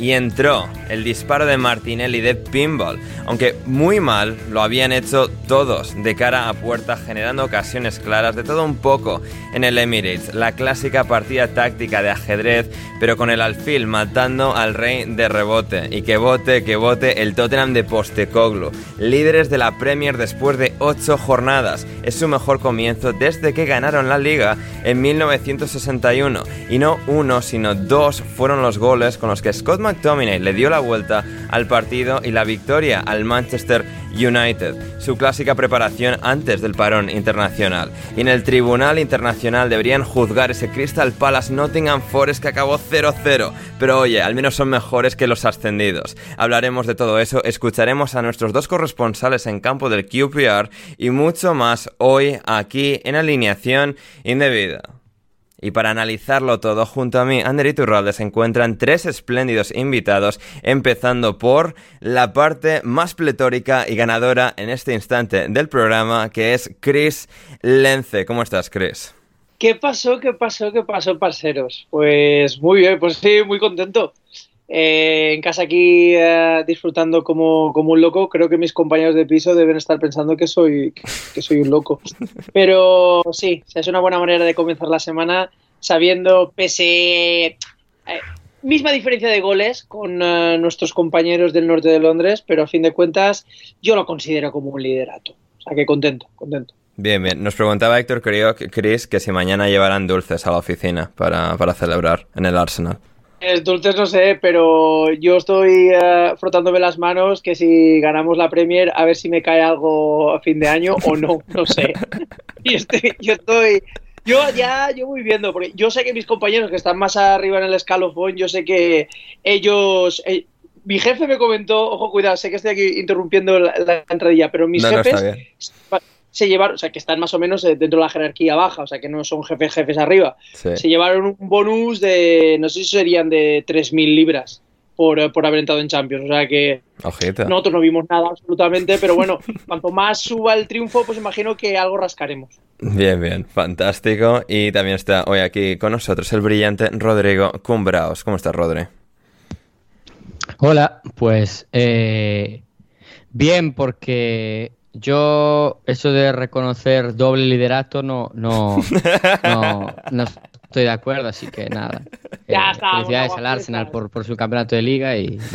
Y entró el disparo de Martinelli de pinball, aunque muy mal lo habían hecho todos de cara a puerta, generando ocasiones claras de todo un poco en el Emirates, la clásica partida táctica de ajedrez, pero con el alfil matando al rey de rebote. Y que vote, que vote el Tottenham de Postecoglu, líderes de la Premier después de 8 jornadas. Es su mejor comienzo desde que ganaron la liga en 1961. Y no uno, sino dos fueron los goles con los que Scott McTominay le dio la vuelta al partido y la victoria al Manchester United, su clásica preparación antes del parón internacional. Y en el Tribunal Internacional deberían juzgar ese Crystal Palace Nottingham Forest que acabó 0-0, pero oye, al menos son mejores que los ascendidos. Hablaremos de todo eso, escucharemos a nuestros dos corresponsales en campo del QPR y mucho más hoy aquí en Alineación Indebida. Y para analizarlo todo junto a mí, Ander Iturralde, se encuentran tres espléndidos invitados, empezando por la parte más pletórica y ganadora en este instante del programa, que es Chris Lence. ¿Cómo estás, Chris? ¿Qué pasó? ¿Qué pasó? ¿Qué pasó, parceros? Pues muy bien, pues sí, muy contento. Eh, en casa aquí eh, disfrutando como, como, un loco, creo que mis compañeros de piso deben estar pensando que soy, que soy un loco. Pero sí, es una buena manera de comenzar la semana sabiendo, pese... Eh, misma diferencia de goles con nuestros compañeros del norte de Londres, pero a fin de cuentas yo lo considero como un liderato. O sea que contento, contento. Bien, bien. Nos preguntaba Héctor creo, Chris que si mañana llevarán dulces a la oficina para, para celebrar en el Arsenal. Es dulces no sé, pero yo estoy uh, frotándome las manos que si ganamos la Premier, a ver si me cae algo a fin de año o no, no sé. y estoy, yo estoy, yo ya, yo voy viendo, porque yo sé que mis compañeros que están más arriba en el escalofón, yo sé que ellos, eh, mi jefe me comentó, ojo, cuidado, sé que estoy aquí interrumpiendo la, la entradilla, pero mis no, jefes no se llevaron, o sea, que están más o menos dentro de la jerarquía baja, o sea, que no son jefes jefes arriba. Sí. Se llevaron un bonus de, no sé si serían de 3.000 libras por, por haber entrado en Champions, o sea que nosotros no vimos nada absolutamente, pero bueno, cuanto más suba el triunfo, pues imagino que algo rascaremos. Bien, bien, fantástico. Y también está hoy aquí con nosotros el brillante Rodrigo Cumbraos. ¿Cómo estás, Rodri? Hola, pues eh, bien, porque yo eso de reconocer doble liderato no, no, no, no estoy de acuerdo, así que nada. Ya Eh, está, felicidades al Arsenal por, por su campeonato de liga y.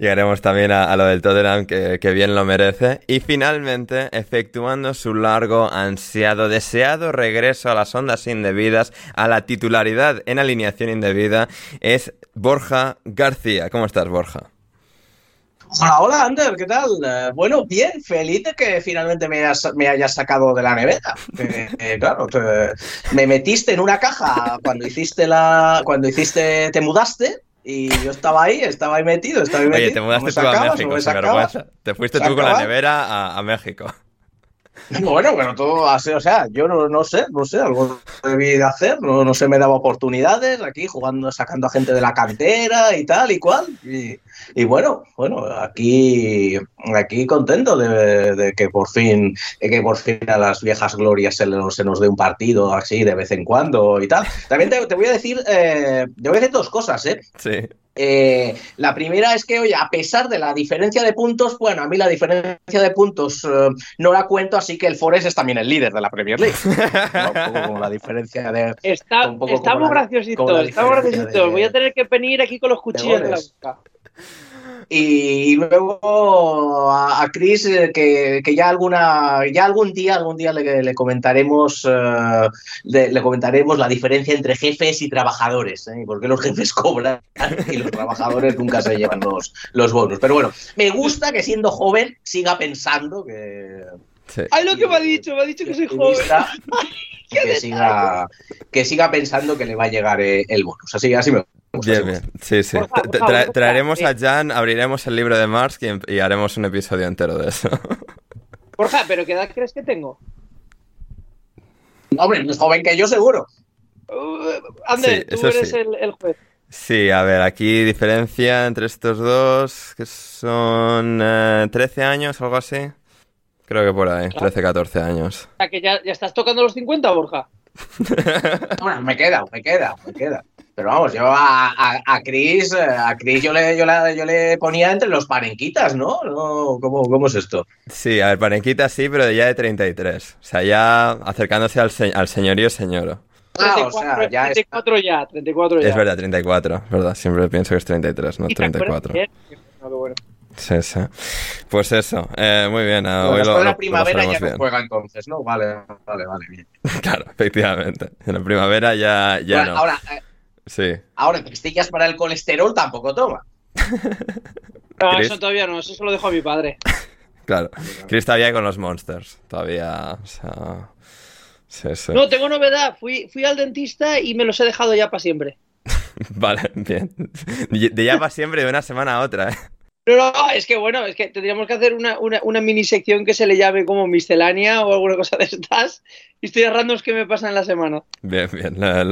Llegaremos también a, a lo del Tottenham, que, que bien lo merece. Y finalmente, efectuando su largo, ansiado, deseado regreso a las ondas indebidas, a la titularidad en alineación indebida, es Borja García. ¿Cómo estás, Borja? Hola, hola, Ander, ¿qué tal? Eh, bueno, bien, feliz de que finalmente me hayas, me hayas sacado de la nevera. Eh, eh, claro, te- me metiste en una caja cuando hiciste la, cuando hiciste, te mudaste y yo estaba ahí, estaba ahí metido, estaba ahí metido. Oye, te mudaste tú a sacabas, México, sin vergüenza. Te fuiste ¿Se tú con la nevera a, a México. Bueno, pero todo así, o sea, yo no, no sé, no sé, algo debí de hacer, no, no se me daba oportunidades aquí jugando, sacando a gente de la cantera y tal y cual. Y, bueno, bueno, aquí, aquí contento de, de que por fin, de que por fin a las viejas glorias se, nos- se nos dé un partido así de vez en cuando y tal. También te, te voy a decir, eh, te voy a decir dos cosas, ¿eh? Sí. Eh, la primera es que, oye, a pesar de la diferencia de puntos, bueno, a mí la diferencia de puntos eh, no la cuento, así que el Forest es también el líder de la Premier League. ¿no? Un poco como la diferencia de. Está, estamos graciositos, estamos graciositos. de- Voy a tener que venir aquí con los cuchillos de la boca. Y luego a, a Chris, eh, que, que ya alguna, ya algún día, algún día le, le comentaremos, eh, le, le comentaremos la diferencia entre jefes y trabajadores, ¿eh? porque los jefes cobran y los trabajadores nunca se llevan los, los bonos. Pero bueno, me gusta que siendo joven siga pensando que, Sí. ¡Ay, lo que me ha dicho! Me ha dicho que soy joven. que siga, que siga pensando que le va a llegar eh, el bonus. Así, así me gusta. Bien, bien. Sí, sí. Tra- traeremos a Jan, abriremos el libro de Marx y, em- y haremos un episodio entero de eso. Borja, ¿pero qué edad crees que tengo? Hombre, más joven que yo seguro. Uh, Ander, Sí, tú eres sí. el, el juez. Sí, a ver, aquí diferencia entre estos dos, que son eh, 13 años, algo así. Creo que por ahí, 13, 14 años. O sea, que ya, ya estás tocando los 50, Borja. Bueno, me queda, me queda, me queda. Pero vamos, yo a, a, a Chris, eh, a Chris yo le, yo, la- yo le ponía entre los parenquitas, ¿no? no ¿cómo, ¿Cómo es esto? Sí, a ver, Parenquita sí, pero ya de 33. O sea, ya acercándose al, se- al señorío señoro. Ah, o 34, sea, ya es... 34 ya, 34 ya. Es verdad, 34, es verdad. Siempre pienso que es 33, no Y te acuerdas 34. bien. No, qué bueno. Sí, sí. Pues eso, eh, muy bien. Bueno, hoy lo, de la lo primavera ya no bien. juega entonces, ¿no? Vale, vale, vale, bien. Claro, efectivamente. En la primavera ya, ya Bueno, no. Ahora, eh, Sí. ahora, pastillas para el colesterol tampoco toma. No, ¿Chris? eso todavía no, eso se lo dejo a mi padre. Claro. Chris todavía con los monsters. Todavía. O sea. Sí, sí. No, tengo novedad. Fui, fui al dentista y me los he dejado ya para siempre. Vale, bien. De ya para siempre, de una semana a otra, ¿eh? No, no, es que bueno, es que tendríamos que hacer una, una, una mini sección que se le llame como miscelánea o alguna cosa de estas. Historias randoms que me pasan en la semana. Bien, bien. Lo,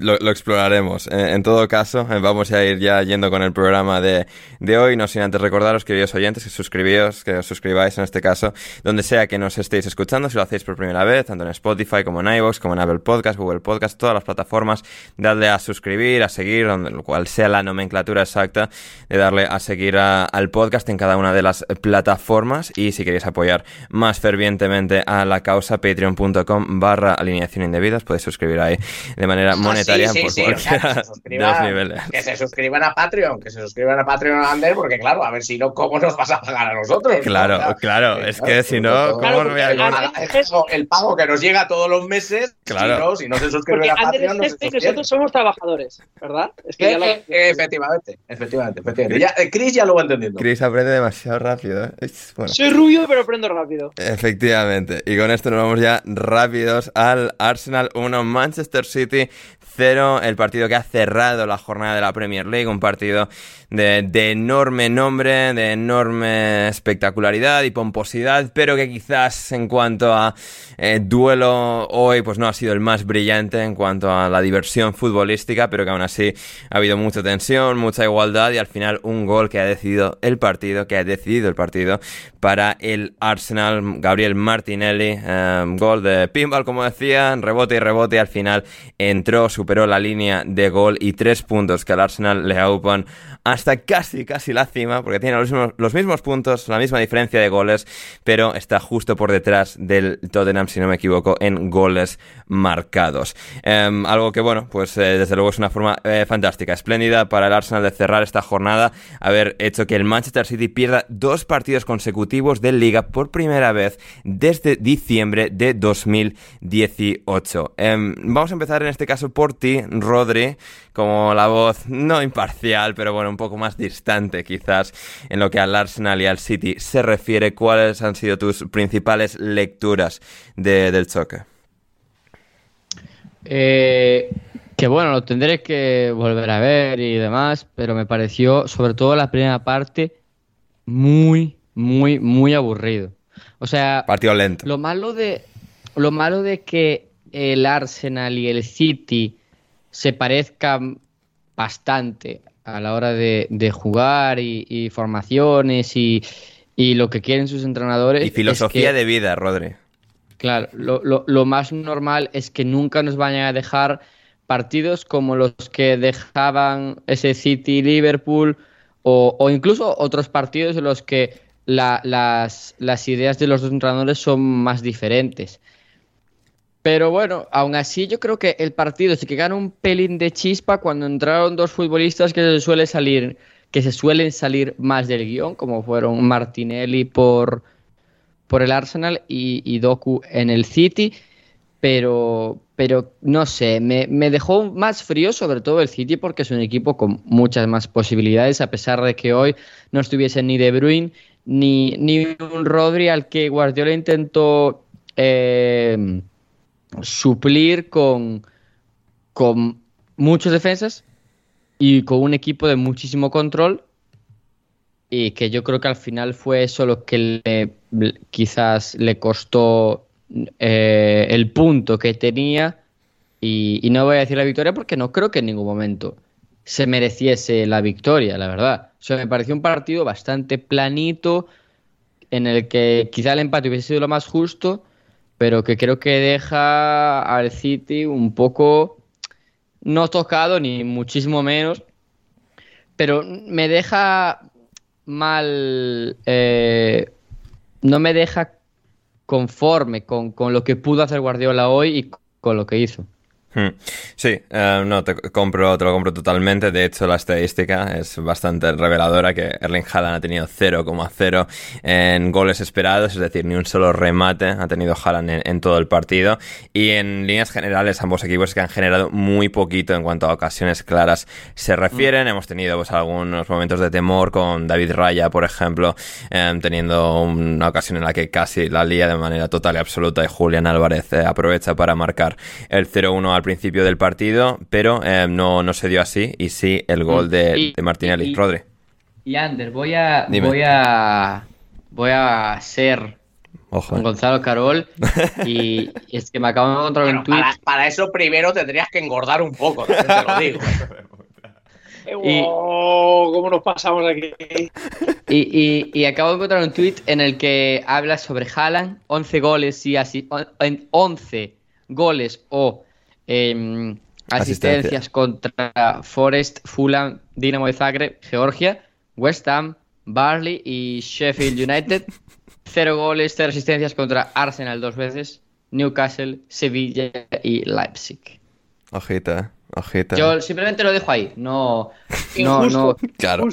lo- lo exploraremos. Eh, en todo caso, eh, vamos a ir ya yendo con el programa de, de hoy. No sin antes recordaros, queridos oyentes, que suscribíos, que os suscribáis en este caso, donde sea que nos estéis escuchando, si lo hacéis por primera vez, tanto en Spotify como en iVoox, como en Apple Podcast, Google Podcast, todas las plataformas, dadle a suscribir, a seguir, donde cual sea la nomenclatura exacta de darle a seguir a- al podcast en cada una de las plataformas. Y si queréis apoyar más fervientemente a la causa, patreon.com barra alineación indebida, os podéis suscribir ahí de manera Ah, monetaria sí, sí, por sí, o sea, cualquiera que se suscriban- niveles. Que se suscriban a Patreon, que se suscriban a Patreon Ander, porque claro, a ver si no, ¿cómo nos vas a pagar a nosotros? Claro, claro, eh, es que si no, ¿cómo Claro, no voy a? Ander- el, pago, que nos llega todos los meses, Claro. si, no, si no se suscriben Porque a Patreon, no es se jefe y suscriben. nosotros somos trabajadores, ¿verdad? Es que Eh, ya lo- eh, eh, efectivamente, efectivamente, efectivamente. Ya, eh, Chris ya lo va Chris aprende demasiado rápido, ¿eh? Bueno. Soy rubio, pero aprendo rápido. Efectivamente. Y con esto nos vamos ya rápidos al Arsenal 1, Manchester City 0, el partido que ha cerrado la jornada de la Premier League, un partido de, enorme nombre, de enorme espectacularidad y pomposidad, pero que quizás en cuanto a eh, duelo hoy pues no ha sido el más brillante en cuanto a la diversión futbolística, pero que aún así ha habido mucha tensión, mucha igualdad y al final un gol que ha decidido el partido, que ha decidido el partido para el Arsenal, Gabriel Martinelli, eh, gol de pinball como decía, rebote y rebote, al final entró, superó la línea de gol y tres puntos que al Arsenal le aupan hasta casi, casi la cima, porque tiene los mismos, los mismos puntos, la misma diferencia de goles, pero está justo por detrás del Tottenham, si no me equivoco, en goles marcados. Em, algo que, bueno, pues eh, desde luego es una forma eh, fantástica, espléndida para el Arsenal de cerrar esta jornada, haber hecho que el Manchester City pierda dos partidos consecutivos de liga por primera vez desde diciembre de 2018. Em, vamos a empezar en este caso por ti, Rodri, como la voz no imparcial, pero bueno, un poco más distante quizás en lo que al Arsenal y al City se refiere. ¿Cuáles han sido tus principales lecturas del choque? Eh, que bueno, lo tendré que volver a ver y demás, pero me pareció, sobre todo la primera parte, muy, muy, muy aburrido. O sea, partido lento. Lo malo de, lo malo de que el Arsenal y el City se parezcan bastante a la hora de, jugar y, formaciones y, lo que quieren sus entrenadores. Y filosofía de vida, Rodri. Claro, lo, más normal es que nunca nos vayan a dejar partidos como los que dejaban ese City Liverpool o, incluso otros partidos en los que las, las ideas de los dos entrenadores son más diferentes. Pero bueno, aún así yo creo que el partido sí que gana un pelín de chispa cuando entraron dos futbolistas que se suele salir, que se suelen salir más del guion, como fueron Martinelli por, por el Arsenal y, Doku en el City. Pero, pero no sé, me, me, dejó más frío sobre todo el City porque es un equipo con muchas más posibilidades, a pesar de que hoy no estuviese ni De Bruyne ni, ni un Rodri al que Guardiola intentó eh, suplir con, con muchos defensas y con un equipo de muchísimo control y que yo creo que al final fue eso lo que quizás le costó eh, el punto que tenía y, no voy a decir la victoria porque no creo que en ningún momento se mereciese la victoria, la verdad. O sea, me pareció un partido bastante planito en el que quizá el empate hubiese sido lo más justo, pero que creo que deja al City un poco no tocado ni muchísimo menos, pero me deja mal, eh, no me deja conforme con, con, lo que pudo hacer Guardiola hoy y con lo que hizo. Hmm. Sí, eh, no, te compro, te lo compro totalmente. De hecho, la estadística es bastante reveladora que Erling Haaland ha tenido 0,0 en goles esperados, es decir, ni un solo remate ha tenido Haaland en, todo el partido. Y en líneas generales, ambos equipos que han generado muy poquito en cuanto a ocasiones claras se refieren. Hemos tenido pues, algunos momentos de temor con David Raya, por ejemplo, em, teniendo una ocasión en la que casi la lía de manera total y absoluta y Julián Álvarez eh, aprovecha para marcar el 0-1 al principio del partido, pero eh, no, no se dio así y sí el gol de, Martinelli. Rodri. Y Ander, voy a, voy a voy a ser Ojo. Gonzalo Carol y, es que me acabo de encontrar un tweet. Para, eso primero tendrías que engordar un poco, te lo digo. y, ¿Cómo nos pasamos aquí? Y, y, acabo de encontrar un tweet en el que habla sobre Haaland, 11 goles y así, 11 goles o Em, asistencias contra Forest, Fulham, Dinamo de Zagreb, Georgia, West Ham, Barley y Sheffield United. Cero goles, cero asistencias contra Arsenal dos veces, Newcastle, Sevilla y Leipzig. Ojita, ojita. Yo simplemente lo dejo ahí, no, no, no. Claro.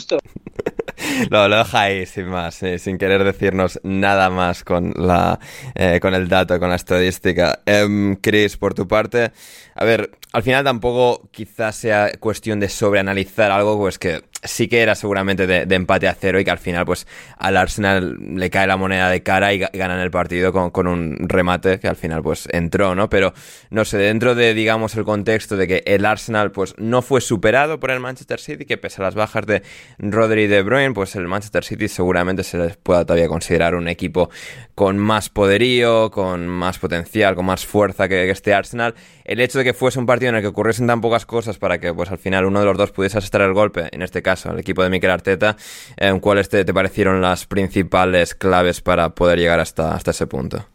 lo, lo deja ahí, sin más, eh, sin querer decirnos nada más con, la, eh, con el dato, con la estadística. Em, Chris, por tu parte, a ver, al final tampoco quizás sea cuestión de sobreanalizar algo, pues que sí que era seguramente de, empate a cero y que al final pues al Arsenal le cae la moneda de cara y ganan el partido con, un remate que al final pues entró, ¿no? Pero no sé, dentro de digamos el contexto de que el Arsenal pues no fue superado por el Manchester City, que pese a las bajas de Rodri De Bruyne, pues el Manchester City seguramente se les pueda todavía considerar un equipo con más poderío, con más potencial, con más fuerza que, este Arsenal. El hecho de que fuese un partido en el que ocurriesen tan pocas cosas para que pues al final uno de los dos pudiese asestar el golpe, en este caso el equipo de Mikel Arteta, ¿en ¿cuáles te, parecieron las principales claves para poder llegar hasta, hasta ese punto?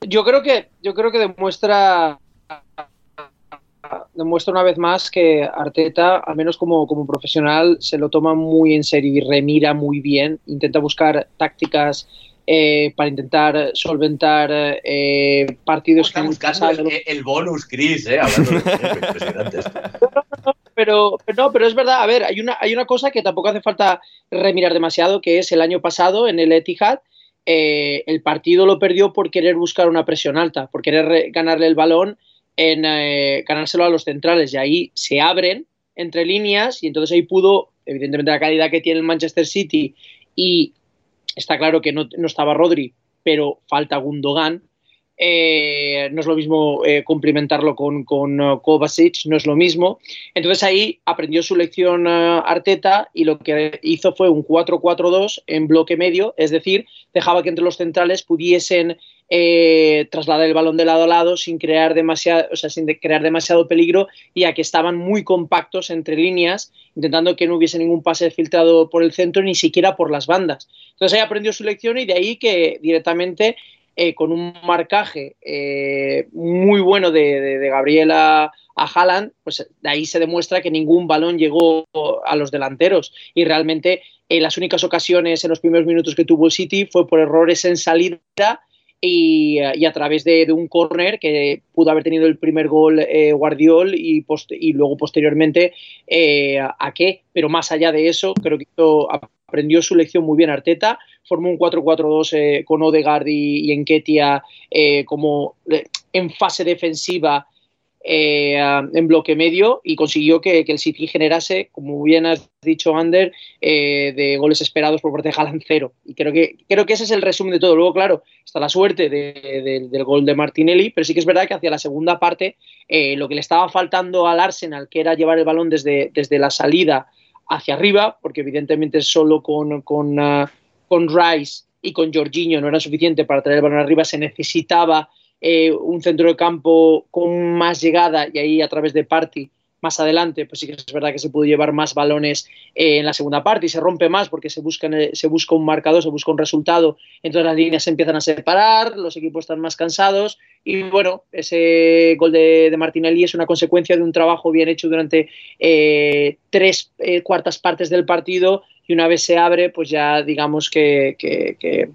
Yo creo que, yo creo que demuestra demuestra una vez más que Arteta, al menos como, como profesional, se lo toma muy en serio y remira muy bien, intenta buscar tácticas eh, para intentar solventar eh, partidos que buscando el, el, bonus, Chris, eh, hablando de pero, pero, no, pero es verdad, a ver, hay una, hay una cosa que tampoco hace falta remirar demasiado, que es el año pasado en el Etihad, eh, el partido lo perdió por querer buscar una presión alta, por querer ganarle el balón, en eh, ganárselo a los centrales, y ahí se abren entre líneas, y entonces ahí pudo, evidentemente la calidad que tiene el Manchester City, y está claro que no, no estaba Rodri, pero falta Gundogan, eh, no es lo mismo eh, cumplimentarlo con, uh, Kovacic, no es lo mismo. Entonces ahí aprendió su lección uh, Arteta y lo que hizo fue un 4-4-2 en bloque medio, es decir, dejaba que entre los centrales pudiesen eh, trasladar el balón de lado a lado sin crear demasiado, o sea, sin crear demasiado peligro, ya que estaban muy compactos entre líneas, intentando que no hubiese ningún pase filtrado por el centro ni siquiera por las bandas. Entonces ahí aprendió su lección y de ahí que directamente eh, con un marcaje eh, muy bueno de, de, Gabriela a Haaland, pues de ahí se demuestra que ningún balón llegó a los delanteros. Y realmente en eh, las únicas ocasiones en los primeros minutos que tuvo el City fue por errores en salida y, y a través de, un córner que pudo haber tenido el primer gol eh, Guardiol y, luego posteriormente eh, a qué, pero más allá de eso creo que aprendió su lección muy bien Arteta, formó un 4-4-2 eh, con Odegaard y, y Enketia eh, como eh, en fase defensiva eh, en bloque medio y consiguió que, el City generase, como bien has dicho, Ander, eh, de goles esperados por parte de Haaland cero. Y creo que, creo que ese es el resumen de todo. Luego, claro, está la suerte de, de, del gol de Martinelli, pero sí que es verdad que hacia la segunda parte eh, lo que le estaba faltando al Arsenal, que era llevar el balón desde, desde la salida hacia arriba, porque evidentemente solo con, con, uh, con Rice y con Jorginho no era suficiente para traer el balón arriba, se necesitaba eh, un centro de campo con más llegada y ahí a través de Party más adelante, pues sí que es verdad que se pudo llevar más balones eh, en la segunda parte y se rompe más porque se, buscan, eh, se busca un marcador, se busca un resultado, entonces las líneas se empiezan a separar, los equipos están más cansados y bueno, ese gol de, de Martinelli es una consecuencia de un trabajo bien hecho durante eh, tres cuartas partes del partido y una vez se abre, pues ya digamos que,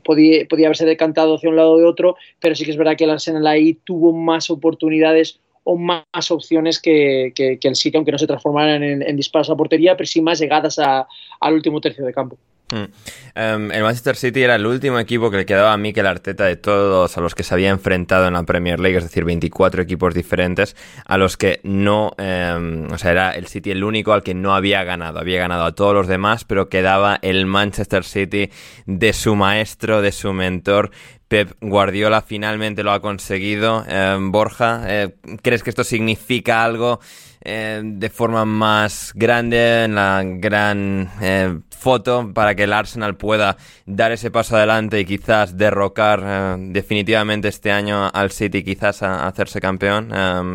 podía, podía, haberse decantado hacia un lado o de otro, pero sí que es verdad que el Arsenal ahí tuvo más oportunidades o más opciones que, que, el City, aunque no se transformaran en, disparos a portería, pero sí más llegadas al último tercio de campo. Mm. Um, el Manchester City era el último equipo que le quedaba a Mikel Arteta de todos a los que se había enfrentado en la Premier League, es decir, 24 equipos diferentes, a los que no, um, o sea, era el City el único al que no había ganado. Había ganado a todos los demás, pero quedaba el Manchester City de su maestro, de su mentor, Pep Guardiola finalmente lo ha conseguido. Eh, Borja, eh, ¿crees que esto significa algo eh, de forma más grande en la gran eh, foto para que el Arsenal pueda dar ese paso adelante y quizás derrocar eh, definitivamente este año al City, quizás a, a hacerse campeón?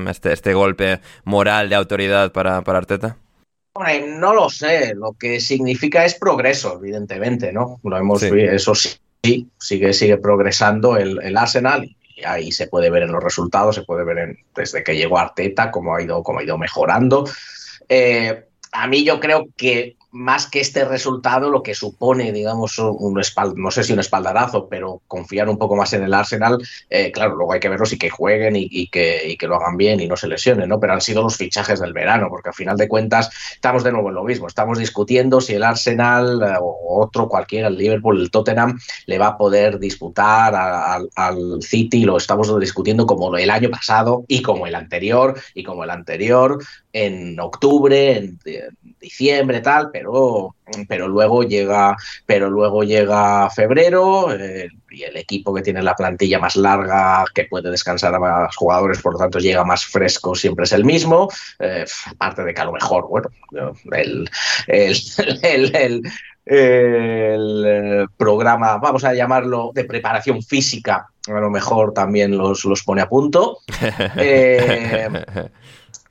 Este, este, golpe moral de autoridad para, para Arteta. Hombre, no lo sé. Lo que significa es progreso, evidentemente, ¿no? Lo hemos sí. eso sí sí, sigue, sigue progresando el, el, Arsenal ahí se puede ver en los resultados, se puede ver en, desde que llegó Arteta cómo ha ido, cómo ha ido mejorando. Eh, a mí yo creo que más que este resultado, lo que supone, digamos, un no sé si un espaldarazo, pero confiar un poco más en el Arsenal, eh, claro, luego hay que verlos y que jueguen y, que, lo hagan bien y no se lesionen, ¿no? Pero han sido los fichajes del verano, porque al final de cuentas estamos de nuevo en lo mismo, estamos discutiendo si el Arsenal eh, o otro, cualquiera, el Liverpool, el Tottenham, le va a poder disputar al City, lo estamos discutiendo como el año pasado y como el anterior y como el anterior, en octubre, en, en diciembre, tal, pero pero, luego llega, pero luego llega febrero eh, y el equipo que tiene la plantilla más larga, que puede descansar a más jugadores, por lo tanto llega más fresco, siempre es el mismo. Eh, aparte de que a lo mejor, bueno, el, el, el, el el programa, vamos a llamarlo, de preparación física, a lo mejor también los, los pone a punto. Eh,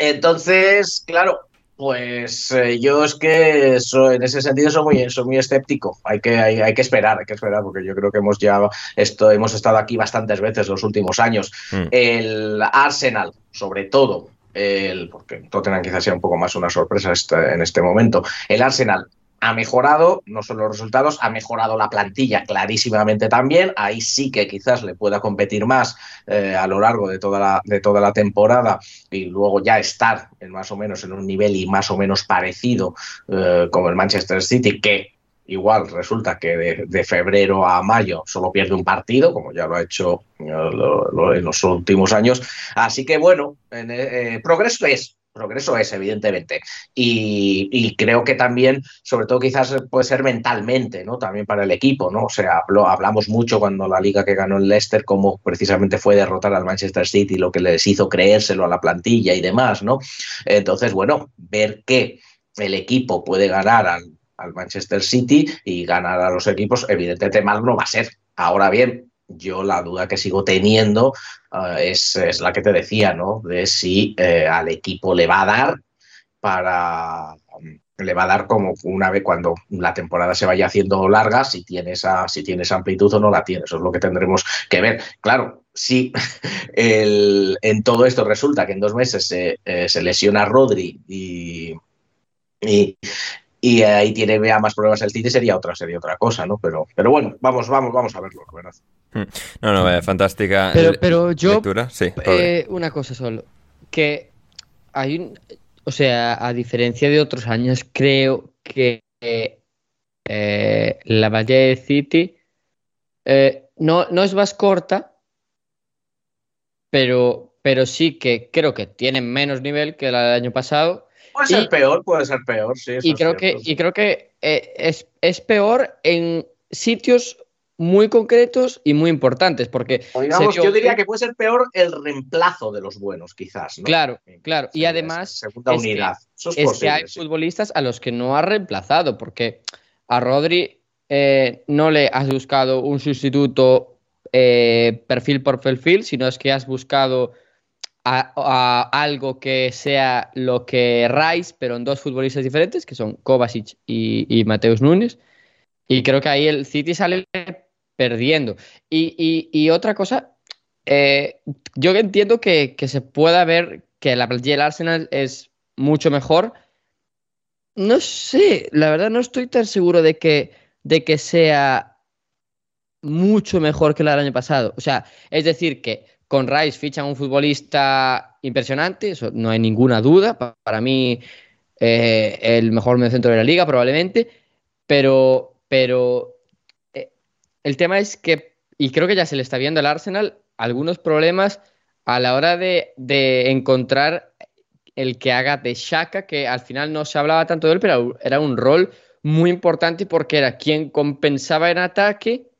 entonces, claro, pues eh, yo es que soy, en ese sentido soy muy, soy muy escéptico. Hay que, hay, hay, que esperar, hay que esperar, porque yo creo que hemos ya esto, hemos estado aquí bastantes veces los últimos años. Mm. El Arsenal, sobre todo, el, porque Tottenham quizás sea un poco más una sorpresa este, en este momento. El Arsenal ha mejorado, no solo los resultados, ha mejorado la plantilla clarísimamente también. Ahí sí que quizás le pueda competir más eh, a lo largo de toda, la, de toda la temporada y luego ya estar en más o menos en un nivel y más o menos parecido eh, como el Manchester City, que igual resulta que de, febrero a mayo solo pierde un partido, como ya lo ha hecho eh, en los últimos años. Así que bueno, en, progreso es, progreso es, evidentemente. Y, creo que también, sobre todo quizás puede ser mentalmente, ¿no? También para el equipo, ¿no? O sea, hablamos mucho cuando la liga que ganó el Leicester, cómo precisamente fue derrotar al Manchester City, lo que les hizo creérselo a la plantilla y demás, ¿no? Entonces, bueno, ver que el equipo puede ganar al, al Manchester City y ganar a los equipos, evidentemente mal no va a ser. Ahora bien, yo la duda que sigo teniendo eh, es, la que te decía, ¿no? De si eh, al equipo le va a dar para le va a dar como una vez cuando la temporada se vaya haciendo larga, si tienes, si amplitud o no la tienes. Eso es lo que tendremos que ver. Claro, si en todo esto resulta que en dos meses se, eh, lesiona Rodri y ahí tiene ya más problemas el City sería otra sería otra cosa no pero pero bueno vamos vamos vamos a verlo verdad. Hmm. no no eh, fantástica pero, pero yo sí, eh, una cosa solo que hay un o sea a diferencia de otros años creo que eh, la Valle de City no, no es más corta pero pero sí que creo que tiene menos nivel que la del año pasado Puede ser peor, puede ser peor, sí. y, creo que, y creo que eh, es, es peor en sitios muy concretos y muy importantes, porque... digamos, yo diría que puede ser peor el reemplazo de los buenos, quizás. ¿no? Claro, claro. Y además... Segunda unidad. es que hay futbolistas a los que no ha reemplazado, porque a Rodri eh, no le has buscado un sustituto eh, perfil por perfil, sino es que has buscado a, algo que sea lo que Rice, pero en dos futbolistas diferentes, que son Kovacic y, y Mateus Núñez. Y creo que ahí el City sale perdiendo. Y, otra cosa, eh, yo entiendo que, se pueda ver que la plantilla del Arsenal es mucho mejor. No sé, la verdad no estoy tan seguro de que, de que sea mucho mejor que la del año pasado. O sea, es decir, que con Rice fichan un futbolista impresionante, eso no hay ninguna duda. Para mí, eh, el mejor mediocentro de la liga, probablemente. Pero, pero eh, el tema es que, y creo que ya se le está viendo al Arsenal, algunos problemas a la hora de, encontrar el que haga de Shaka, que al final no se hablaba tanto de él, pero era un rol muy importante porque era quien compensaba en ataque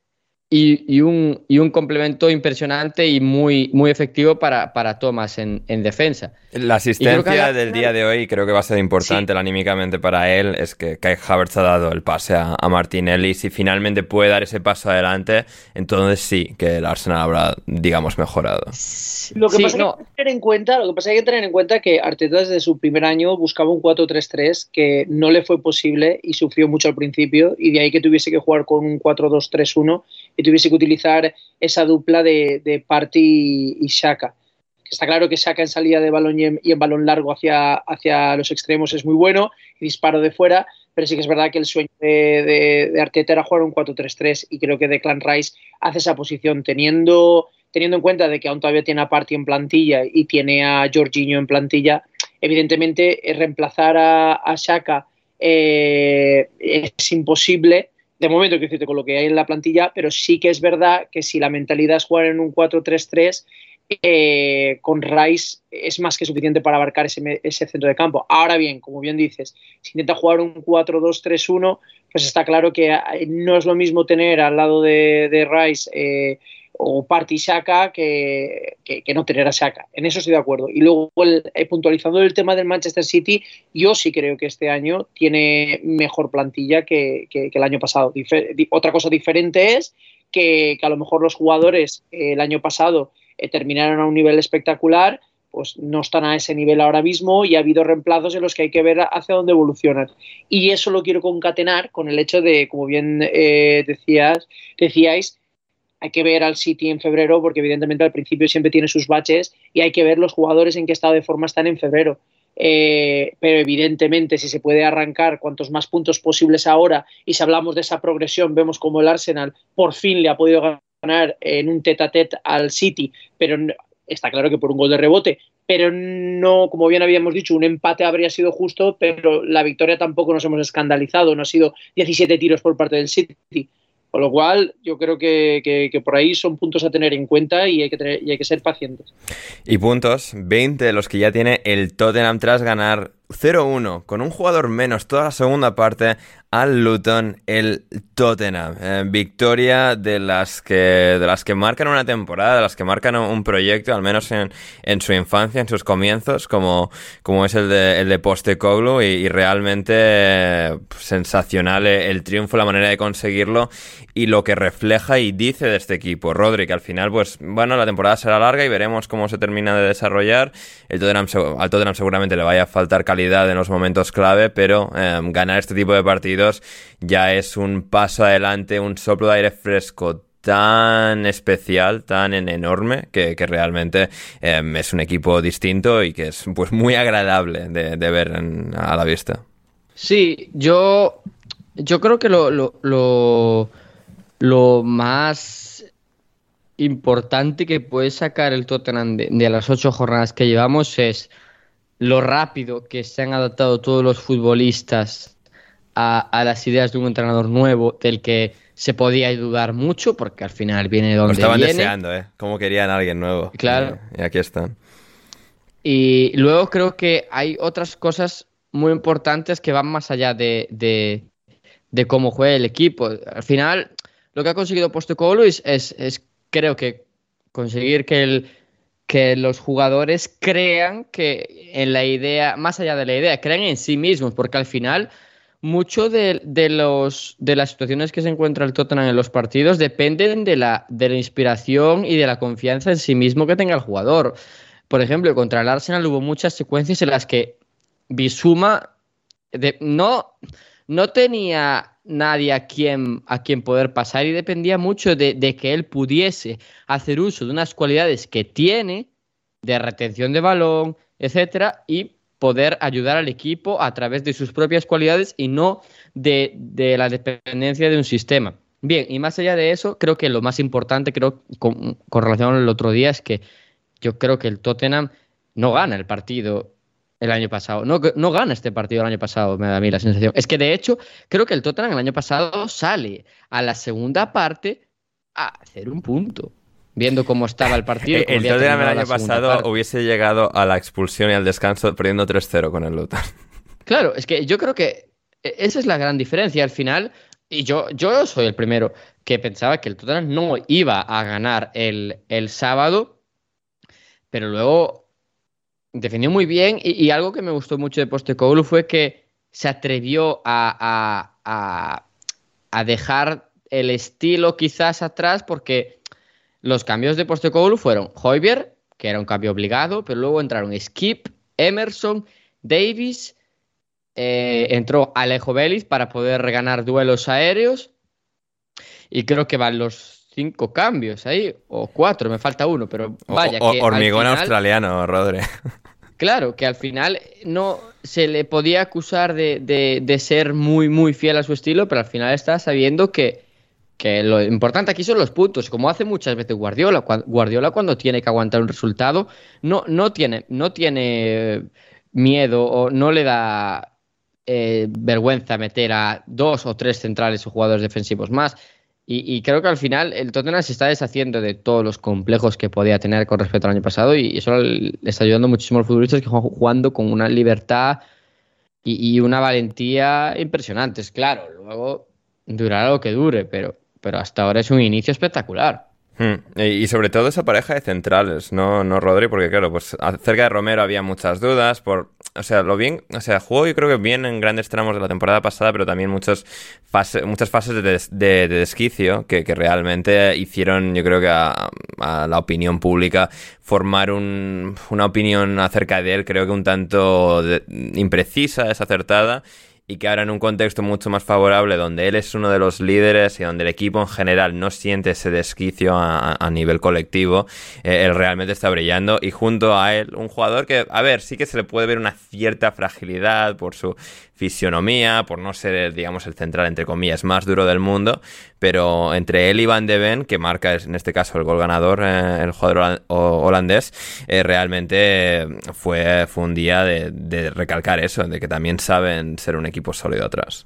y, un, y, un, complemento impresionante y muy, muy efectivo para, para Thomas en, en defensa. La asistencia del día de hoy creo que va a ser importante anímicamente para él, es que Kai Havertz ha dado el pase a, a, Martinelli, si finalmente puede dar ese paso adelante, entonces sí, que el Arsenal habrá, digamos, mejorado. Lo que, pasa no. hay que tener en cuenta, lo que pasa es que hay que tener en cuenta que Arteta desde su primer año buscaba un 4-3-3 que no le fue posible y sufrió mucho al principio y de ahí que tuviese que jugar con un 4-2-3-1 y tuviese que utilizar esa dupla de, de Party y Shaka. Está claro que Shaka en salida de balón y en, balón largo hacia, hacia los extremos es muy bueno y disparo de fuera, pero sí que es verdad que el sueño de, de, Arteta era jugar un 4-3-3 y creo que Declan Rice hace esa posición teniendo, teniendo en cuenta de que aún todavía tiene a Party en plantilla y tiene a Jorginho en plantilla, evidentemente reemplazar a, a Shaka eh, es imposible de momento, que decirte con lo que hay en la plantilla, pero sí que es verdad que si la mentalidad es jugar en un 4-3-3, eh, con Rice es más que suficiente para abarcar ese, centro de campo. Ahora bien, como bien dices, si intenta jugar un 4-2-3-1, pues está claro que eh, no es lo mismo tener al lado de, Rice eh, o Party Shaka que, que, no tener a Shaka. En eso estoy de acuerdo. Y luego, eh, puntualizando el tema del Manchester City, yo sí creo que este año tiene mejor plantilla que, el año pasado. otra cosa diferente es que, a lo mejor los jugadores eh, el año pasado eh, terminaron a un nivel espectacular, pues no están a ese nivel ahora mismo y ha habido reemplazos en los que hay que ver hacia dónde evolucionan. Y eso lo quiero concatenar con el hecho de, como bien decías, decíais, hay que ver al City en febrero porque evidentemente al principio siempre tiene sus baches y hay que ver los jugadores en qué estado de forma están en febrero. eh, pero evidentemente si se puede arrancar cuantos más puntos posibles ahora y si hablamos de esa progresión, vemos como el Arsenal por fin le ha podido ganar en un tete a tete al City, pero está claro que por un gol de rebote, pero no, como bien habíamos dicho, un empate habría sido justo, pero la victoria tampoco nos hemos escandalizado, no ha sido 17 tiros por parte del City. Con lo cual, yo creo que, que, por ahí son puntos a tener en cuenta y hay, que tener, y hay que ser pacientes. Y puntos, 20 de los que ya tiene el Tottenham tras ganar 0-1 con un jugador menos toda la segunda parte al Luton, el Tottenham. Eh, victoria de las, que, de las que marcan una temporada, de las que marcan un proyecto, al menos en, en su infancia, en sus comienzos, como, como es el de, el de Postecoglou, y, y realmente eh, sensacional el triunfo, la manera de conseguirlo y lo que refleja y dice de este equipo. Rodri, al final, pues bueno, la temporada será larga y veremos cómo se termina de desarrollar. El Tottenham, al Tottenham seguramente le vaya a faltar calidad en los momentos clave, pero eh, ganar este tipo de partidos ya es un paso adelante, un soplo de aire fresco tan especial, tan enorme, que, realmente em, es un equipo distinto y que es pues muy agradable de, ver a la vista. Sí, yo, yo creo que lo, lo, lo, más importante que puede sacar el Tottenham de, las ocho jornadas que llevamos es lo rápido que se han adaptado todos los futbolistas a, las ideas de un entrenador nuevo del que se podía dudar mucho porque al final viene donde Lo estaban deseando, ¿eh? Como querían a alguien nuevo. Claro. Y, aquí están. Y luego creo que hay otras cosas muy importantes que van más allá de, de, cómo juega el equipo. Al final, lo que ha conseguido Postecoglou es, es, es, creo que conseguir que, el, que los jugadores crean que en la idea, más allá de la idea, crean en sí mismos, porque al final mucho de, los, de las situaciones que se encuentra el Tottenham en los partidos dependen de la, de la inspiración y de la confianza en sí mismo que tenga el jugador. Por ejemplo, contra el Arsenal hubo muchas secuencias en las que Bisuma no, no tenía nadie a quien, a quien poder pasar y dependía mucho de, de que él pudiese hacer uso de unas cualidades que tiene de retención de balón, etcétera, y poder ayudar al equipo a través de sus propias cualidades y no de, la dependencia de un sistema. Bien, y más allá de eso, creo que lo más importante, creo, con, relación al otro día, es que yo creo que el Tottenham no gana el partido el año pasado. No, no gana este partido el año pasado, me da a mí la sensación. Es que de hecho, creo que el Tottenham el año pasado sale a la segunda parte a hacer un punto viendo cómo estaba el partido. el Tottenham el año pasado hubiese llegado a la expulsión y al descanso perdiendo 3-0 con el Luton. Claro, es que yo creo que e, esa es la gran diferencia. Al final, y yo, yo soy el primero que pensaba que el Tottenham no iba a ganar el, el sábado, pero luego defendió muy bien y, algo que me gustó mucho de Postecoglou fue que se atrevió a, dejar el estilo quizás atrás porque los cambios de Postecoglou fueron Hoiber, que era un cambio obligado, pero luego entraron Skip, Emerson, Davis, eh, entró Alejo Vélez para poder ganar duelos aéreos. Y creo que van los cinco cambios ahí, o cuatro, me falta uno, pero vaya. que hormigón australiano, Rodre. Claro, que al final no se le podía acusar de, de, ser muy, muy fiel a su estilo, pero al final está sabiendo que que lo importante aquí son los puntos, como hace muchas veces Guardiola. Guardiola cuando tiene que aguantar un resultado no, no, tiene, no tiene miedo o no le da eh, vergüenza meter a dos o tres centrales o jugadores defensivos más. Y, creo que al final el Tottenham se está deshaciendo de todos los complejos que podía tener con respecto al año pasado y eso le está ayudando muchísimo a los futbolistas que jugando con una libertad y, y una valentía impresionantes. Claro, luego durará lo que dure, pero pero hasta ahora es un inicio espectacular. Hmm. Y, sobre todo esa pareja de centrales, ¿no, no Rodri? Porque claro, pues acerca de Romero había muchas dudas por... O sea, lo bien... O sea, jugó yo creo que bien en grandes tramos de la temporada pasada, pero también muchas fases, muchas fases de, desquicio que, realmente hicieron, yo creo que a, la opinión pública formar una opinión acerca de él, creo que un tanto imprecisa, desacertada y que ahora en un contexto mucho más favorable, donde él es uno de los líderes y donde el equipo en general no siente ese desquicio a, nivel colectivo, eh, él realmente está brillando. Y junto a él un jugador que, a ver, sí que se le puede ver una cierta fragilidad por su fisionomía, por no ser, digamos, el central, entre comillas, más duro del mundo, pero entre él y Van de Ven, que marca en este caso el gol ganador, eh, el jugador holandés, eh, realmente fue, fue un día de, recalcar eso, de que también saben ser un equipo sólido atrás.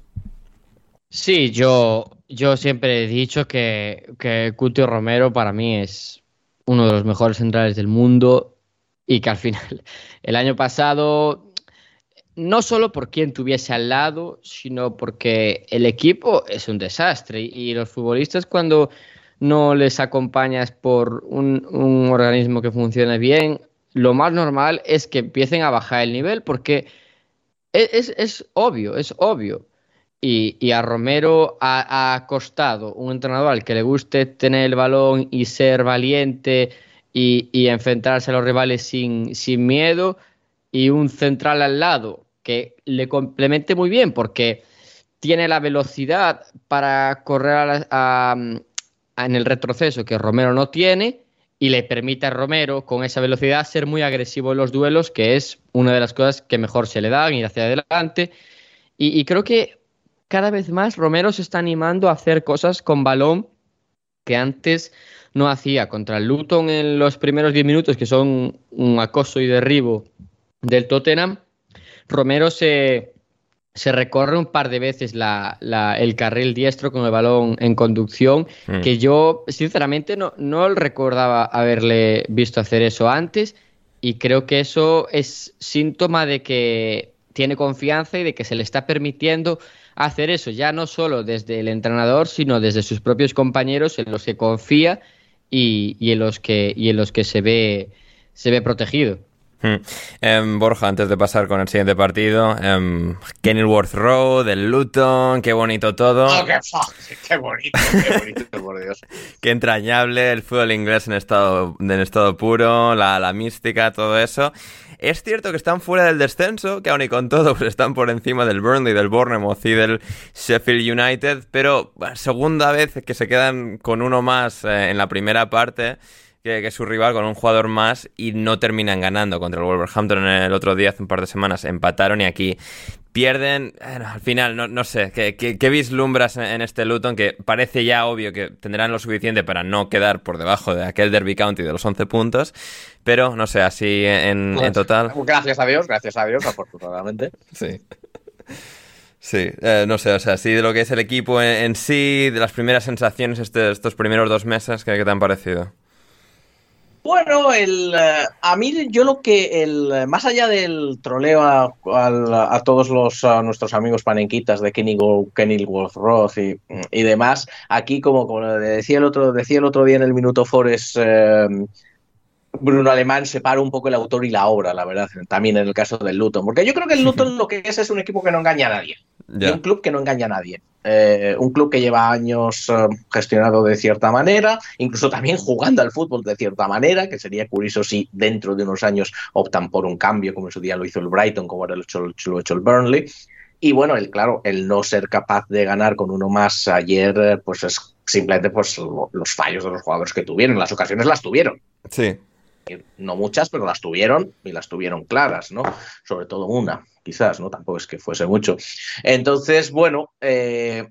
Sí, yo, yo siempre he dicho que, que Cutio Romero para mí es uno de los mejores centrales del mundo y que al final el año pasado no solo por quien tuviese al lado, sino porque el equipo es un desastre y los futbolistas cuando no les acompañas por un, organismo que funcione bien, lo más normal es que empiecen a bajar el nivel porque es, obvio, es obvio. Y, a Romero ha, costado un entrenador al que le guste tener el balón y ser valiente y, enfrentarse a los rivales sin, sin miedo y un central al lado que le complemente muy bien porque tiene la velocidad para correr en el retroceso que Romero no tiene y le permite a Romero con esa velocidad ser muy agresivo en los duelos, que es una de las cosas que mejor se le dan, ir hacia adelante. Y, y creo que cada vez más Romero se está animando a hacer cosas con balón que antes no hacía. Contra Luton en los primeros 10 minutos, que son un acoso y derribo del Tottenham, Romero se, recorre un par de veces el carril diestro con el balón en conducción, mm. que yo sinceramente no, no recordaba haberle visto hacer eso antes y creo que eso es síntoma de que tiene confianza y de que se le está permitiendo hacer eso, ya no solo desde el entrenador, sino desde sus propios compañeros en los que confía y, y en los que, y en los que se ve, se ve protegido. Em, Borja, antes de pasar con el siguiente partido, um, Kenilworth Road, el Luton, qué bonito todo. Oh, qué, bonito, qué bonito, por Dios. qué entrañable el fútbol inglés en estado, en estado puro, la, la mística, todo eso. Es cierto que están fuera del descenso, que aún y con todo pues están por encima del Burnley, del Bournemouth y del Sheffield United, pero segunda vez que se quedan con uno más eh, en la primera parte que, su rival con un jugador más y no terminan ganando contra el Wolverhampton el otro día, hace un par de semanas, empataron y aquí pierden. al final, no, no sé, ¿qué, vislumbras en, este Luton que parece ya obvio que tendrán lo suficiente para no quedar por debajo de aquel Derby County de los 11 puntos? Pero no sé, así en, pues, total. Gracias a Dios, gracias a Dios, afortunadamente. sí. Sí, eh, no sé, o sea, así de lo que es el equipo en, sí, de las primeras sensaciones este, estos primeros dos meses, ¿qué, te han parecido? Bueno, el, eh, a mí yo lo que, el, más allá del troleo a, todos los nuestros amigos panenquitas de Kenilworth Roth y, y, demás, aquí como, como, decía, el otro, decía el otro día en el Minuto Forest, eh, Bruno Alemán separa un poco el autor y la obra, la verdad, también en el caso del Luton, porque yo creo que el Luton lo que es es un equipo que no engaña a nadie, un club que no engaña a nadie. Eh, un club que lleva años eh, gestionado de cierta manera, incluso también jugando al fútbol de cierta manera, que sería curioso si dentro de unos años optan por un cambio, como en su día lo hizo el Brighton, como ahora lo ha hecho, el Burnley. Y bueno, el, claro, el no ser capaz de ganar con uno más ayer, eh, pues es simplemente pues, los fallos de los jugadores que tuvieron. Las ocasiones las tuvieron. Sí. No muchas, pero las tuvieron y las tuvieron claras, ¿no? Sobre todo una quizás, ¿no? Tampoco es que fuese mucho. Entonces, bueno, eh,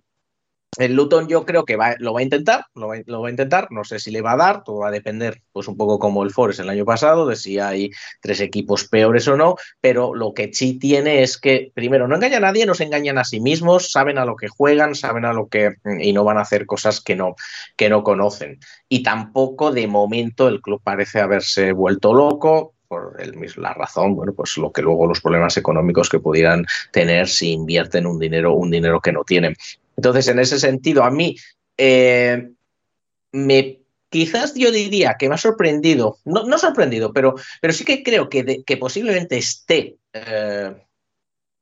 el Luton yo creo que lo va a intentar, lo va, a intentar, no sé si le va a dar, todo va a depender, pues un poco como el Forest el año pasado, de si hay tres equipos peores o no, pero lo que sí tiene es que, primero, no engaña a nadie, no se engañan a sí mismos, saben a lo que juegan, saben a lo que, y no van a hacer cosas que no, que no conocen. Y tampoco, de momento, el club parece haberse vuelto loco, por la razón, bueno, pues lo que luego los problemas económicos que pudieran tener si invierten un dinero, un dinero que no tienen. Entonces, en ese sentido, a mí eh, me quizás yo diría que me ha sorprendido, no, no sorprendido, pero, pero sí que creo que, que posiblemente esté eh,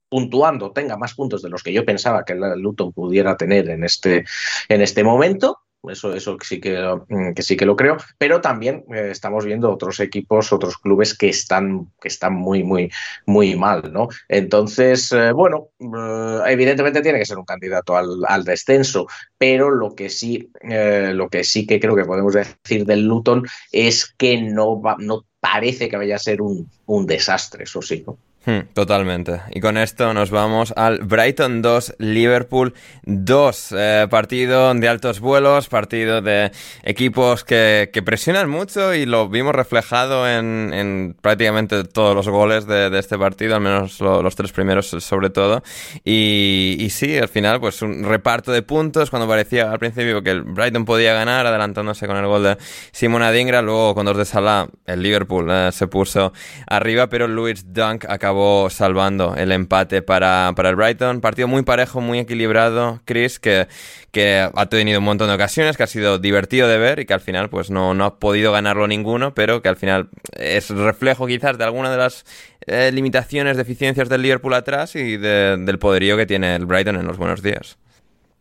puntuando, tenga más puntos de los que yo pensaba que el Luton pudiera tener en este, en este momento. Eso, eso sí que, mm, que sí que lo creo, pero también eh, estamos viendo otros equipos, otros clubes que están, que están muy, muy, muy mal, ¿no? Entonces, eh, bueno, eh, evidentemente tiene que ser un candidato al, descenso, pero lo que sí, lo que sí que creo que podemos decir del Luton es que no va, no parece que vaya a ser un, un desastre, eso sí, ¿no? Hmm, totalmente. Y con esto nos vamos al Brighton 2, Liverpool 2. Eh, partido de altos vuelos, partido de equipos que, presionan mucho y lo vimos reflejado en, prácticamente todos los goles de, este partido, al menos los tres primeros sobre todo. Y, y, sí, al final, pues un reparto de puntos cuando parecía al principio que el Brighton podía ganar, adelantándose con el gol de Simona Dingra. Luego con dos de Salah, el Liverpool eh, se puso arriba, pero Luis Dunk acabó salvando el empate para, el Brighton. Partido muy parejo, muy equilibrado, Chris, que, que ha tenido un montón de ocasiones, que ha sido divertido de ver y que al final pues no, no ha podido ganarlo ninguno, pero que al final es reflejo quizás de alguna de las eh, limitaciones, deficiencias del Liverpool atrás y del poderío que tiene el Brighton en los buenos días.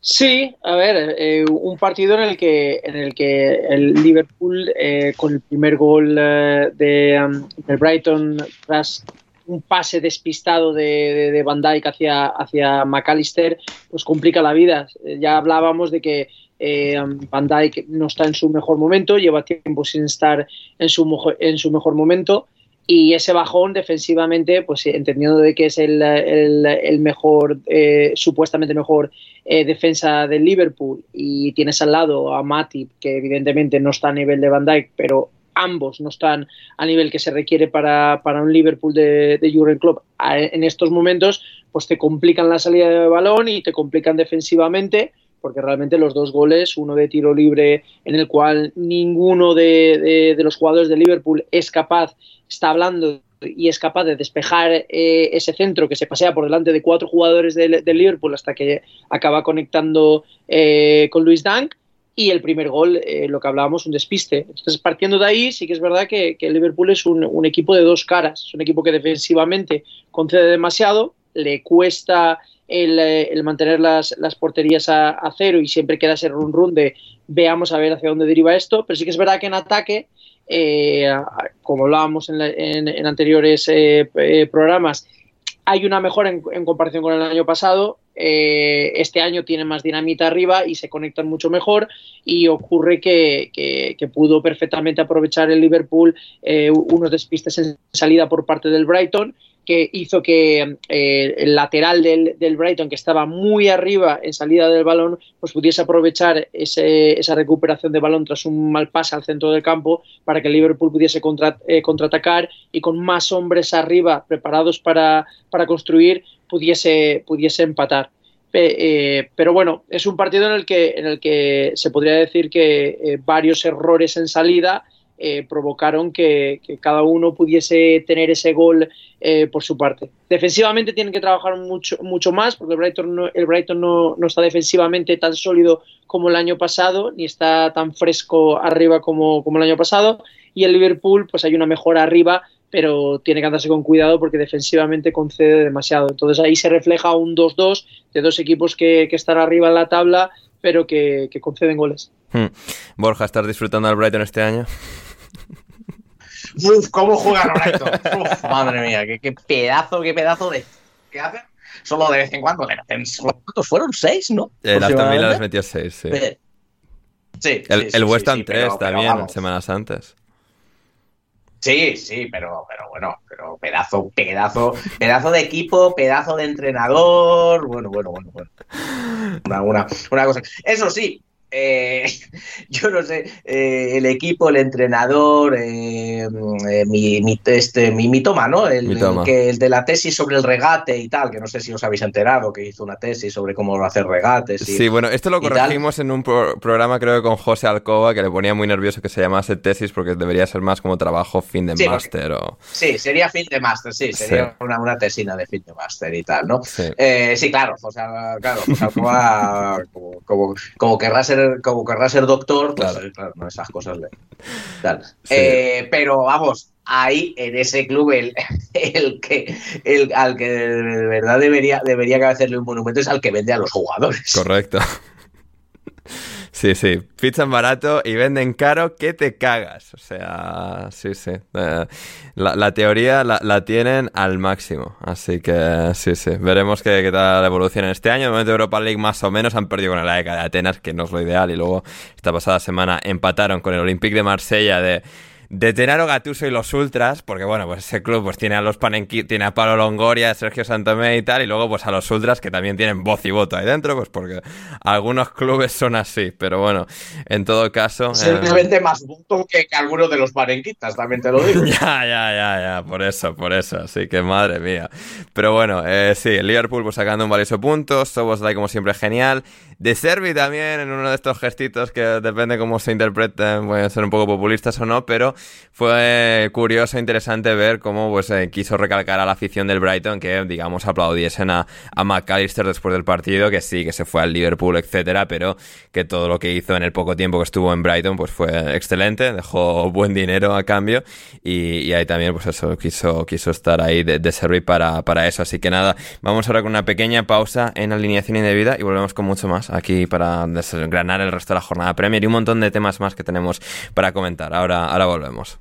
Sí, a ver, eh, un partido en el que en el que el Liverpool eh, con el primer gol de, um, del Brighton tras un pase despistado de, de, Van Dijk hacia, hacia McAllister, pues complica la vida. Ya hablábamos de que eh, Van Dijk no está en su mejor momento, lleva tiempo sin estar en su, en su mejor momento y ese bajón defensivamente, pues entendiendo de que es el, el, mejor, eh, supuestamente mejor eh, defensa del Liverpool y tienes al lado a Matip, que evidentemente no está a nivel de Van Dijk, pero ambos no están a nivel que se requiere para, un Liverpool de, de Jurgen Klopp en estos momentos, pues te complican la salida de balón y te complican defensivamente, porque realmente los dos goles, uno de tiro libre en el cual ninguno de, los jugadores de Liverpool es capaz, está hablando y es capaz de despejar eh, ese centro que se pasea por delante de cuatro jugadores de, Liverpool hasta que acaba conectando eh, con Luis Dunk y el primer gol, eh, lo que hablábamos, un despiste. Entonces, partiendo de ahí, sí que es verdad que, el Liverpool es un, equipo de dos caras. Es un equipo que defensivamente concede demasiado, le cuesta el, eh, mantener las, porterías a, cero y siempre queda ese run run de veamos a ver hacia dónde deriva esto. Pero sí que es verdad que en ataque, eh, como hablábamos en, anteriores programas, hay una mejora en, comparación con el año pasado. Eh, este año tiene más dinamita arriba y se conectan mucho mejor y ocurre que, pudo perfectamente aprovechar el Liverpool eh, unos despistes en salida por parte del Brighton que hizo que eh, el lateral del, Brighton, que estaba muy arriba en salida del balón, pues pudiese aprovechar esa recuperación de balón tras un mal pase al centro del campo para que el Liverpool pudiese eh, contraatacar y con más hombres arriba preparados para, construir pudiese, pudiese empatar. Eh, pero bueno, es un partido en el que, en el que se podría decir que varios errores en salida eh, provocaron que, cada uno pudiese tener ese gol eh, por su parte. Defensivamente tienen que trabajar mucho, mucho más porque el Brighton, no, el Brighton no, no, está defensivamente tan sólido como el año pasado, ni está tan fresco arriba como, como el año pasado. Y el Liverpool, pues hay una mejora arriba, pero tiene que andarse con cuidado porque defensivamente concede demasiado. Entonces ahí se refleja un 2-2 de dos equipos que, que están arriba en la tabla, pero que, que conceden goles. Hmm. Borja, ¿estás disfrutando al Brighton este año? Uf, ¿cómo juega Brighton? madre mía, qué, pedazo, qué pedazo de. ¿Qué hacen? Solo de vez en cuando ¿Cuántos fueron? ¿Seis, no? El Aston Villa les metió seis, sí. Sí, el, el West Ham 3 también, semanas antes. Sí, sí, pero, pero bueno, pero pedazo, pedazo, pedazo de equipo, pedazo de entrenador. Bueno, bueno, bueno, bueno. Una, una, una cosa. Eso sí, eh, yo no sé, eh, el equipo, el entrenador, eh, mi, mi, este, mi, mi, toma, ¿no? El, que, el de la tesis sobre el regate y tal, que no sé si os habéis enterado, que hizo una tesis sobre cómo hacer regates. sí, bueno, esto lo corregimos en un programa, creo que con José Alcoba, que le ponía muy nervioso que se llamase tesis porque debería ser más como trabajo fin de máster. O... Sí, sería fin de máster, sí, sería Una, una, tesina de fin de máster y tal, ¿no? Sí, claro, José, claro, José Alcoba, como, como, como querrá ser como querrá ser doctor, pues claro, claro no, esas cosas le. Eh, pero vamos, ahí en ese club el, el que el, al que de verdad debería, debería hacerle un monumento es al que vende a los jugadores. Correcto. Sí, sí, fichan barato y venden caro que te cagas. O sea, sí, sí. Eh, la, la, teoría la, la, tienen al máximo. Así que sí, sí. Veremos qué, qué tal en este año. El momento de Europa League más o menos han perdido con la ECA de Atenas, que no es lo ideal. Y luego esta pasada semana empataron con el Olympique de Marsella de de Tenaro Gatuso y los Ultras, porque bueno, pues ese club pues tiene a los Panenqui, tiene a Pablo Longoria, a Sergio Santomé y tal, y luego pues a los Ultras que también tienen voz y voto ahí dentro, pues porque algunos clubes son así, pero bueno, en todo caso... Simplemente eh... más voto que, que algunos de los Panenquitas, también te lo digo. ya, ya, ya, ya, por eso, por eso, así que madre mía. Pero bueno, eh, sí, Liverpool pues sacando un valioso punto, Soboslai como siempre genial, de Servi también en uno de estos gestitos que depende cómo se interpreten, pueden ser un poco populistas o no, pero fue curioso e interesante ver cómo pues, eh, quiso recalcar a la afición del Brighton que, digamos, aplaudiesen a, a McAllister después del partido, que sí, que se fue al Liverpool, etcétera, pero que todo lo que hizo en el poco tiempo que estuvo en Brighton pues fue excelente, dejó buen dinero a cambio y, y ahí también, pues eso, quiso, quiso estar ahí de, de servir para, para eso. Así que nada, vamos ahora con una pequeña pausa en alineación indebida y volvemos con mucho más aquí para desgranar el resto de la jornada Premier y un montón de temas más que tenemos para comentar. Ahora, volvemos.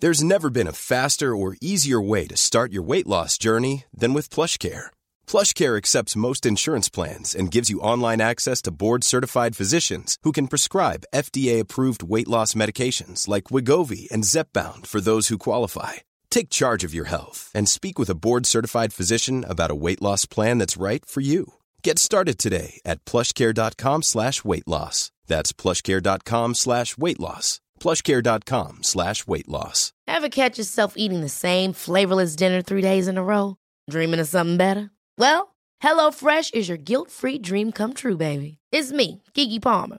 There's never been a faster or easier way to start your weight loss journey than with PlushCare. PlushCare accepts most insurance plans and gives you online access to board-certified physicians who can prescribe FDA-approved weight loss medications like Wigovi and Zepbound for those who qualify. Take charge of your health and speak with a board-certified physician about a weight loss plan that's right for you. Get started today at plushcare.com slash weight loss. That's plushcare.com slash weight loss. Plushcare.com slash weight loss. Ever catch yourself eating the same flavorless dinner three days in a row? Dreaming of something better? Well, HelloFresh is your guilt-free dream come true, baby. It's me, Kiki Palmer.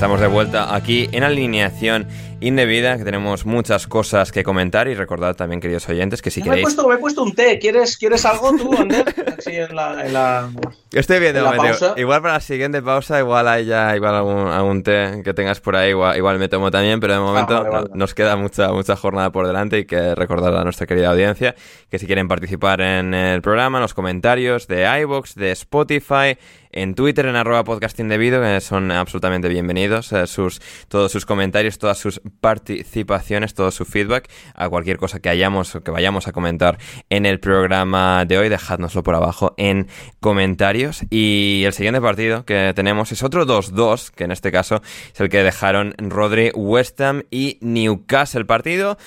Estamos de vuelta aquí en alineación indebida, que tenemos muchas cosas que comentar y recordad también, queridos oyentes, que si me queréis... He puesto, me he puesto un té, ¿quieres, ¿quieres algo tú, Ander? Así en la, en la... Estoy viendo, en la momento. igual para la siguiente pausa, igual hay ya igual algún, algún té que tengas por ahí, igual, igual me tomo también, pero de momento vale, vale. no- nos queda mucha, mucha jornada por delante y que recordar a nuestra querida audiencia que si quieren participar en el programa, en los comentarios de iVoox, de Spotify, en Twitter, en arroba podcast indebido, que son absolutamente bienvenidos, eh, sus, todos sus comentarios, todas sus participaciones, todo su feedback, a cualquier cosa que hayamos o que vayamos a comentar en el programa de hoy, dejádnoslo por abajo en comentarios. Y el siguiente partido que tenemos es otro 2-2, que en este caso es el que dejaron Rodri, West Ham y Newcastle. Partido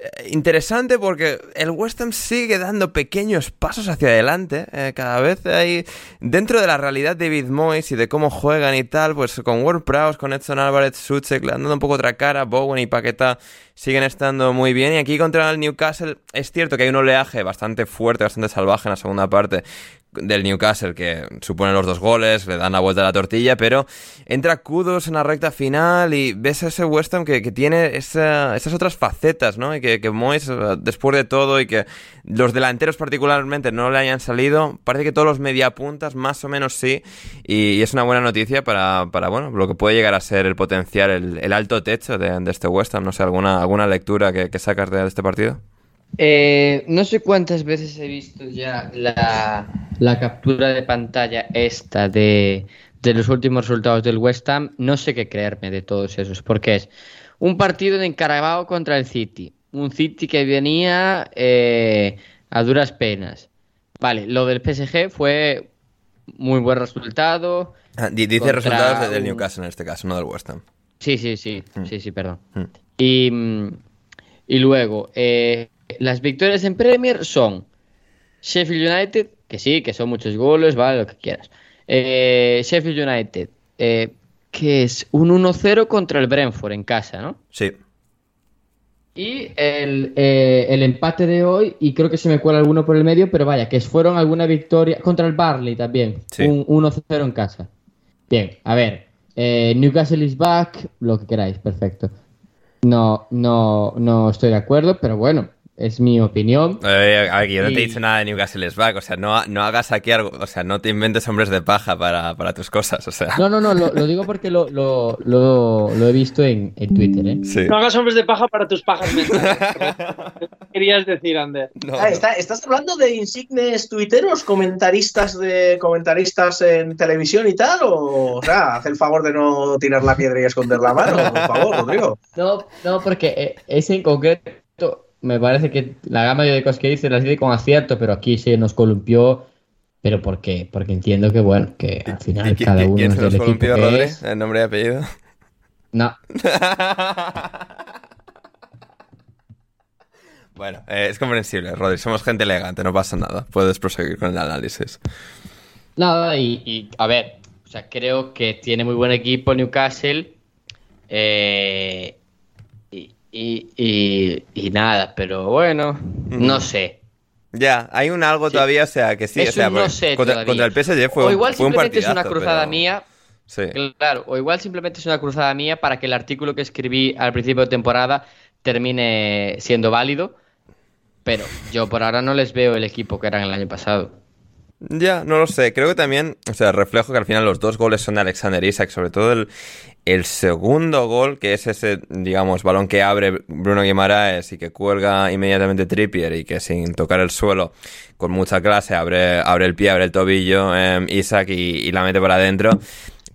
eh, interesante porque el West Ham sigue dando pequeños pasos hacia adelante. eh, cada vez hay, dentro de la realidad de David Moyes y de cómo juegan y tal, pues con Ward Prowse, con Edson Álvarez, Suchek, le han dado un poco otra cara, Bowen y Paqueta siguen estando muy bien. Y aquí contra el Newcastle es cierto que hay un oleaje bastante fuerte, bastante salvaje en la segunda parte del Newcastle que supone los dos goles, le dan la vuelta a la tortilla, pero entra Kudos en la recta final y ves a ese West Ham que, que tiene esa- esas otras facetas, ¿no? Y que, que Moyes, después de todo y que los delanteros particularmente no le hayan salido, parece que todos los mediapuntas más o menos sí, y, es una buena noticia para, para, bueno, lo que puede llegar a ser el potencial, el, alto techo de, de este West Ham, no sé, alguna, alguna lectura que, que sacas de este partido. Eh, no sé cuántas veces he visto ya la, la captura de pantalla esta de, de los últimos resultados del West Ham. No sé qué creerme de todos esos, porque es un partido de encarabao contra el City. Un City que venía eh, a duras penas. Vale, lo del PSG fue muy buen resultado. Ah, di- Dice resultados de- del un- Newcastle en este caso, no del West Ham. Sí, sí, sí, sí, sí, perdón. Mm. Y, mm, y luego, eh, las victorias en Premier son Sheffield United, que sí, que son muchos goles, vale, lo que quieras. Eh, Sheffield United, eh, que es un 1-0 contra el Brentford en casa, ¿no? Sí. Y el, eh, el empate de hoy, y creo que se me cuela alguno por el medio, pero vaya, que fueron alguna victoria contra el Barley también. Sí. Un 1-0 en casa. Bien, a ver. eh, Newcastle is back, lo que queráis, perfecto. No, no, no estoy de acuerdo, pero bueno, es mi opinión. Eh, a ver, que yo no te he dicho nada de Newcastle back, o sea, no, no hagas aquí algo, o sea, no te inventes hombres de paja para, para tus cosas, o sea. No, no, no, lo, lo digo porque lo, lo, lo, lo he visto en, en Twitter, ¿eh? Sí. No hagas hombres de paja para tus pajas mentales. ¿Qué querías decir, Ander? No, Ah, no. está- ¿Estás hablando de insignes tuiteros, comentaristas de comentaristas en televisión y tal? O, o sea, haz el favor de no tirar la piedra y esconder la mano, por favor, Rodrigo. No, no, porque eh, ese en concreto me parece que la gama de cosas que dice las dice con acierto, pero aquí se nos columpió. ¿Pero por qué? Porque entiendo que, bueno, que al ¿Y final cada uno ¿Quién se equipo columpió, Rodri? es. ¿El nombre y apellido? No, bueno, eh, es comprensible, Rodri. Somos gente elegante, no pasa nada. Puedes proseguir con el análisis. nada, y, y, a ver, o sea, creo que tiene muy buen equipo Newcastle. eh, y, y, nada, pero bueno, no sé. Ya, hay un algo Sí. todavía, o sea, que sí, Es o sea, no porque sé contra, el PSG fue, o igual fue un simplemente es una cruzada pero- mía. Sí. Claro, o igual simplemente es una cruzada mía para que el artículo que escribí al principio de temporada termine siendo válido. Pero yo por ahora no les veo el equipo que eran el año pasado. Ya, no lo sé. Creo que también, o sea, reflejo que al final los dos goles son de Alexander Isak, sobre todo el, el segundo gol, que es ese, digamos, balón que abre Bruno Guimaraes y que cuelga inmediatamente Trippier y que sin tocar el suelo, con mucha clase, abre, abre el pie, abre el tobillo, eh, Isak y, y la mete para adentro.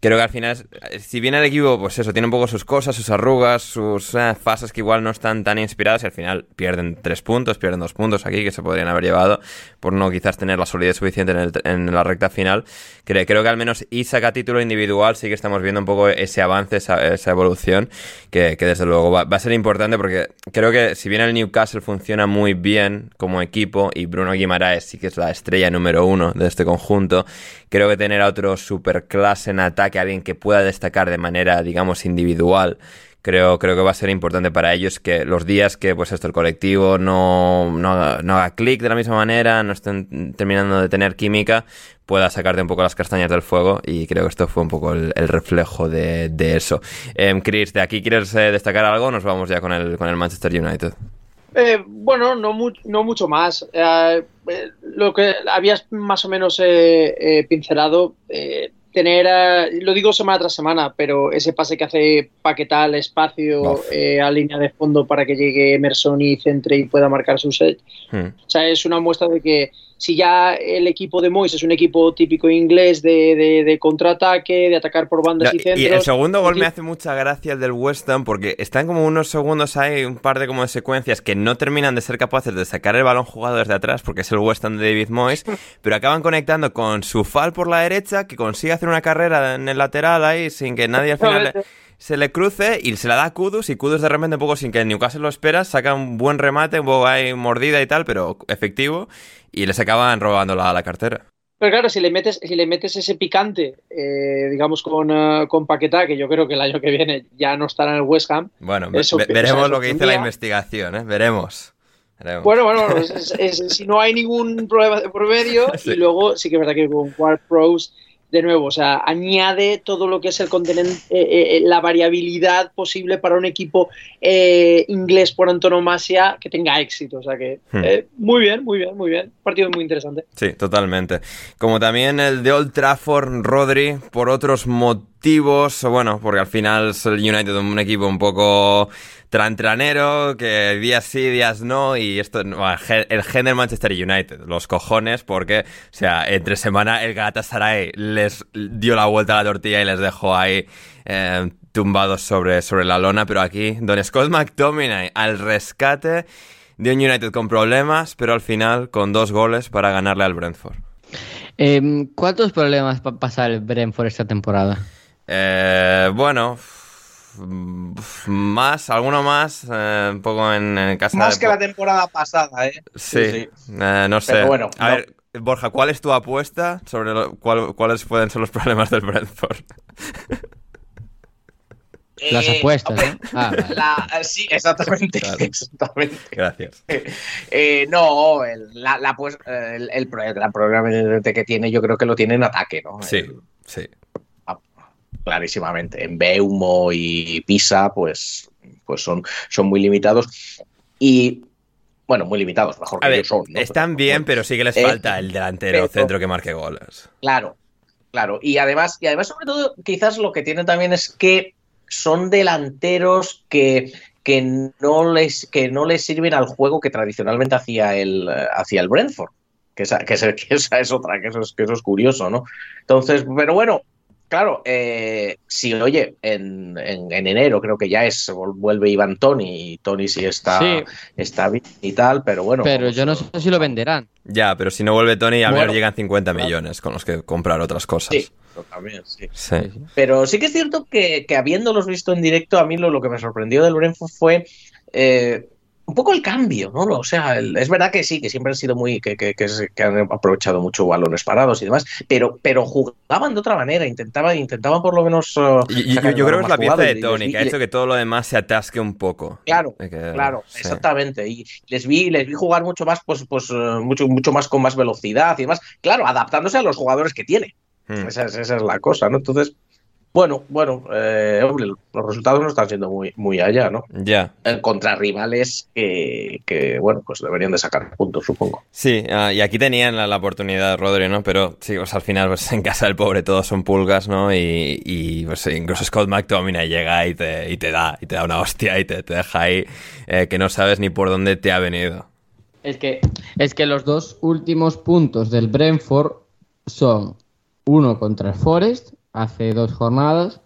Creo que al final, es- si bien el equipo, pues eso, tiene un poco sus cosas, sus arrugas, sus eh, fases que igual no están tan inspiradas y al final pierden tres puntos, pierden dos puntos aquí que se podrían haber llevado por no quizás tener la solidez suficiente en, el- la recta final. Creo, que al menos Isaac a título individual sí que estamos viendo un poco ese avance, esa, evolución que, desde luego va, va a ser importante porque creo que si bien el Newcastle funciona muy bien como equipo y Bruno Guimaraes sí que es la estrella número uno de este conjunto, creo que tener a otro superclase en ataque, alguien que pueda destacar de manera, digamos, individual, creo, creo que va a ser importante para ellos que los días que, pues esto, el colectivo no, no no haga clic de la misma manera, no estén terminando de tener química, pueda sacarte un poco las castañas del fuego y creo que esto fue un poco el, reflejo de, eso. Em, Chris, ¿de aquí quieres eh, destacar algo? Nos vamos ya con el, con el Manchester United. Eh, bueno, no, no mucho más. Eh, lo que habías más o menos pincelado, tener, eh, lo digo semana tras semana, pero ese pase que hace Paquetá al espacio, eh, a línea de fondo para que llegue Emerson y centre y pueda marcar su set. Hmm. O sea, es una muestra de que si ya el equipo de Moyes es un equipo típico inglés de, de- de contraataque, de atacar por bandas No, y centros. y el segundo gol me hace mucha gracia el del West Ham porque están como unos segundos ahí, un par de como de secuencias que no terminan de ser capaces de sacar el balón jugado desde atrás porque es el West Ham de David Moyes, pero acaban conectando con su fal por la derecha que consigue hacer una carrera en el lateral ahí sin que nadie al final se le cruce y se la da a Kudus y Kudus de repente un poco sin que el Newcastle lo espera saca un buen remate, un poco ahí mordida y tal, pero efectivo y les acaban robando la, la cartera. Pero claro, si le metes, si le metes ese picante, eh, digamos, con, eh, con Paquetá, que yo creo que el año que viene ya no estará en el West Ham. Bueno, Eso ve- que- o veremos sea, lo que dice la investigación, ¿eh? Veremos. Veremos. Bueno, bueno, es- es- es- si no hay ningún problema de por medio, Sí. y luego sí que es verdad que con Quad Pros, de nuevo, o sea, añade todo lo que es el eh, eh, la variabilidad posible para un equipo eh, inglés por antonomasia que tenga éxito. O sea que, Hmm. eh, muy bien, muy bien, muy bien. Partido muy interesante. Sí, totalmente. Como también el de Old Trafford, Rodri, por otros motivos, bueno, porque al final es el United un equipo un poco trantranero, que días sí, días no, y esto, el gen- el gen del Manchester United, los cojones, porque, o sea, entre semana el Galatasaray les dio la vuelta a la tortilla y les dejó ahí eh, tumbados sobre, sobre la lona, pero aquí, Don Scott McTominay al rescate de un United con problemas, pero al final con dos goles para ganarle al Brentford. Em, ¿Cuántos problemas va a pasar el Brentford esta temporada? Eh, bueno, más, alguno más, eh, un poco en, en casa Más de que la temporada pasada, ¿eh? Sí, eh, no sé. Pero bueno, a no. ver, Borja, ¿cuál es tu apuesta sobre lo- cuál- cuáles pueden ser los problemas del Brentford? Las Eh, apuestas, ¿no? Ah, vale. la- sí, exactamente. Claro. exactamente. Gracias. Eh, no, el, la, la, pues, el, el, el gran problema que tiene, yo creo que lo tiene en ataque, ¿no? Sí, El- sí. Clarísimamente. En Beumo y Pisa, pues, pues son, son muy limitados. Y, bueno, muy limitados, mejor que A ver, son. ¿no? están bien, pero sí que les Eh, falta el delantero pero- centro que marque goles. Claro, claro. Y además, y además, sobre todo, quizás lo que tienen también es que son delanteros que, que, no, les, que no les sirven al juego que tradicionalmente hacía el, eh, hacía el Brentford. Que esa, que, esa, que esa es otra, que eso es, que eso es curioso, ¿no? Entonces, pero bueno, claro, eh, si oye, en, en, en enero creo que ya es, vuelve Iván Tony, y Tony sí está, Sí. está bien y tal, pero bueno. Pero yo no sé si lo venderán. Ya, pero si no vuelve Tony, al menos Bueno. llegan 50 millones con los que comprar otras cosas. Sí, yo también, sí. Sí. Pero sí que es cierto que, que habiéndolos visto en directo, a mí lo, lo que me sorprendió del Brentford fue eh, un poco el cambio, ¿no? O sea, el- es verdad que sí, que siempre han sido muy, que, que- que se- que han aprovechado mucho balones parados y demás, pero, pero jugaban de otra manera, intentaban, intentaban por lo menos... uh, yo, creo que es la pieza de Tony, que ha hecho que todo lo demás se atasque un poco. Claro, Claro, sí. exactamente. Y les vi, les vi jugar mucho más, pues, pues eh, mucho, mucho más con más velocidad y demás. Claro, adaptándose a los jugadores que tiene. Hmm. Esa, es, esa es la cosa, ¿no? Entonces, bueno, bueno, eh, hombre, los resultados no están siendo muy, muy allá, ¿no? Ya. Eh, Contra rivales que, que, bueno, pues deberían de sacar puntos, supongo. Sí, ah, y aquí tenían la, la oportunidad, Rodri, ¿no? Pero sí, pues al final, pues en casa del pobre todos son pulgas, ¿no? Y, y, pues incluso Scott McTominay llega y te, y te da, y te da una hostia y te, te deja ahí eh, que no sabes ni por dónde te ha venido. Es que, es que los dos últimos puntos del Brentford son uno contra el Forest hace dos jornadas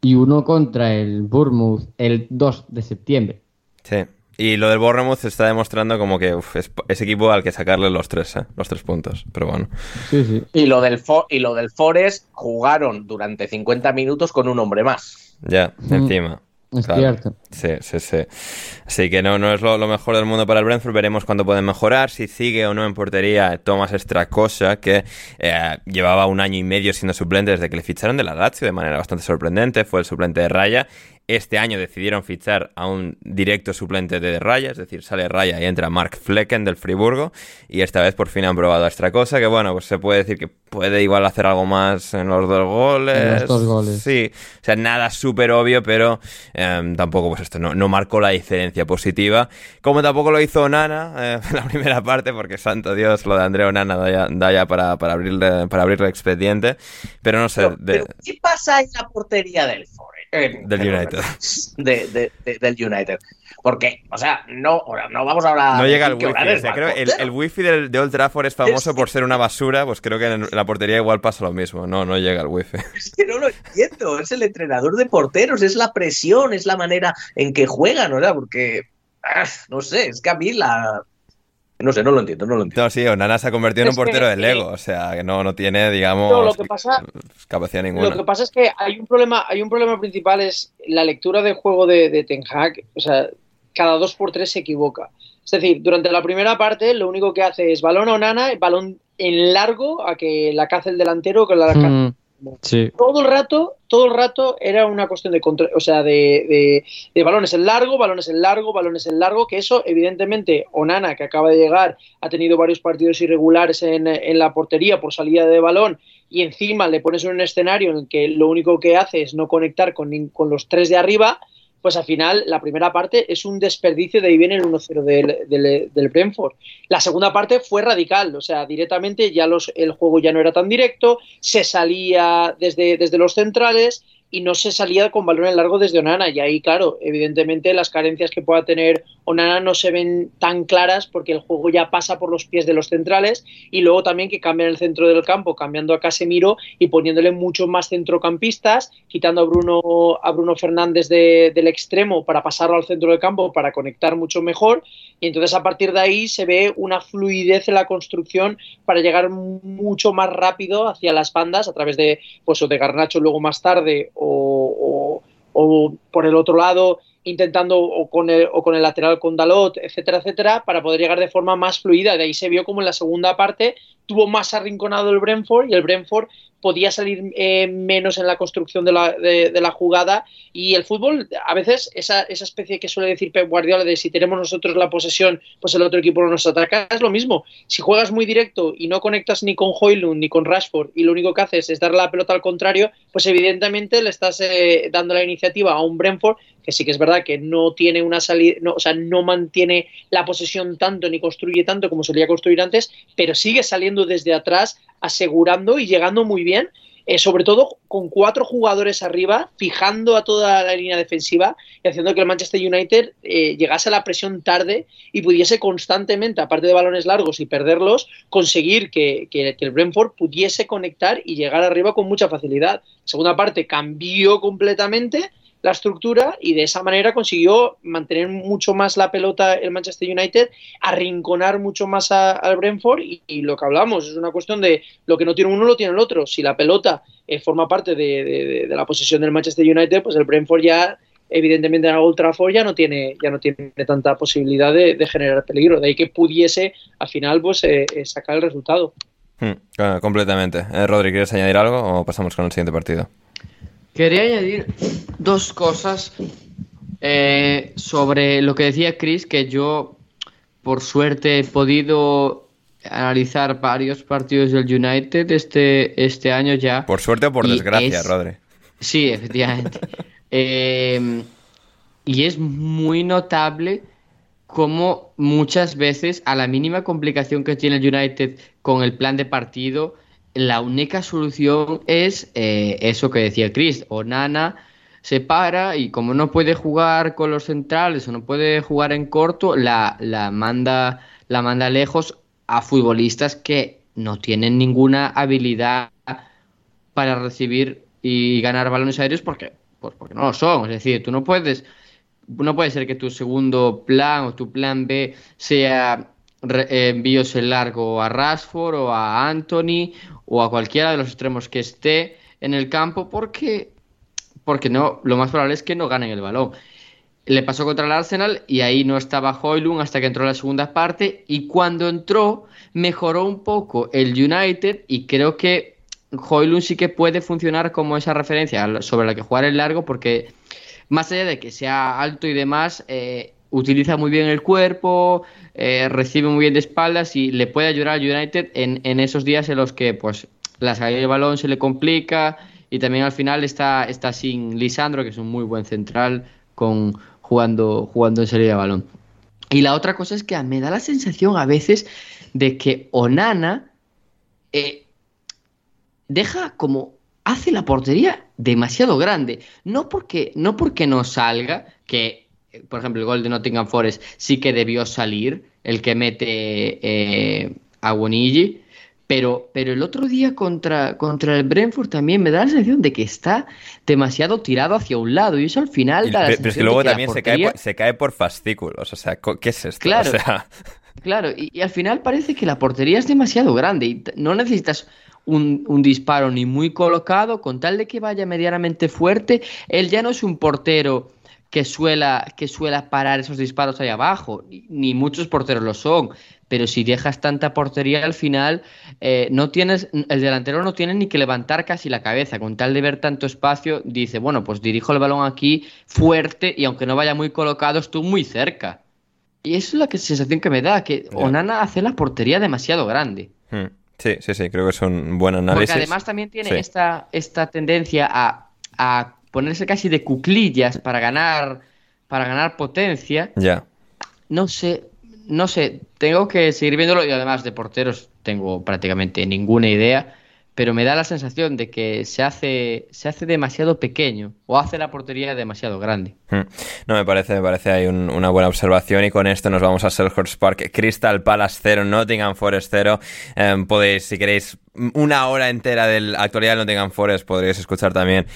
y uno contra el Bournemouth el 2 de septiembre. Sí. Y lo del Bournemouth está demostrando como que uf, es, es equipo al que sacarle los tres, ¿eh? Los tres puntos. Pero bueno. Sí, sí. Y lo del, Fo- y lo del Forest jugaron durante 50 minutos con un hombre más. Ya, Mm. Encima. Es Claro. cierto. Sí, sí, sí. Así que no, no es lo, lo mejor del mundo para el Brentford. Veremos cuándo pueden mejorar. Si sigue o no en portería Thomas Estracosa, que eh, llevaba un año y medio siendo suplente desde que le ficharon de la Lazio de manera bastante sorprendente. Fue el suplente de Raya. Este año decidieron fichar a un directo suplente de Raya, es decir, sale Raya y entra Mark Flecken del Friburgo. Y esta vez por fin han probado a Estracosa, que bueno, pues se puede decir que puede igual hacer algo más en los dos goles. En los dos goles. Sí, o sea, nada súper obvio, pero eh, tampoco, pues esto no, no marcó la diferencia positiva. Como tampoco lo hizo Nana eh, en la primera parte, porque santo Dios, lo de Andrea Nana da ya, da ya para, para, abrirle, para abrirle expediente. Pero no sé, Pero, de- pero, ¿qué pasa en la portería del Forest? Eh, Del United. de- de- de- del United. Porque, o sea, no, no vamos a hablar. no llega el wifi. O sea, creo el wifi del- de Old Trafford es famoso Es- por ser una basura, pues creo que en la portería igual pasa lo mismo. No, no llega el wifi. Es que no lo entiendo. Es el entrenador de porteros, es la presión, es la manera en que juegan, ¿no? Porque, ah, no sé, es que a mí la. No sé, no lo entiendo, no lo entiendo. No, sí, Onana se ha convertido en un Es que, portero de Lego, o sea, que no, no tiene, digamos, No, lo que pasa- capacidad ninguna. Lo que pasa es que hay un problema, hay un problema principal es la lectura del juego de, de Ten Hag. O sea, cada dos por tres se equivoca. Es decir, durante la primera parte lo único que hace es balón o nana, balón en largo a que la caza el delantero que la caza Mm, sí. todo el rato, todo el rato era una cuestión de control, o sea, de, de- de balones en largo, balones en largo, balones en largo, que eso, evidentemente, Onana, que acaba de llegar, ha tenido varios partidos irregulares en, en la portería por salida de balón, y encima le pones en un escenario en el que lo único que hace es no conectar con, con los tres de arriba, pues al final la primera parte es un desperdicio, de ahí viene el 1-0 del, del, del Brentford. La segunda parte fue radical, o sea, directamente ya los, el juego ya no era tan directo, se salía desde, desde los centrales y no se salía con balón en largo desde Onana. Y ahí, claro, evidentemente las carencias que pueda tener Onana no se ven tan claras porque el juego ya pasa por los pies de los centrales y luego también que cambian el centro del campo, cambiando a Casemiro y poniéndole muchos más centrocampistas, quitando a Bruno, a Bruno Fernández de- del extremo para pasarlo al centro del campo para conectar mucho mejor. Y entonces a partir de ahí se ve una fluidez en la construcción para llegar mucho más rápido hacia las bandas a través de, pues, o de Garnacho luego más tarde o, o- por el otro lado intentando o con el, o con el lateral con Dalot, etcétera, etcétera, para poder llegar de forma más fluida. De ahí se vio como en la segunda parte tuvo más arrinconado el Brentford y el Brentford podía salir eh, menos en la construcción de la, de, la, jugada y el fútbol, a veces esa, esa, especie que suele decir Pep Guardiola de si tenemos nosotros la posesión, pues el otro equipo no nos ataca, es lo mismo. Si juegas muy directo y no conectas ni con Hoylund ni con Rashford y lo único que haces es darle la pelota al contrario, pues evidentemente le estás eh, dando la iniciativa a un Brentford que sí que es verdad que no tiene una salida, no, o sea, no mantiene la posesión tanto ni construye tanto como solía construir antes, pero sigue saliendo desde atrás, asegurando y llegando muy bien. Eh, sobre todo con cuatro jugadores arriba, fijando a toda la línea defensiva y haciendo que el Manchester United eh, llegase a la presión tarde y pudiese constantemente, aparte de balones largos y perderlos, conseguir que, que el Brentford pudiese conectar y llegar arriba con mucha facilidad. segunda parte cambió completamente la estructura y de esa manera consiguió mantener mucho más la pelota el Manchester United, arrinconar mucho más al Brentford y, lo que hablamos es una cuestión de lo que no tiene uno lo tiene el otro. Si la pelota eh, forma parte de, la posesión del Manchester United, pues el Brentford ya evidentemente en Old Trafford ya no tiene ya no tiene tanta posibilidad de, generar peligro, de ahí que pudiese al final pues eh, eh, sacar el resultado. Hmm, completamente. Rodri, ¿quieres añadir algo o pasamos con el siguiente partido? Quería añadir dos cosas eh, sobre lo que decía Chris, que yo por suerte he podido analizar varios partidos del United este, este año ya. Por suerte o por desgracia, Rodri. Sí, efectivamente. Eh, y es muy notable cómo muchas veces a la mínima complicación que tiene el United con el plan de partido, la única solución es eh, eso que decía Chris, o Nana se para y como no puede jugar con los centrales o no puede jugar en corto, la, la, manda, la manda lejos a futbolistas que no tienen ninguna habilidad para recibir y ganar balones aéreos porque, pues porque no lo son. Es decir, tú no puedes, no puede ser que tu segundo plan o tu plan B sea envíos en largo a Rashford o a Anthony o a cualquiera de los extremos que esté en el campo porque, porque no, lo más probable es que no ganen el balón. Le pasó contra el Arsenal y ahí no estaba Hoylund hasta que entró la segunda parte y cuando entró mejoró un poco el United y creo que Hoylund sí que puede funcionar como esa referencia sobre la que jugar el largo porque más allá de que sea alto y demás, eh, utiliza muy bien el cuerpo, eh, recibe muy bien de espaldas y le puede ayudar al United en, en esos días en los que pues la salida del balón se le complica y también al final está, está sin Lisandro, que es un muy buen central, con jugando, jugando en salida de balón. Y la otra cosa es que me da la sensación a veces de que Onana eh, deja como hace la portería demasiado grande. No porque, no porque no salga, que por ejemplo, el gol de Nottingham Forest sí que debió salir, el que mete eh, a Bonigi, pero, pero el otro día contra, contra el Brentford también me da la sensación de que está demasiado tirado hacia un lado y eso al final da la Pero es que luego también se, cae por, se cae por fascículos, o sea, ¿qué es esto? Claro, claro y, al final parece que la portería es demasiado grande y no necesitas un, un, disparo ni muy colocado, con tal de que vaya medianamente fuerte, él ya no es un portero que suela, que suela parar esos disparos ahí abajo, ni muchos porteros lo son, pero si dejas tanta portería al final, eh, no tienes, el delantero no tiene ni que levantar casi la cabeza, con tal de ver tanto espacio, dice, bueno, pues dirijo el balón aquí fuerte y aunque no vaya muy colocado, estoy muy cerca. Y eso es la sensación que me da, que Onana hace la portería demasiado grande. Hmm. Sí, sí, sí, creo que es un buen análisis. Porque además también tiene esta, esta tendencia a, a ponerse casi de cuclillas para ganar, para ganar potencia. Ya. No sé, no sé, tengo que seguir viéndolo y además de porteros tengo prácticamente ninguna idea pero me da la sensación de que se hace, se hace demasiado pequeño o hace la portería demasiado grande. Hmm. No, me parece, me parece ahí una buena observación y con esto nos vamos a Selhurst Park. Crystal Palace 0, Nottingham Forest 0. Em, podéis, si queréis, una hora entera de la actualidad del Nottingham Forest, podréis escuchar también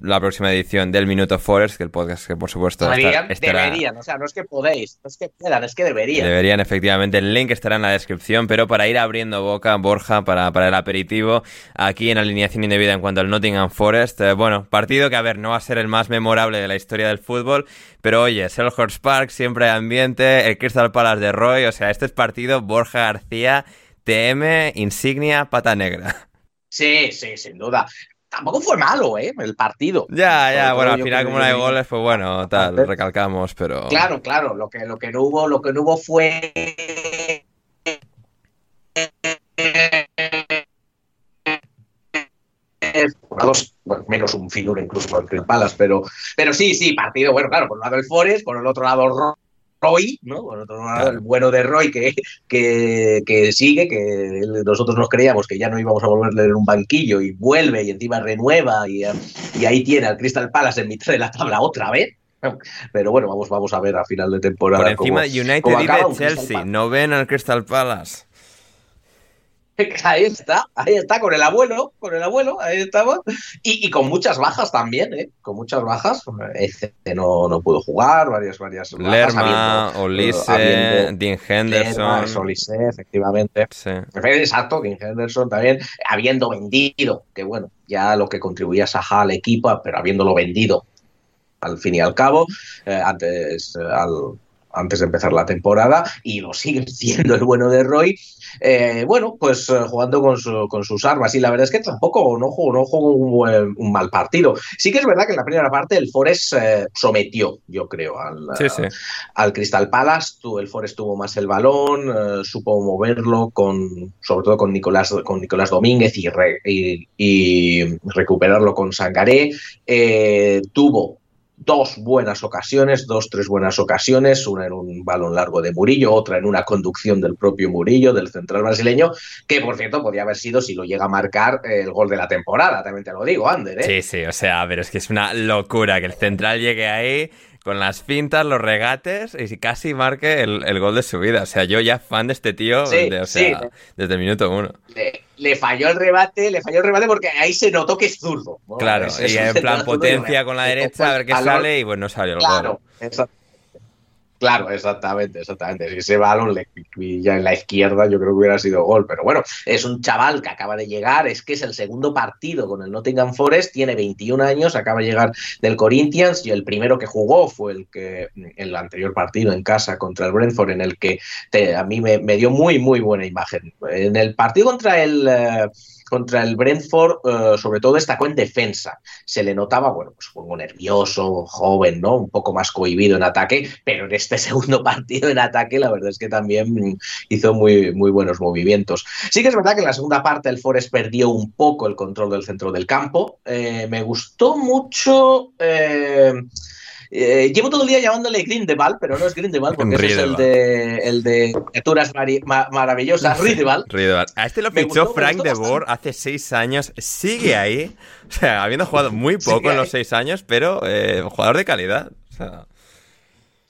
la próxima edición del Minuto Forest, que el podcast que por supuesto deberían, deberían, o sea, no es que podéis, no es que puedan, es que deberían. Deberían, efectivamente, el link estará en la descripción, pero para ir abriendo boca, Borja, para, para el aperitivo, aquí en alineación indebida en cuanto al Nottingham Forest. Eh, bueno, partido que, a ver, no va a ser el más memorable de la historia del fútbol, pero oye, Selhurst Park, siempre hay ambiente, el Crystal Palace de Roy, o sea, este es partido Borja García, TM, insignia, pata negra. Sí, sí, sin duda. Tampoco fue malo, ¿eh? El partido. Ya, ya, bueno, al final como no hay goles, pues bueno, tal, recalcamos, pero... Claro, claro. Lo que, lo que no hubo, lo que no hubo fue. Bueno, menos un figura incluso con Crystal Palace, pero, pero sí, sí, partido, bueno, claro, por un lado el Forest, por el otro lado Roy, ¿no? Por otro lado el bueno de Roy que, que, que sigue, que nosotros nos creíamos que ya no íbamos a volverle en un banquillo y vuelve y encima renueva y, y ahí tiene al Crystal Palace en mitad de la tabla otra vez. Pero bueno, vamos, vamos a ver a final de temporada. Por encima cómo- United cómo y acaba Chelsea, no ven al Crystal Palace. Ahí está, ahí está, con el abuelo, con el abuelo, ahí estaba. Y, y con muchas bajas también, ¿eh? Con muchas bajas. Ece no, no pudo jugar, varias, varias bajas. Lerma, Olise, habiendo- Dean Henderson... Olise, efectivamente. Sí. Exacto, King Henderson también, habiendo vendido, que bueno, ya lo que contribuía Saha al equipo, pero habiéndolo vendido al fin y al cabo, eh, antes, eh, al- antes de empezar la temporada, y lo sigue siendo el bueno de Roy. eh, bueno, pues eh, jugando con, su- con sus armas, y la verdad es que tampoco no jugó, no jugó un, un mal partido. Sí que es verdad que en la primera parte el Forest eh, sometió, yo creo, al, Sí, sí. al Crystal Palace. El Forest tuvo más el balón, supo moverlo, con, sobre todo con Nicolás, con Nicolás Domínguez y, re- y- y recuperarlo con Sangaré. Tuvo dos buenas ocasiones, dos, tres buenas ocasiones, una en un balón largo de Murillo, otra en una conducción del propio Murillo, del central brasileño, que por cierto podía haber sido, si lo llega a marcar, eh, el gol de la temporada, también te lo digo, Ander. ¿eh? Sí, sí, o sea, pero es que es una locura que el central llegue ahí con las fintas, los regates y casi marque el, el gol de su vida. O sea, yo ya fan de este tío Sí, de- o sí. sea, desde el minuto uno. le, le falló el rebate, le falló el rebate porque ahí se notó que es zurdo. ¿no? Claro, Es- y en plan potencia con la derecha, a ver qué sale y bueno, salió el Claro, gol. exa- Claro, exactamente, exactamente. Si ese balón le pilla en la izquierda, yo creo que hubiera sido gol. Pero bueno, es un chaval que acaba de llegar, es que es el segundo partido con el Nottingham Forest, tiene 21 años, acaba de llegar del Corinthians y el primero que jugó fue el que el anterior partido en casa contra el Brentford, en el que a mí me, me dio muy, muy buena imagen. En el partido contra el. eh, contra el Brentford, eh, sobre todo destacó en defensa. Se le notaba, bueno, pues un nervioso, joven, ¿no? Un poco más cohibido en ataque, pero en este segundo partido en ataque, la verdad es que también hizo muy, muy buenos movimientos. Sí que es verdad que en la segunda parte el Forest perdió un poco el control del centro del campo. Eh, me gustó mucho. eh, eh, llevo todo el día llamándole Grindelwald, pero no es Grindelwald porque ese es el de, el de criaturas maravillosas. Riedewald. A este lo fichó gustó, Frank de Boer hace seis años. Sigue ahí. O sea, habiendo jugado muy poco Sigue en los ahí. seis años, pero eh, jugador de calidad. O sea,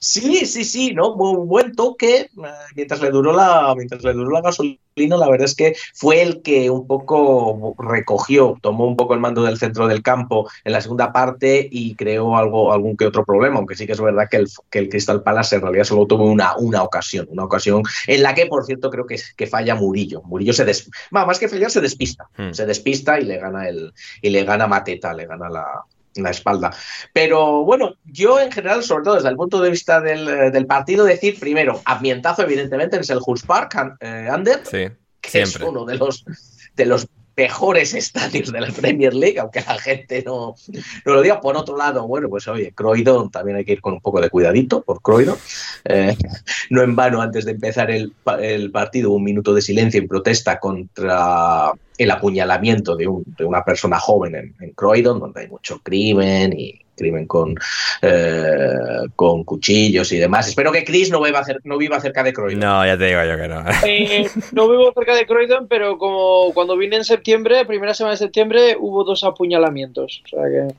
Sí, sí, sí, ¿no? Muy buen toque. eh, Mientras le duró la, mientras le duró la gasolina, la verdad es que fue el que un poco recogió, tomó un poco el mando del centro del campo en la segunda parte y creó algo, algún que otro problema, aunque sí que es verdad que el, que el Crystal Palace en realidad solo tuvo una, una ocasión, una ocasión en la que, por cierto, creo que, que falla Murillo. Murillo se des, más que fallar, se despista. Hmm. Se despista y le gana el, y le gana Mateta, le gana la, la espalda. Pero bueno, yo en general, sobre todo desde el punto de vista del, eh, del partido, decir primero, ambientazo evidentemente en Selhurst Park, eh, Ander, sí, que es uno de los, de los mejores estadios de la Premier League, aunque la gente no, no lo diga. Por otro lado, bueno, pues oye, Croydon también hay que ir con un poco de cuidadito por Croydon. Eh, no en vano, antes de empezar el, el partido, un minuto de silencio en protesta contra el apuñalamiento de, un- de una persona joven en, en Croydon, donde hay mucho crimen y crimen con, eh, con cuchillos y demás. Espero que Chris no viva, no viva cerca de Croydon. No, ya te digo yo que no. Eh, no vivo cerca de Croydon, pero como cuando vine en septiembre, primera semana de septiembre, hubo dos apuñalamientos. O sea que.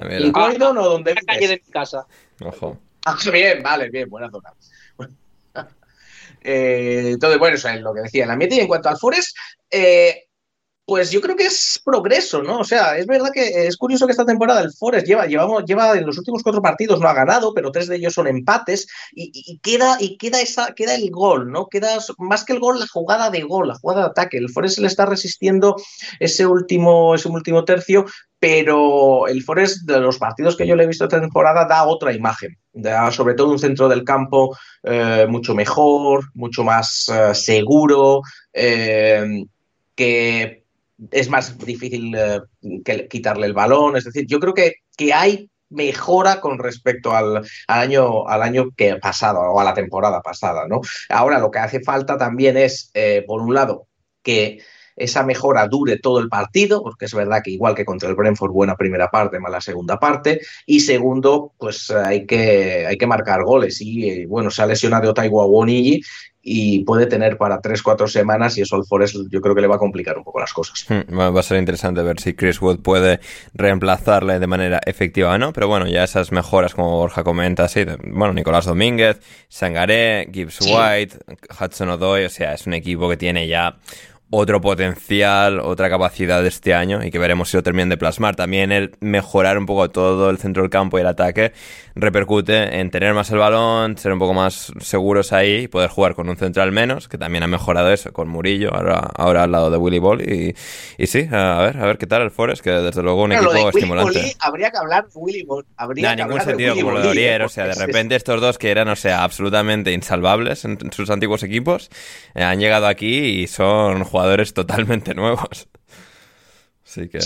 A ver, ¿En Croydon o donde En la calle vives? de mi casa. ojo. Ah, bien, vale, bien, buena zona. Eh, entonces, bueno, eso es lo que decía el ambiente. Y en cuanto al Forest, eh, pues yo creo que es progreso, ¿no? O sea, es verdad que es curioso que esta temporada el Forest lleva, llevamos, lleva en los últimos cuatro partidos no ha ganado, pero tres de ellos son empates y, queda, y queda, esa, queda el gol, ¿no? Queda más que el gol, la jugada de gol, la jugada de ataque. El Forest le está resistiendo ese último, ese último tercio, pero el Forest de los partidos que yo le he visto esta temporada da otra imagen, da sobre todo un centro del campo eh, mucho mejor, mucho más eh, seguro, eh, que es más difícil eh, que quitarle el balón. Es decir, yo creo que, que hay mejora con respecto al, al, año, al año que pasado o a la temporada pasada. ¿no? Ahora lo que hace falta también es, eh, por un lado, que esa mejora dure todo el partido, porque es verdad que igual que contra el Brentford, buena primera parte, mala segunda parte, y segundo, pues hay que, hay que marcar goles, y eh, bueno, se ha lesionado Taiwa Wonigi y puede tener para 3-4 semanas y eso al Forest yo creo que le va a complicar un poco las cosas. Hmm, va a ser interesante ver si Chris Wood puede reemplazarle de manera efectiva o no, pero bueno, ya esas mejoras como Borja comenta, sí, bueno, Nicolás Domínguez, Sangaré, Gibbs sí. White, Hudson Odoy, o sea, es un equipo que tiene ya otro potencial, otra capacidad de este año y que veremos si lo terminan de plasmar. También el mejorar un poco todo el centro del campo y el ataque repercute en tener más el balón, ser un poco más seguros ahí y poder jugar con un central menos, que también ha mejorado eso con Murillo, ahora, ahora al lado de Willy Ball. Y, y sí, a ver, a ver qué tal el Forest, que desde luego un Pero equipo lo de estimulante. Willy Bolly, habría que hablar de Willy Ball. Habría No, que ningún hablar de sentido Willy como lo de Bolly, Orier, ¿eh? o sea, de repente estos dos que eran, o sea, absolutamente insalvables en sus antiguos equipos, eh, han llegado aquí y son jugadores totalmente nuevos. Así que...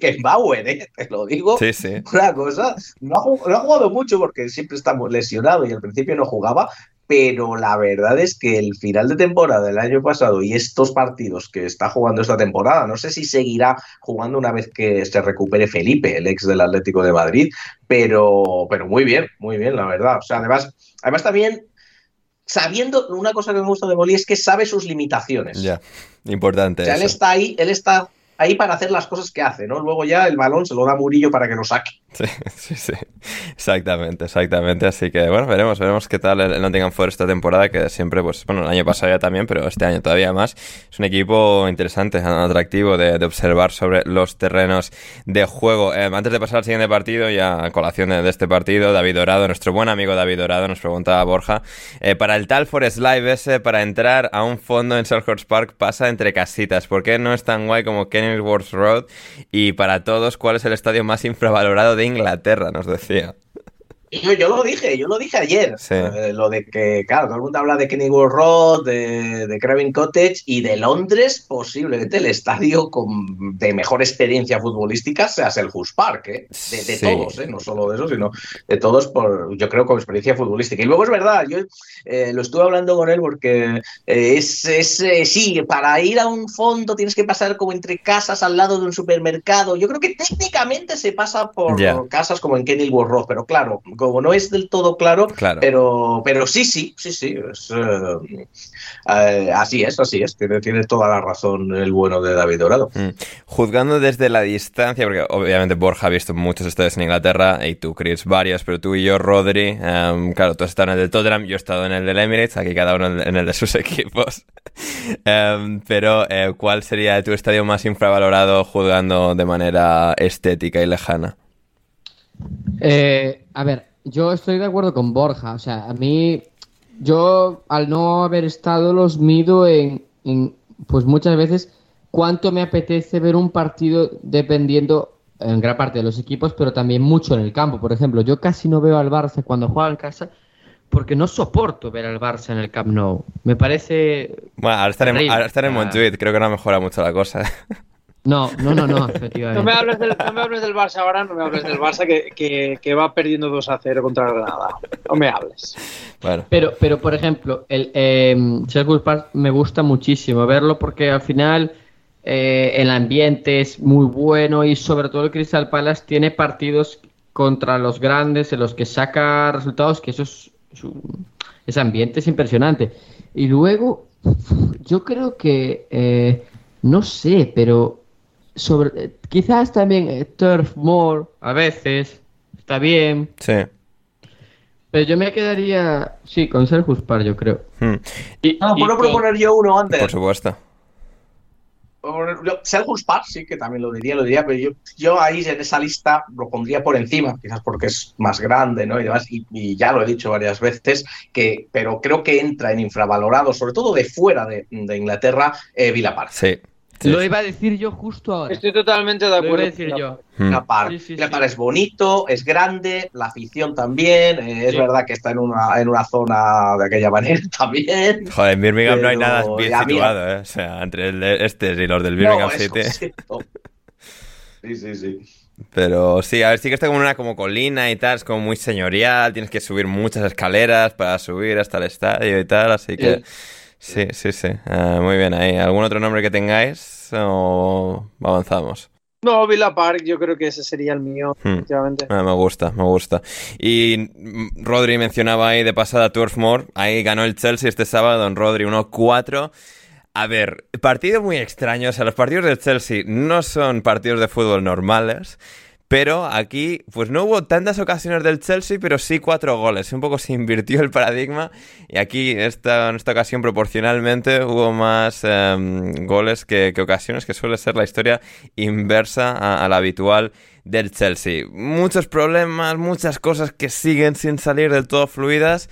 que Bauer, ¿eh? te lo digo. Sí, sí. Una cosa, no ha, jug- no ha jugado mucho porque siempre está lesionado y al principio no jugaba, pero la verdad es que el final de temporada del año pasado y estos partidos que está jugando esta temporada, no sé si seguirá jugando una vez que se recupere Felipe, el ex del Atlético de Madrid, pero, pero muy bien, muy bien, la verdad. O sea, además, además también sabiendo, una cosa que me gusta de Boli es que sabe sus limitaciones. Ya, importante O sea, él está ahí, él está ahí para hacer las cosas que hace, ¿no? Luego ya el balón se lo da a Murillo para que lo saque. Sí, sí, sí. Exactamente, exactamente. Así que bueno, veremos, veremos qué tal el Nottingham Forest esta temporada, que siempre, pues, bueno, el año pasado ya también, pero este año todavía más. Es un equipo interesante, atractivo de, observar sobre los terrenos de juego. Eh, antes de pasar al siguiente partido, ya a colación de, de este partido, David Dorado, nuestro buen amigo David Dorado, nos preguntaba Borja, eh, para el tal Forest Live ese, para entrar a un fondo en Selhurst Park, pasa entre casitas. ¿Por qué no es tan guay como Kenilworth Road? Y para todos, ¿cuál es el estadio más infravalorado de Inglaterra? Nos decía. Yo, yo lo dije, yo lo dije ayer. Sí. Eh, lo de que, claro, todo el mundo habla de Kenilworth Road, de, de Craven Cottage y de Londres, posiblemente el estadio con, de mejor experiencia futbolística sea Selhurst Park, ¿eh? De, de Sí. todos, ¿eh? No solo de eso, sino de todos, por, yo creo, con experiencia futbolística. Y luego es verdad, yo eh, lo estuve hablando con él porque eh, es, es sí, para ir a un fondo tienes que pasar como entre casas al lado de un supermercado. Yo creo que técnicamente se pasa por casas como en Kenilworth Road, pero claro, como no es del todo claro, Claro. pero, pero sí, sí, sí, sí. es, eh, eh, así es, así es. Tiene, tiene toda la razón el bueno de David Dorado. Mm. Juzgando desde la distancia, porque obviamente Borja ha visto muchos estadios en Inglaterra, y tú, Chris, varios, pero tú y yo, Rodri, em, claro, tú has estado en el del Tottenham, yo he estado en el del Emirates, aquí cada uno en en el de sus equipos. Em, pero, eh, ¿cuál sería tu estadio más infravalorado juzgando de manera estética y lejana? Eh, a ver, yo estoy de acuerdo con Borja. O sea, a mí, yo al no haber estado los mido en, en, pues muchas veces cuánto me apetece ver un partido dependiendo en gran parte de los equipos, pero también mucho en el campo. Por ejemplo, yo casi no veo al Barça cuando juega en casa porque no soporto ver al Barça en el Camp Nou. Me parece... Bueno, ahora estar en, ahora Ah. Montjuic, creo que no mejora mucho la cosa. No, no, no, no, efectivamente. No me, hables del, no me hables del Barça ahora, no me hables del Barça que, que, que va perdiendo 2 a 0 contra Granada. No me hables. bueno, Pero, pero por ejemplo, el eh, Park me gusta muchísimo verlo porque al final eh, el ambiente es muy bueno y sobre todo el Crystal Palace tiene partidos contra los grandes en los que saca resultados que eso es, es un- ese ambiente es impresionante. Y luego, yo creo que, eh, no sé, pero sobre, eh, quizás también eh, Turf Moor a veces está bien. sí. Pero yo me quedaría, sí, con Sergio Park, yo creo. Mm, Y, No, y puedo con- proponer yo uno antes. por supuesto. Park sí que también lo diría, lo diría, pero yo, yo ahí en esa lista lo pondría por encima, quizás porque es más grande, ¿no? Y demás, y, y ya lo he dicho varias veces, que, pero creo que entra en infravalorado, sobre todo de fuera de, de Inglaterra, eh, Villa Park. Sí, Sí. Lo iba a decir yo justo ahora. Estoy totalmente de Lo acuerdo. iba a decir yo. La Park. Sí, sí, La sí. Park es bonito, es grande, la afición también. eh, es Sí. verdad que está en una, en una zona de aquella manera también. Joder, en Birmingham no hay nada bien ya, mira. situado, ¿eh? O sea, entre el de este y los del Birmingham No, City. Sí, sí, sí. Pero sí, a ver, sí que está como en una como colina y tal, es como muy señorial, tienes que subir muchas escaleras para subir hasta el estadio y tal, así que sí, sí, sí, Ah, muy bien ahí. ¿Algún otro nombre que tengáis o avanzamos? No, Villa Park, yo creo que ese sería el mío, Hmm. efectivamente. Ah, me gusta, me gusta. Y mm, Rodri mencionaba ahí de pasada Turf Moor. Ahí ganó el Chelsea este sábado en Rodri 1-4. A ver, partido muy extraño. O sea, los partidos del Chelsea no son partidos de fútbol normales. Pero aquí, pues no hubo tantas ocasiones del Chelsea, pero sí cuatro goles. Un poco se invirtió el paradigma. Y aquí, esta, en esta ocasión, proporcionalmente, hubo más em, goles que, ocasiones, que suele ser la historia inversa a, la habitual del Chelsea. Muchos problemas, muchas cosas que siguen sin salir del todo fluidas.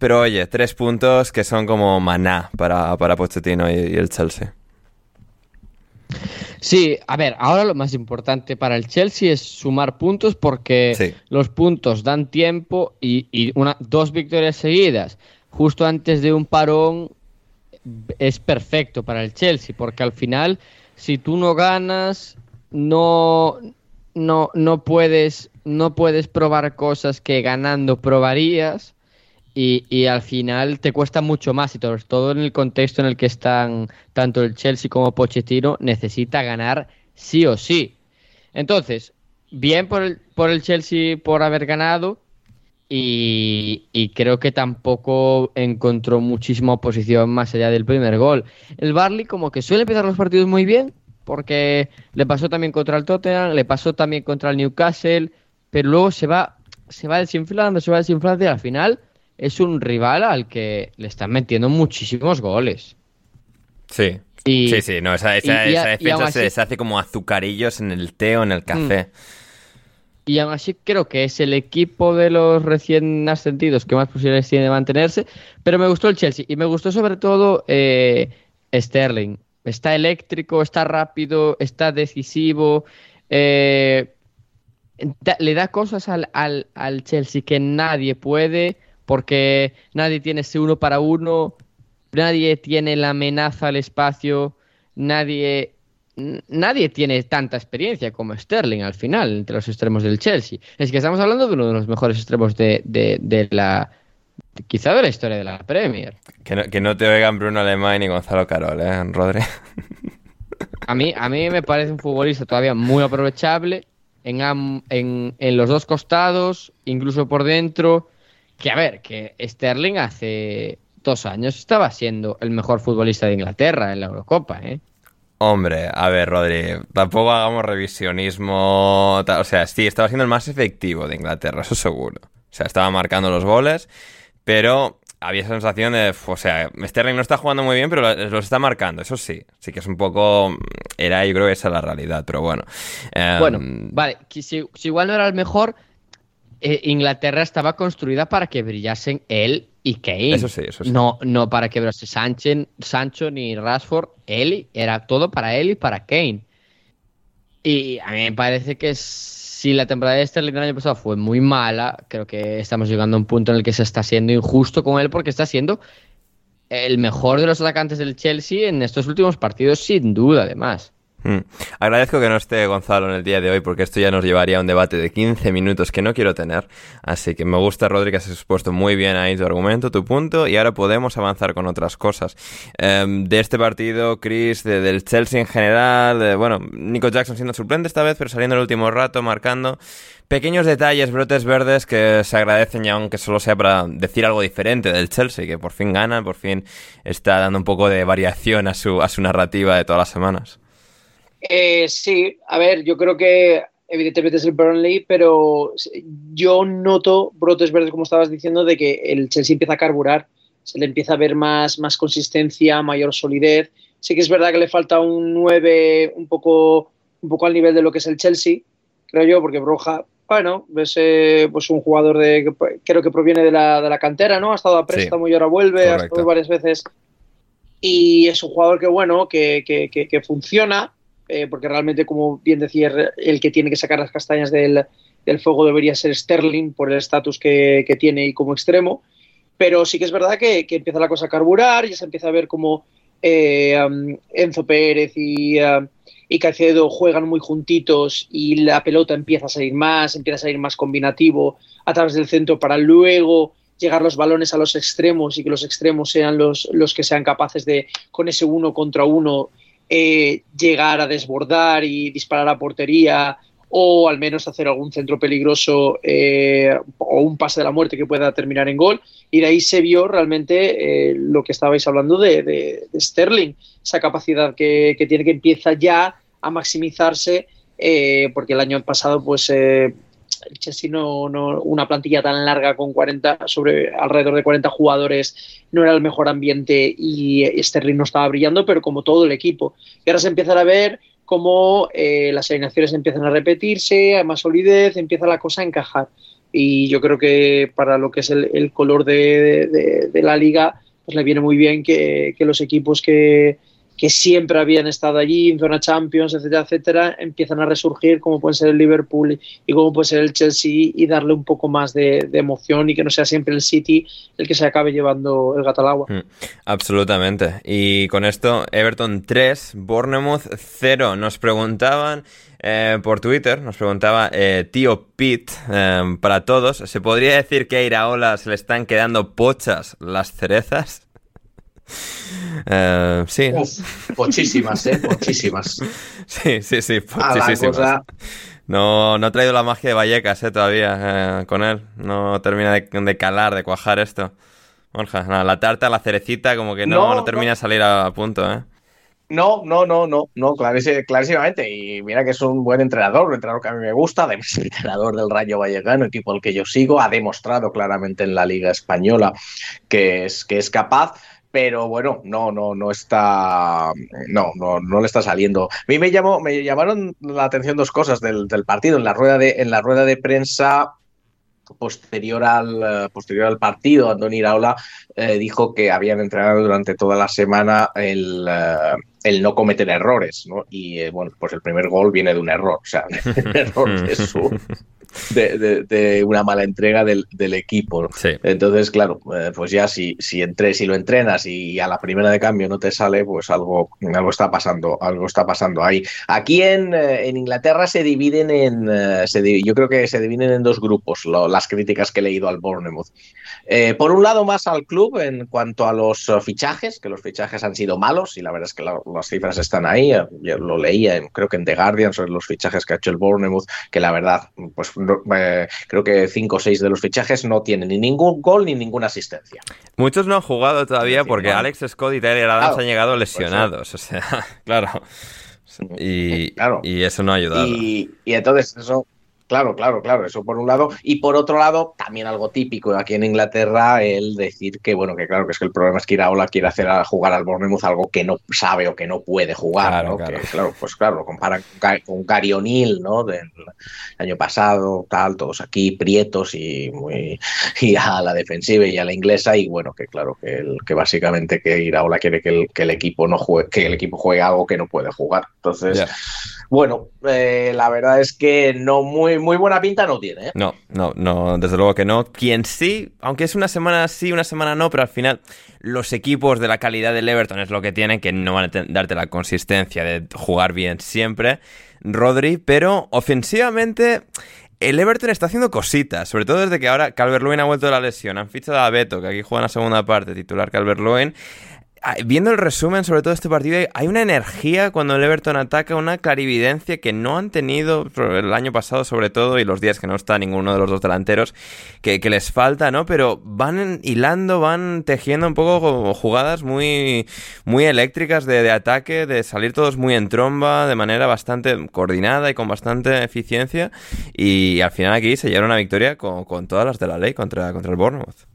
Pero oye, tres puntos que son como maná para, para Pochettino y el Chelsea. Sí, a ver, ahora lo más importante para el Chelsea es sumar puntos porque Sí. los puntos dan tiempo y, y una, dos victorias seguidas justo antes de un parón es perfecto para el Chelsea porque al final si tú no ganas no no no puedes no puedes probar cosas que ganando probarías y, al final te cuesta mucho más y todo, todo en el contexto en el que están tanto el Chelsea como Pochettino necesita ganar sí o sí. Entonces, bien por el, por el Chelsea por haber ganado y, y creo que tampoco encontró muchísima oposición más allá del primer gol. El Barley como que suele empezar los partidos muy bien porque le pasó también contra el Tottenham, le pasó también contra el Newcastle, pero luego se va se va desinflando, se va desinflando y al final es un rival al que le están metiendo muchísimos goles. Sí. Y- sí, sí, no, esa, esa, y- y esa a- y defensa se Mm. deshace como azucarillos en el té o en el café. Y aún así creo que es el equipo de los recién ascendidos que más posibilidades tiene de mantenerse. Pero me gustó el Chelsea y me gustó sobre todo eh, Sterling. Está eléctrico, está rápido, está decisivo. eh, da- le da cosas al, al, al Chelsea que nadie puede porque nadie tiene ese uno para uno, nadie tiene la amenaza al espacio, nadie nadie tiene tanta experiencia como Sterling al final entre los extremos del Chelsea. Es que estamos hablando de uno de los mejores extremos de, de- de la quizá de la historia de la Premier. Que, no, que no te oigan Bruno Alemán y Gonzalo Carol, ¿eh, Rodri? A mí, a mí me parece un futbolista todavía muy aprovechable en, en, en los dos costados, incluso por dentro. Que a ver, que Sterling hace dos años estaba siendo el mejor futbolista de Inglaterra en la Eurocopa, ¿eh? Hombre, a ver, Rodri, tampoco hagamos revisionismo. O sea, sí, estaba siendo el más efectivo de Inglaterra, eso seguro. O sea, estaba marcando los goles, pero había esa sensación de. O sea, Sterling no está jugando muy bien, pero lo- los está marcando, eso sí. Sí que es un poco. Era, yo creo que esa es la realidad, pero bueno. Em, Bueno, vale, que si, si igual no era el mejor, eh, Inglaterra estaba construida para que brillasen él y Kane. Eso sí, eso sí. No, no para que brillase Sánchez, Sancho ni Rashford. Él era todo para él y para Kane. Y a mí me parece que si la temporada de Sterling del año pasado fue muy mala, creo que estamos llegando a un punto en el que se está siendo injusto con él porque está siendo el mejor de los atacantes del Chelsea en estos últimos partidos, sin duda, además. Mm. Agradezco que no esté Gonzalo en el día de hoy porque esto ya nos llevaría a un debate de 15 minutos que no quiero tener. Así que me gusta, Rodri, que has expuesto muy bien ahí tu argumento, tu punto y ahora podemos avanzar con otras cosas. Em, de este partido, Chris, de- del Chelsea en general, bueno, Nico Jackson siendo suplente esta vez, pero saliendo el último rato, marcando pequeños detalles, brotes verdes que se agradecen ya aunque solo sea para decir algo diferente del Chelsea, que por fin gana, por fin está dando un poco de variación a su, a su narrativa de todas las semanas. Eh, sí, a ver, yo creo que evidentemente es el Burnley, pero yo noto brotes verdes, como estabas diciendo, de que el Chelsea empieza a carburar, se le empieza a ver más, más consistencia, mayor solidez. Sí que es verdad que le falta un 9 un poco, un poco al nivel de lo que es el Chelsea, creo yo, porque Broja, bueno, es eh, pues un jugador de que creo que proviene de la, de la cantera, ¿no? Ha estado a préstamo y ahora vuelve, ha estado varias veces y es un jugador que, bueno, que, que, que funciona, eh, porque realmente, como bien decía, el que tiene que sacar las castañas del, fuego debería ser Sterling por el estatus que, tiene y como extremo. Pero sí que es verdad que, que, empieza la cosa a carburar, ya se empieza a ver como eh, um, Enzo Pérez y, uh, y Caicedo juegan muy juntitos y la pelota empieza a salir más, empieza a salir más combinativo a través del centro para luego llegar los balones a los extremos y que los extremos sean los, los que sean capaces de, con ese uno contra uno, eh, llegar a desbordar y disparar a portería o al menos hacer algún centro peligroso eh, o un pase de la muerte que pueda terminar en gol. Y de ahí se vio realmente eh, lo que estabais hablando de, de, de Sterling, esa capacidad que, que, tiene que empieza ya a maximizarse, eh, porque el año pasado pues el Chelsea no, no, una plantilla tan larga con 40 sobre alrededor de 40 jugadores no era el mejor ambiente y Sterling no estaba brillando pero como todo el equipo. Y ahora se empiezan a ver cómo eh, las alineaciones empiezan a repetirse hay más solidez empieza la cosa a encajar. Y yo creo que para lo que es el, el color de, de, de, la liga pues le viene muy bien que, que los equipos que, que siempre habían estado allí en zona Champions, etcétera, etcétera, empiezan a resurgir, como puede ser el Liverpool y como puede ser el Chelsea, y darle un poco más de, de emoción y que no sea siempre el City el que se acabe llevando el gato al agua. Mm, absolutamente. Y con esto, Everton 3, Bournemouth 0. Nos preguntaban eh, por Twitter, nos preguntaba eh, tío Pete, eh, para todos, ¿se podría decir que a Iraola se le están quedando pochas las cerezas? Uh, sí. Uf, pochísimas, ¿eh? Pochísimas. Sí, sí, sí, pochísimas. Cosa... No, no ha traído la magia de Vallecas, ¿eh? Todavía eh, con él. No termina de, de, calar, de cuajar esto. Borja, no, la tarta, la cerecita, como que no, no, no termina de salir a, punto, ¿eh? No, no, no, no, no, clarísimamente. Y mira que es un buen entrenador, un entrenador que a mí me gusta, además el entrenador del Rayo Vallecano, equipo al que yo sigo, ha demostrado claramente en la Liga Española que es, que es capaz pero bueno, no, no, no está, no, no, no le está saliendo. A mí me llamó, me llamaron la atención dos cosas del, partido. En la rueda de, en la rueda de prensa posterior al, posterior al partido, Andoni Iraola eh, dijo que habían entrenado durante toda la semana el, el no cometer errores, ¿no? Y eh, bueno, pues el primer gol viene de un error, o sea, un error de su, de, de, de, una mala entrega del, del equipo. Sí. Entonces, claro, eh, pues ya si, si, entre, si lo entrenas y a la primera de cambio no te sale, pues algo, algo está pasando, algo está pasando ahí. Aquí en, eh, en Inglaterra se dividen en, eh, se, yo creo que se dividen en dos grupos lo, las críticas que he leído al Bournemouth. Eh, por un lado, más al club en cuanto a los fichajes, que los fichajes han sido malos y la verdad es que la, las cifras están ahí. Yo lo leía, creo que en The Guardian, sobre los fichajes que ha hecho el Bournemouth, que la verdad, pues eh, creo que cinco o seis de los fichajes no tienen ni ningún gol ni ninguna asistencia. Muchos no han jugado todavía porque no. Alex Scott y Tyler Adams claro, han llegado lesionados. Pues, o sea, claro. Y, claro. y eso no ha ayudado. Y, y entonces eso Claro, claro, claro, eso por un lado. Y por otro lado, también algo típico aquí en Inglaterra, el decir que, bueno, que claro, que es que el problema es que Iraola quiere hacer a jugar al Bournemouth algo que no sabe o que no puede jugar, claro, ¿no? Claro. Que, claro, pues claro, lo comparan con Gary O'Neill, ¿no? Del año pasado, tal, todos aquí prietos y muy y a la defensiva y a la inglesa, y bueno, que claro, que, el, que básicamente que Iraola quiere que el, que el equipo no juegue, que el equipo juegue algo que no puede jugar. Entonces. Yeah. Bueno, eh, la verdad es que no muy, muy buena pinta no tiene. ¿eh? No, no, no, desde luego que no. Quien sí, aunque es una semana sí, una semana no, pero al final los equipos de la calidad del Everton es lo que tienen, que no van a darte la consistencia de jugar bien siempre. Rodri, pero ofensivamente el Everton está haciendo cositas, sobre todo desde que ahora Calvert-Lewin ha vuelto de la lesión. Han fichado a Beto, que aquí juega en la segunda parte, titular Calvert-Lewin viendo el resumen sobre todo este partido, hay una energía cuando el Everton ataca, una clarividencia que no han tenido el año pasado sobre todo y los días que no está ninguno de los dos delanteros, que, que les falta, ¿no? Pero van hilando, van tejiendo un poco jugadas muy, muy eléctricas de, de ataque, de salir todos muy en tromba, de manera bastante coordinada y con bastante eficiencia y al final aquí se lleva una victoria con, con todas las de la ley contra, contra el Bournemouth.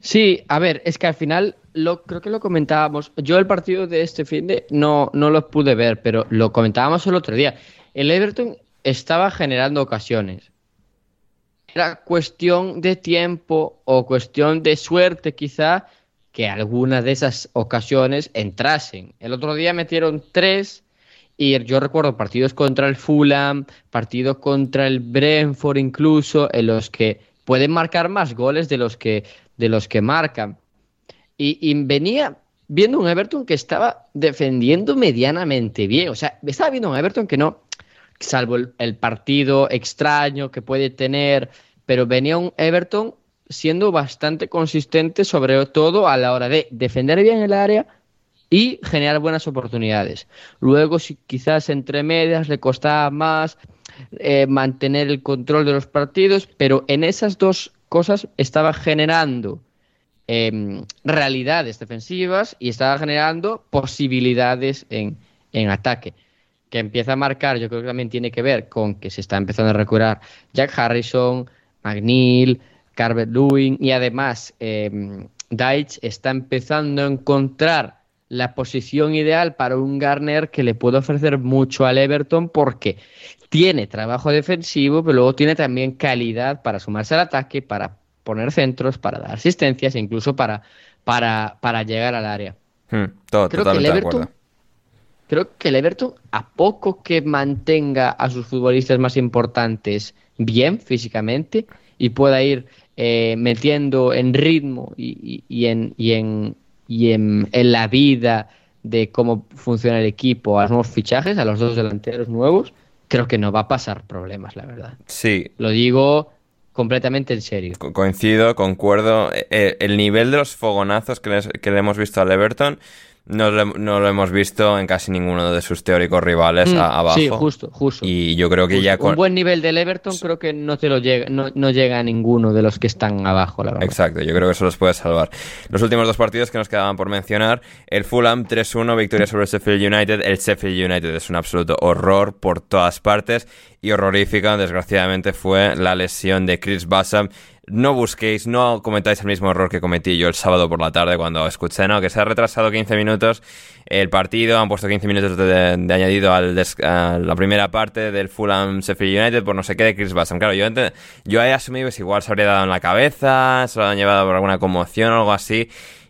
Sí, a ver, es que al final lo, creo que lo comentábamos. Yo el partido de este fin de no, no lo pude ver, pero lo comentábamos el otro día. El Everton estaba generando ocasiones. Era cuestión de tiempo o cuestión de suerte quizá que algunas de esas ocasiones entrasen. El otro día metieron tres y yo recuerdo partidos contra el Fulham, partidos contra el Brentford incluso, en los que pueden marcar más goles de los que, de los que marcan. Y, venía viendo un Everton que estaba defendiendo medianamente bien. O sea, estaba viendo un Everton que no, salvo el, el, partido extraño que puede tener, pero venía un Everton siendo bastante consistente, sobre todo a la hora de defender bien el área y generar buenas oportunidades. Luego, si quizás entre medias le costaba más eh, mantener el control de los partidos, pero en esas dos cosas estaba generando eh, realidades defensivas y estaba generando posibilidades en, en, ataque. Que empieza a marcar, yo creo que también tiene que ver con que se está empezando a recuperar Jack Harrison, McNeil, Carver Lewin y además eh, Deitch está empezando a encontrar la posición ideal para un Garner que le puede ofrecer mucho al Everton porque tiene trabajo defensivo, pero luego tiene también calidad para sumarse al ataque, para poner centros, para dar asistencias e incluso para, para, para llegar al área. Hmm, todo, creo, que el Everton, creo que el Everton, a poco que mantenga a sus futbolistas más importantes bien físicamente y pueda ir eh, metiendo en ritmo y, y, y en, y, en, y en, en, la vida de cómo funciona el equipo a los nuevos fichajes, a los dos delanteros nuevos, creo que no va a pasar problemas, la verdad. Sí. Lo digo completamente en serio. Co coincido, concuerdo. Eh, el nivel de los fogonazos que, les, que le hemos visto al Everton no lo, no lo, hemos visto en casi ninguno de sus teóricos rivales mm, a, abajo. Sí, justo, justo. Y yo creo que justo. ya con... Un buen nivel del Everton creo que no te lo llega, no, no, llega a ninguno de los que están abajo, la verdad. Exacto, yo creo que eso los puede salvar. Los últimos dos partidos que nos quedaban por mencionar, el Fulham 3-1, victoria sobre el Sheffield United. El Sheffield United es un absoluto horror por todas partes y horrorífica, desgraciadamente, fue la lesión de Chris Bassam no busquéis, no cometáis el mismo error que cometí yo el sábado por la tarde cuando escuché, ¿no? Que se ha retrasado 15 minutos el partido, han puesto 15 minutos de, añadido al a la primera parte del Fulham Sheffield United por no sé qué de Chris Bassam. Claro, yo, yo he asumido que igual se habría dado en la cabeza, se lo han llevado por alguna conmoción o algo así.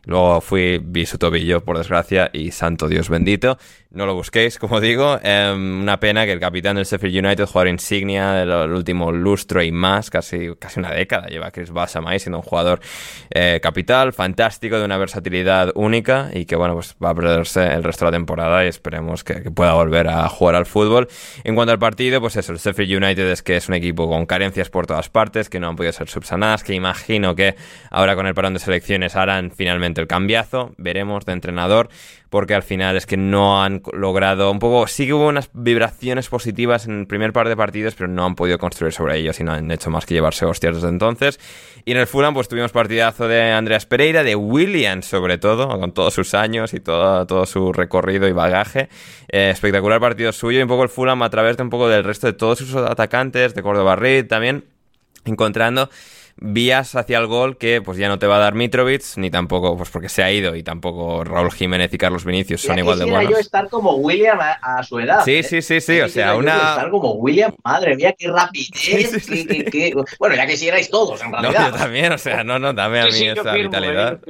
Luego fui, vi su tobillo, por desgracia, y santo Dios bendito. No lo busquéis, como digo. Eh, una pena que el capitán del Sheffield United, jugador insignia del, del, último lustro y más, casi, casi una década, lleva Chris Bassam ahí siendo un jugador eh, capital, fantástico, de una versatilidad única y que, bueno, pues va a perderse el resto de la temporada y esperemos que, que pueda volver a jugar al fútbol. En cuanto al partido, pues eso, el Sheffield United es que es un equipo con carencias por todas partes, que no han podido ser subsanadas, que imagino que ahora con el parón de selecciones harán finalmente el cambiazo, veremos de entrenador, porque al final es que no han logrado un poco, sí que hubo unas vibraciones positivas en el primer par de partidos, pero no han podido construir sobre ellos y no han hecho más que llevarse hostias desde entonces. Y en el Fulham pues tuvimos partidazo de Andreas Pereira, de Williams sobre todo, con todos sus años y todo, todo su recorrido y bagaje. Eh, espectacular partido suyo y un poco el Fulham a través de un poco del resto de todos sus atacantes, de Córdoba Reed también, encontrando vías hacia el gol que pues ya no te va a dar Mitrovic, ni tampoco, pues porque se ha ido, y tampoco Raúl Jiménez y Carlos Vinicius son igual de buenos. yo estar como William a, a su edad. Sí, ¿eh? sí, sí, sí, o sea, una... Estar como William, madre mía, qué rapidez, sí, sí, sí, qué, qué, qué... Bueno, ya quisierais todos, en realidad. No, yo también, o sea, no, no, dame a mí esa firmo, vitalidad.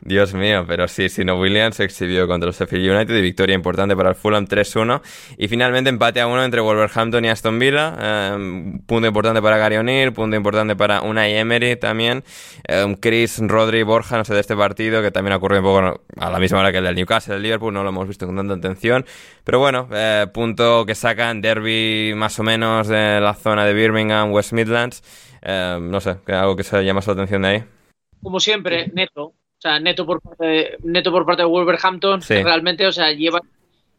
Dios mío, pero sí, sí, no, Williams se exhibió contra el Sheffield United y victoria importante para el Fulham 3-1 y finalmente empate a uno entre Wolverhampton y Aston Villa, eh, punto importante para Gary O'Neill, punto importante para Unai Emery también, eh, Chris, Rodri, Borja, no sé, de este partido que también ocurrió un poco a la misma hora que el del Newcastle, el Liverpool, no lo hemos visto con tanta atención, pero bueno, eh, punto que sacan derby más o menos de la zona de Birmingham, West Midlands, eh, no sé, algo que se llama su atención de ahí. Como siempre, neto, sea, neto por parte de, neto por parte de Wolverhampton, sí. realmente, o sea, lleva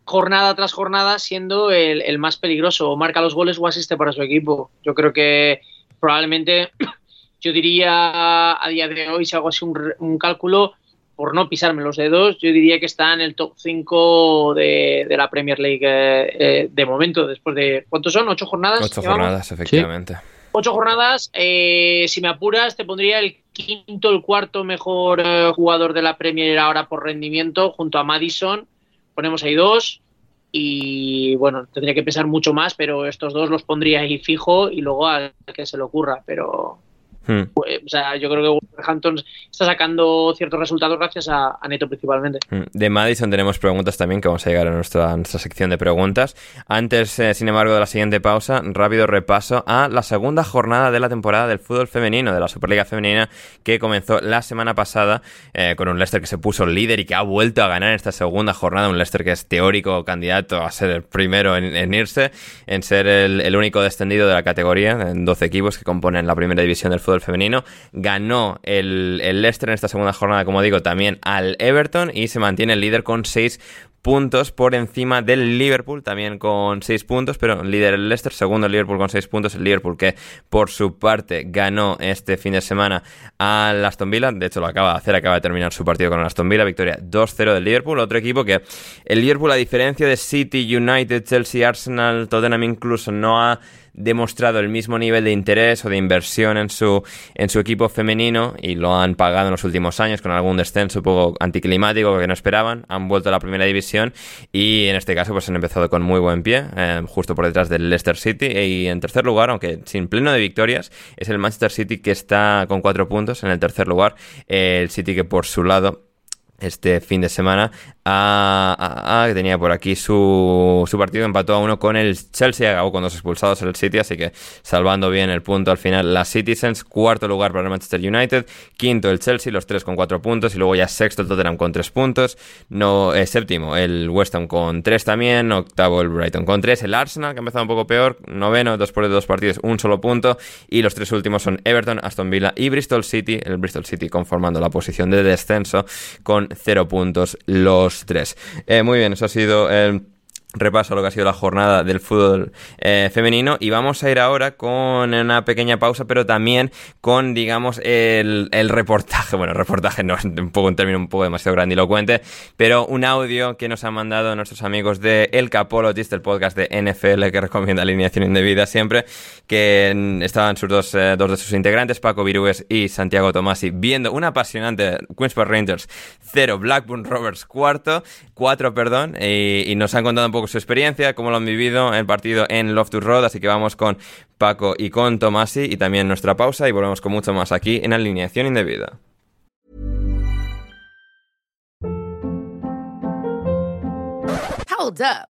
jornada tras jornada siendo el, el, más peligroso, o marca los goles o asiste para su equipo. Yo creo que probablemente, yo diría a día de hoy, si hago así un, un cálculo, por no pisarme los dedos, yo diría que está en el top 5 de, de la Premier League eh, eh, de momento, después de, ¿cuántos son? ¿Ocho jornadas? Ocho jornadas, efectivamente. ¿Sí? Ocho jornadas, eh, si me apuras, te pondría el quinto, el cuarto mejor eh, jugador de la Premier ahora por rendimiento, junto a Madison. Ponemos ahí dos. Y bueno, tendría que pesar mucho más, pero estos dos los pondría ahí fijo y luego al que se le ocurra. Pero Hmm. Pues, o sea, yo creo que Wolverhampton está sacando ciertos resultados gracias a, a Neto principalmente. Mm, De Madison tenemos preguntas también que vamos a llegar a nuestra, a nuestra sección de preguntas. Antes, eh, sin embargo, de la siguiente pausa, rápido repaso a la segunda jornada de la temporada del fútbol femenino, de la Superliga Femenina, que comenzó la semana pasada eh, con un Leicester que se puso líder y que ha vuelto a ganar en esta segunda jornada. Un Leicester que es teórico candidato a ser el primero en, en irse, en ser el, el único descendido de la categoría, en 12 equipos que componen la primera división del fútbol femenino. Ganó el, el Leicester en esta segunda jornada, como digo, también al Everton y se mantiene el líder con 6 puntos por encima del Liverpool, también con 6 puntos, pero líder el Leicester, segundo el Liverpool con 6 puntos, el Liverpool que por su parte ganó este fin de semana al Aston Villa, de hecho lo acaba de hacer, acaba de terminar su partido con el Aston Villa, victoria 2-0 del Liverpool, otro equipo que el Liverpool a diferencia de City, United, Chelsea, Arsenal, Tottenham incluso no ha demostrado el mismo nivel de interés o de inversión en su, en su equipo femenino y lo han pagado en los últimos años con algún descenso un poco anticlimático que no esperaban. Han vuelto a la primera división y en este caso pues han empezado con muy buen pie, eh, justo por detrás del Leicester City y en tercer lugar, aunque sin pleno de victorias, es el Manchester City que está con cuatro puntos en el tercer lugar. el City que por su lado este fin de semana. A, que tenía por aquí su, su partido empató a uno con el Chelsea acabó con dos expulsados el City así que salvando bien el punto al final las Citizens. Cuarto lugar para el Manchester United quinto el Chelsea los tres con cuatro puntos y luego ya sexto el Tottenham con tres puntos. No eh, séptimo el West Ham con tres también octavo el Brighton con tres el Arsenal que ha empezado un poco peor noveno después de dos partidos un solo punto y los tres últimos son Everton Aston Villa y Bristol City el Bristol City conformando la posición de descenso con cero puntos los tres. Eh, muy bien, eso ha sido el repaso lo que ha sido la jornada del fútbol eh, femenino. Y vamos a ir ahora con una pequeña pausa pero también con digamos el, el reportaje. Bueno reportaje no es un poco un término un poco demasiado grandilocuente pero un audio que nos han mandado nuestros amigos de El Capologist el podcast de NFL que recomienda alineación indebida siempre que estaban sus dos, eh, dos de sus integrantes Paco Virugues y Santiago Tomasi viendo un apasionante Queens Park Rangers 0 Blackburn Rovers cuarto 4 perdón y nos han contado un poco su experiencia, cómo lo han vivido el partido en Loftus Road, así que vamos con Paco y con Tomasi y también nuestra pausa y volvemos con mucho más aquí en Alineación Indebida. Hold up.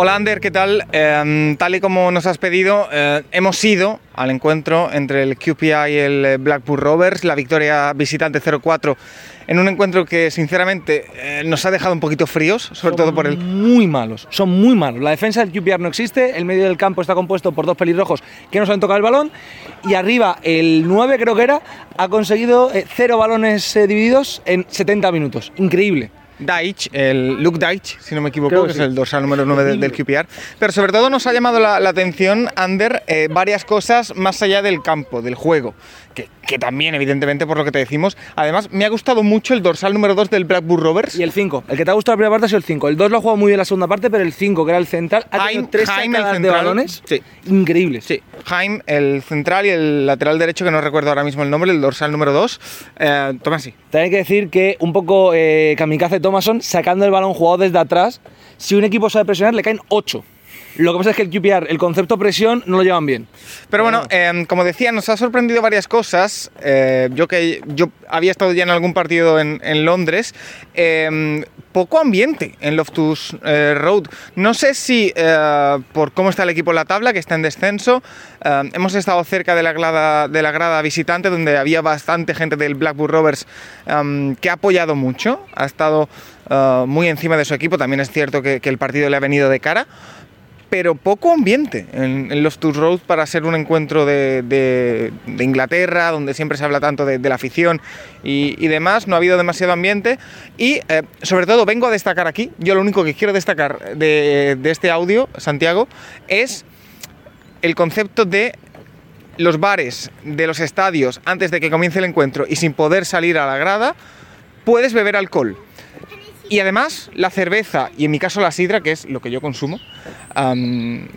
Hola Ander, ¿qué tal? Eh, tal y como nos has pedido, eh, hemos ido al encuentro entre el QPI y el eh, Blackpool Rovers, la victoria visitante 0-4, en un encuentro que sinceramente eh, nos ha dejado un poquito fríos, sobre todo por el... Muy malos, son muy malos. La defensa del QPR no existe, el medio del campo está compuesto por dos pelirrojos que no saben tocar el balón y arriba el 9 creo que era, ha conseguido cero balones divididos en 70 minutos. Increíble. Deitch, el Luke Deitch, si no me equivoco, Creo que, que es sí. el dorsal número 9 del, del QPR. Pero sobre todo nos ha llamado la, la atención, Ander, eh, varias cosas más allá del campo, del juego. Que, que también, evidentemente, por lo que te decimos. Además, me ha gustado mucho el dorsal número 2 del Blackburn Rovers. Y el 5. El que te ha gustado la primera parte ha sido el 5. El 2 lo ha jugado muy bien la segunda parte, pero el 5, que era el central, ha tenido tres el sacadas de balones Sí. increíbles. Sí, Jaime, el central y el lateral derecho, que no recuerdo ahora mismo el nombre, el dorsal número 2. Eh, toma así. También hay que decir que un poco eh, Kamikaze Thomason sacando el balón jugado desde atrás. Si un equipo sabe presionar, le caen 8. Lo que pasa es que el QPR, el concepto presión, no lo llevan bien. Pero bueno, eh, como decía, nos ha sorprendido varias cosas. Eh, yo que yo había estado ya en algún partido en, en Londres, eh, poco ambiente en Loftus eh, Road. No sé si eh, por cómo está el equipo en la tabla, que está en descenso, eh, hemos estado cerca de la, grada, de la grada visitante, donde había bastante gente del Blackburn Rovers eh, que ha apoyado mucho, ha estado eh, muy encima de su equipo. También es cierto que, que el partido le ha venido de cara pero poco ambiente en, los Tours Road para ser un encuentro de, Inglaterra, donde siempre se habla tanto de, la afición y, demás. No ha habido demasiado ambiente y, eh, sobre todo, vengo a destacar aquí. Yo lo único que quiero destacar de, de este audio, Santiago, es el concepto de los bares de los estadios antes de que comience el encuentro y sin poder salir a la grada, puedes beber alcohol. Y además, la cerveza, y en mi caso la sidra, que es lo que yo consumo,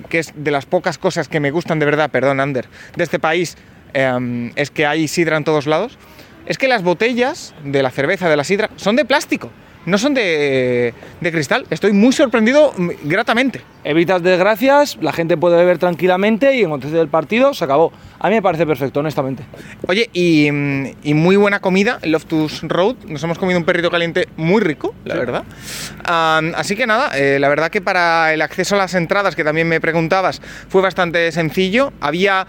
que es de las pocas cosas que me gustan de verdad, perdón, Ander, de este país, em, es que hay sidra en todos lados, es que las botellas de la cerveza, de la sidra, son de plástico, no son de, de cristal. Estoy muy sorprendido mm, gratamente. Evitas desgracias, la gente puede beber tranquilamente y en contexto del partido se acabó. A mí me parece perfecto, honestamente. Oye, y, mm, y muy buena comida Loftus Road. Nos hemos comido un perrito caliente muy rico, la verdad. Así que nada, eh, la verdad que para el acceso a las entradas, que también me preguntabas, fue bastante sencillo. Había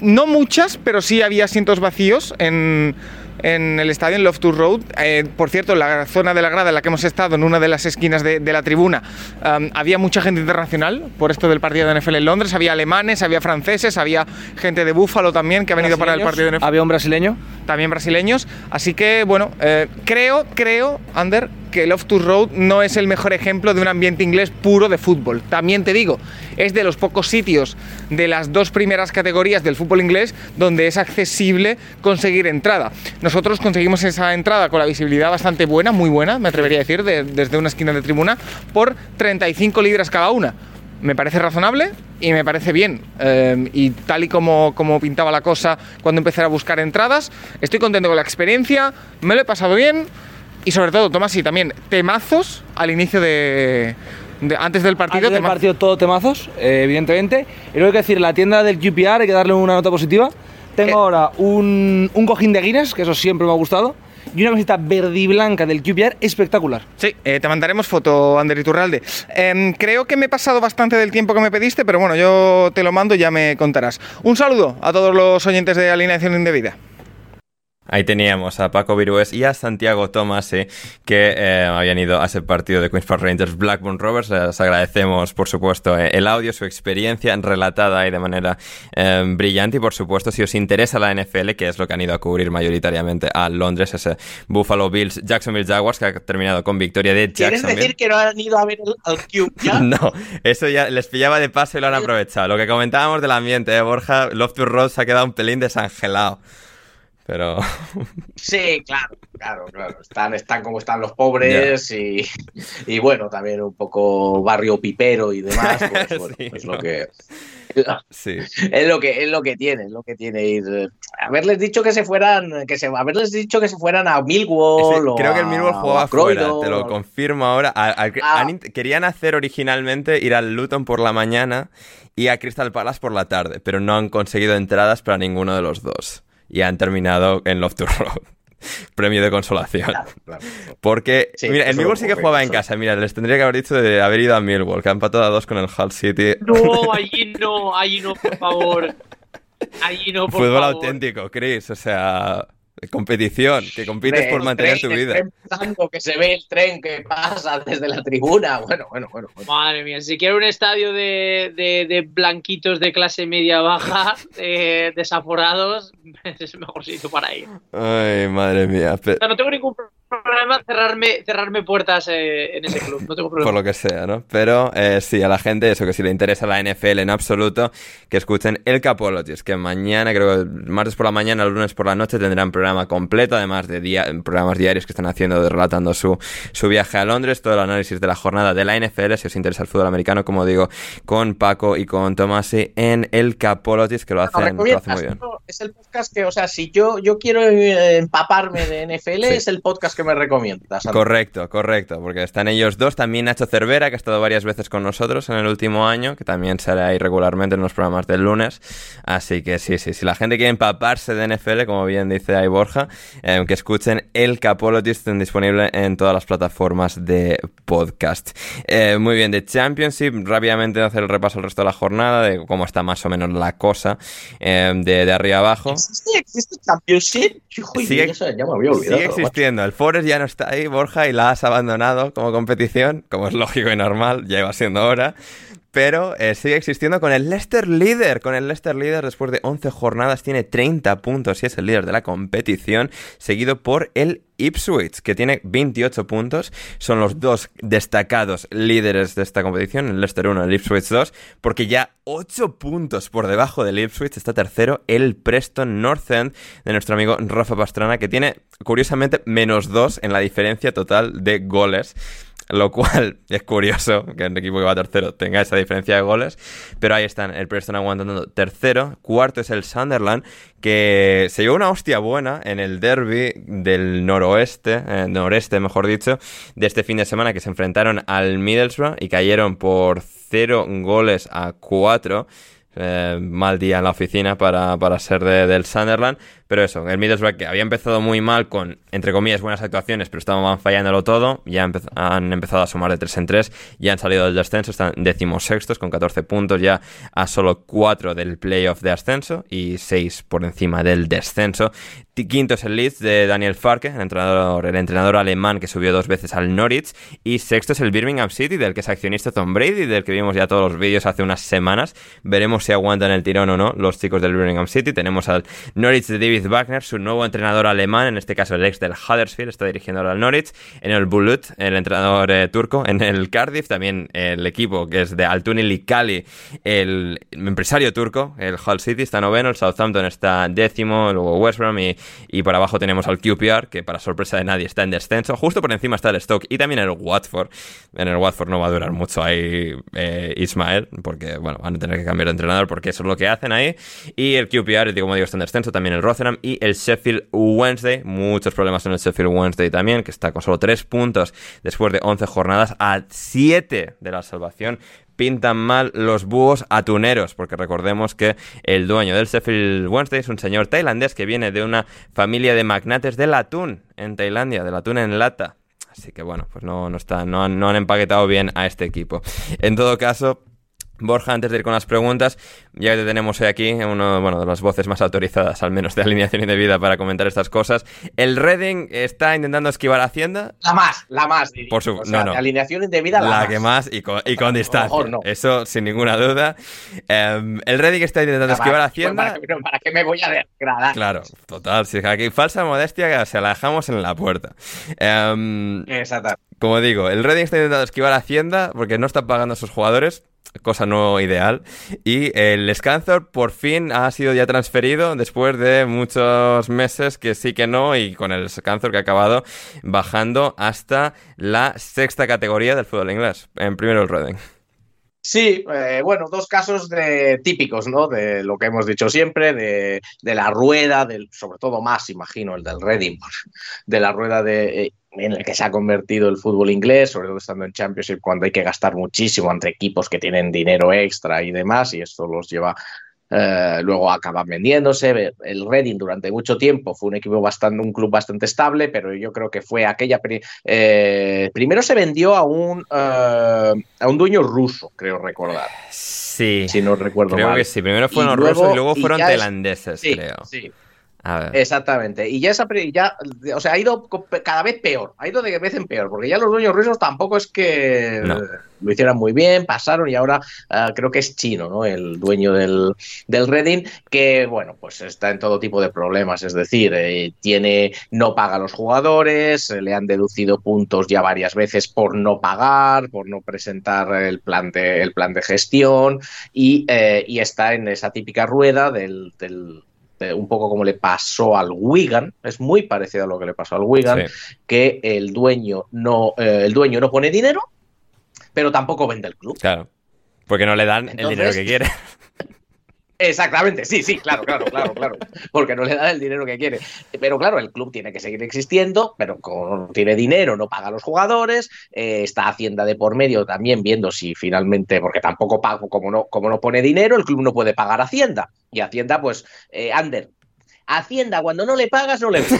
no muchas, pero sí había asientos vacíos en, en el estadio, en Loftus Road. Eh, por cierto, la zona de la grada en la que hemos estado, en una de las esquinas de, de la tribuna, am, había mucha gente internacional por esto del partido de NFL en Londres. Había alemanes, había franceses, había gente de Búfalo también que ha venido para el partido de NFL. Había un brasileño. También brasileños. Así que, bueno, eh, creo, creo, Ander, que Loftus Road no es el mejor ejemplo de un ambiente inglés puro de fútbol. También te digo, es de los pocos sitios de las dos primeras categorías del fútbol inglés donde es accesible conseguir entrada. Nosotros conseguimos esa entrada con la visibilidad bastante buena, muy buena, me atrevería a decir, de- desde una esquina de tribuna, por 35 libras cada una. Me parece razonable y me parece bien. Eh, y tal y como, como pintaba la cosa cuando empecé a buscar entradas, estoy contento con la experiencia, me lo he pasado bien y sobre todo, Tomás, y también temazos al inicio de... de- antes del partido. Antes del partido todo temazos, eh, evidentemente. Y luego hay que decir, la tienda del QPR hay que darle una nota positiva. Tengo ahora un, un cojín de Guinness, que eso siempre me ha gustado, y una camiseta verde y blanca del QPR espectacular. Sí, eh, te mandaremos foto, Ander Iturralde. Em, creo que me he pasado bastante del tiempo que me pediste, pero bueno, yo te lo mando y ya me contarás. Un saludo a todos los oyentes de Alineación Indebida. Ahí teníamos a Paco Virués y a Santiago Tomase que eh, habían ido a ese partido de Queen's Park Rangers Blackburn Rovers. Les agradecemos, por supuesto, eh, el audio, su experiencia relatada ahí de manera eh, brillante. Y por supuesto, si os interesa la NFL, que es lo que han ido a cubrir mayoritariamente a Londres, ese Buffalo Bills, Jacksonville Jaguars, que ha terminado con victoria de ¿Quieres Jacksonville. decir que no han ido a ver el, al Cube ya? No, eso ya les pillaba de paso y lo han aprovechado. Lo que comentábamos del ambiente, ¿eh, Borja, Loftus Road se ha quedado un pelín desangelado. Pero Sí, claro, claro, claro. Están, están como están los pobres y, y bueno, también un poco barrio pipero y demás. Pues, bueno, Sí, es no. lo que sí. es lo que es lo que tiene, es lo que tiene ir. eh, Haberles dicho que se fueran, que se haberles dicho que se fueran a Millwall. Ese- o creo que el Millwall jugaba fuera, te lo confirmo ahora. A- a- Ah. han querían hacer originalmente ir al Luton por la mañana y a Crystal Palace por la tarde, pero no han conseguido entradas para ninguno de los dos. Y han terminado en Loftus Road. Premio de consolación. claro. Porque, Sí, mira, el Millwall sí que jugaba en eso. casa. Mira, les tendría que haber dicho de haber ido a Millwall, que han empatado a dos con el Hull City. No, allí no, allí no, por favor. Allí no, por Fútbol favor. auténtico, Chris. O sea, competición, que compites por mantener tren, tu vida. pasando, que se ve el tren que pasa desde la tribuna. Bueno, bueno, bueno. bueno. Madre mía, si quiero un estadio de, de- de blanquitos de clase media baja, eh, desaforados, es el mejor sitio para ir. O Ay, madre mía. pe- sea, no tengo ningún problema cerrarme, cerrarme puertas eh, en ese club. No tengo problema. Por lo que sea, ¿no? Pero eh, sí, a la gente, eso que si le interesa la NFL en absoluto, que escuchen el Capologies, que mañana, creo que el martes por la mañana, el lunes por la noche tendrán programa completo, además de día, programas diarios que están haciendo, relatando su, su viaje a Londres, todo el análisis de la jornada de la NFL, si os interesa el fútbol americano, como digo, con Paco y con Tomasi en el Capologies, que lo hacen, lo hacen muy bien. Es el podcast que, o sea, si yo, yo quiero eh, empaparme de NFL, Sí. es el podcast que me recomiendas. Correcto, correcto, porque están ellos dos, también Nacho Cervera, que ha estado varias veces con nosotros en el último año, que también sale ahí regularmente en los programas del lunes. Así que sí, sí, si la gente quiere empaparse de NFL, como bien dice ahí Borja, eh, que escuchen el Capologist disponible en todas las plataformas de podcast. Eh, muy bien, de Championship, rápidamente hacer el repaso al resto de la jornada, de cómo está más o menos la cosa, eh, de, de arriba abajo. ¿Existe, existe Championship? Y Sigue- eso ya me había olvidado. Sigue existiendo. El Forest ya no está ahí, Borja, y la has abandonado como competición, como es lógico y normal, ya iba siendo hora. Pero eh, sigue existiendo con el Leicester líder. Con el Leicester líder, después de 11 jornadas, tiene 30 puntos y es el líder de la competición, seguido por el Ipswich, que tiene 28 puntos. Son los dos destacados líderes de esta competición, el Leicester 1 y el Ipswich 2, porque ya 8 puntos por debajo del Ipswich está tercero el Preston North End de nuestro amigo Rafa Pastrana, que tiene, curiosamente, menos 2 en la diferencia total de goles. Lo cual es curioso que un equipo que va tercero tenga esa diferencia de goles. Pero ahí están, el Preston aguantando tercero. Cuarto es el Sunderland, que se llevó una hostia buena en el derby del noroeste, eh, noreste mejor dicho, de este fin de semana que se enfrentaron al Middlesbrough y cayeron por 0 goles a 4. Eh, mal día en la oficina para, para ser de- del Sunderland. Pero eso, el Middlesbrough que había empezado muy mal con, entre comillas, buenas actuaciones, pero estaban fallándolo todo. Ya han empezado a sumar de 3 en 3. Ya han salido del descenso, están decimosextos con 14 puntos, ya a solo 4 del playoff de ascenso y 6 por encima del descenso. Quinto es el Leeds de Daniel Farke, el entrenador, el entrenador alemán que subió dos veces al Norwich. Y sexto es el Birmingham City, del que es accionista Tom Brady, del que vimos ya todos los vídeos hace unas semanas. Veremos si aguantan el tirón o no los chicos del Birmingham City. Tenemos al Norwich de David Wagner, su nuevo entrenador alemán, en este caso el ex del Huddersfield, está dirigiendo ahora al Norwich. En el Bulut, el entrenador eh, turco. En el Cardiff, también el equipo que es de Altuni Likali, el empresario turco. El Hull City está noveno, el Southampton está décimo, luego West Brom y, y por abajo tenemos al QPR, que para sorpresa de nadie está en descenso. Justo por encima está el Stoke y también el Watford. En el Watford no va a durar mucho ahí eh, Ismael, porque bueno, van a tener que cambiar de entrenador porque eso es lo que hacen ahí. Y el QPR, como digo, está en descenso, también el Rotherham y el Sheffield Wednesday. Muchos problemas en el Sheffield Wednesday también, que está con solo 3 puntos después de 11 jornadas a 7 de la salvación pintan mal los búhos atuneros, porque recordemos que el dueño del Sheffield Wednesday es un señor tailandés que viene de una familia de magnates del atún en Tailandia, del atún en lata. Así que bueno, pues no, no, está, no, no han empaquetado bien a este equipo. En todo caso, Borja, antes de ir con las preguntas, ya que te tenemos hoy aquí, uno bueno, de las voces más autorizadas, al menos de alineación indebida, para comentar estas cosas. El Reading está intentando esquivar a Hacienda. La más, la más, diría. Por su- O sea, no, no. de alineación indebida, la, La más. que más y con, y con distancia. mejor no. Eso sin ninguna duda. Em, el Reading está intentando esquivar a Hacienda. ¿Para, qué- para qué me voy a degradar? Claro, total. Si aquí falsa modestia se la dejamos en la puerta. Em, Exacto. como digo, el Reading está intentando esquivar a Hacienda porque no está pagando a sus jugadores, cosa no ideal. Y el Scanthor por fin ha sido ya transferido después de muchos meses que sí que no, y con el Scanthor que ha acabado bajando hasta la sexta categoría del fútbol inglés. En primero el Reading. Sí, eh, bueno, dos casos de, típicos, ¿no? De lo que hemos dicho siempre, de, de la rueda, del, sobre todo más, imagino, el del Reading, de la rueda de, eh, en la que se ha convertido el fútbol inglés, sobre todo estando en Championship, cuando hay que gastar muchísimo entre equipos que tienen dinero extra y demás, y esto los lleva eh, luego acaban vendiéndose. El Reading durante mucho tiempo fue un equipo bastante, un club bastante estable, pero yo creo que fue aquella. eh, primero se vendió a un, eh, a un dueño ruso, creo recordar. Sí. Si no recuerdo Creo mal. que sí. Primero fueron Y los rusos y luego y fueron es- tailandeses, sí, creo. sí. A ver. Exactamente. Y ya esa ya, o sea, ha ido cada vez peor, ha ido de vez en peor, porque ya los dueños rusos tampoco es que No. lo hicieran muy bien, pasaron y ahora ah, creo que es chino, ¿no? El dueño del, del Reading, que bueno, pues está en todo tipo de problemas, es decir, eh, tiene, no paga a los jugadores, eh, le han deducido puntos ya varias veces por no pagar, por no presentar el plan de, el plan de gestión y, eh, y está en esa típica rueda del, del- de un poco como le pasó al Wigan, es muy parecido a lo que le pasó al Wigan, Sí. que el dueño no, eh, el dueño no pone dinero, pero tampoco vende el club. Claro. Porque no le dan el dinero que quiere. Exactamente, sí, sí, claro, claro, claro, claro, porque no le da el dinero que quiere. Pero claro, el club tiene que seguir existiendo, pero como no tiene dinero, no paga a los jugadores, eh, está Hacienda de por medio también viendo si finalmente, porque tampoco pago, como no, como no pone dinero, el club no puede pagar a Hacienda. Y Hacienda, pues, eh, Ander, Hacienda cuando no le pagas, no le...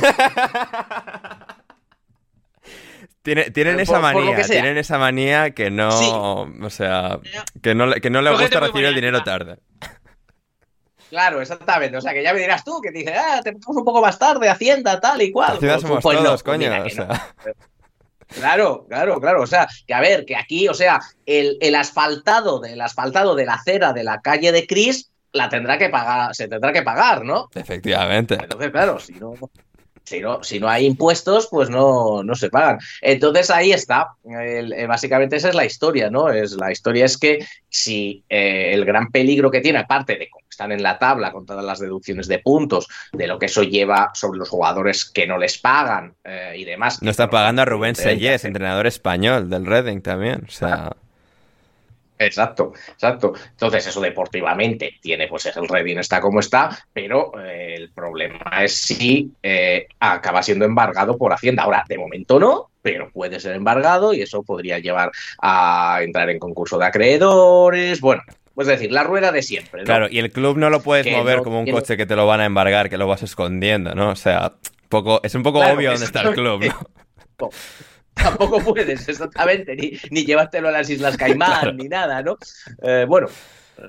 Tiene- tienen Por- esa manía, tienen esa manía que no, Sí. o sea, que no, que no le gusta recibir el dinero tarde. Claro, exactamente. O sea, que ya me dirás tú, que dices, ah, te pagamos un poco más tarde, Hacienda, tal y cual. Hacienda Pues- somos pues todos, pues coño, o no. sea. Claro, claro, claro. O sea, que a ver, que aquí, o sea, el, el asfaltado del asfaltado de la acera de la calle de Cris la tendrá que pagar, se tendrá que pagar, ¿no? Efectivamente. Entonces, claro, si no, si no, si no hay impuestos, pues no, no se pagan. Entonces ahí está. El- eh, básicamente esa es la historia, ¿no? Es, la historia es que si eh, el gran peligro que tiene, aparte de cómo están en la tabla con todas las deducciones de puntos, de lo que eso lleva sobre los jugadores que no les pagan eh, y demás. No está pagando a Rubén Sellés, entrenador español del Reading también. O sea, Exacto, exacto. Entonces, eso deportivamente tiene, pues el Reading está como está, pero eh, el problema es si eh, acaba siendo embargado por Hacienda. Ahora, de momento no, pero puede ser embargado y eso podría llevar a entrar en concurso de acreedores. Bueno, pues decir, la rueda de siempre. ¿no? claro, y el club no lo puedes Que mover no como un coche que te lo van a embargar, que lo vas escondiendo, ¿no? O sea, poco, es un poco Claro, obvio dónde está el club, ¿no? Tampoco puedes, exactamente, ni, ni llevártelo a las Islas Caimán, ni nada, ¿no? Eh, bueno,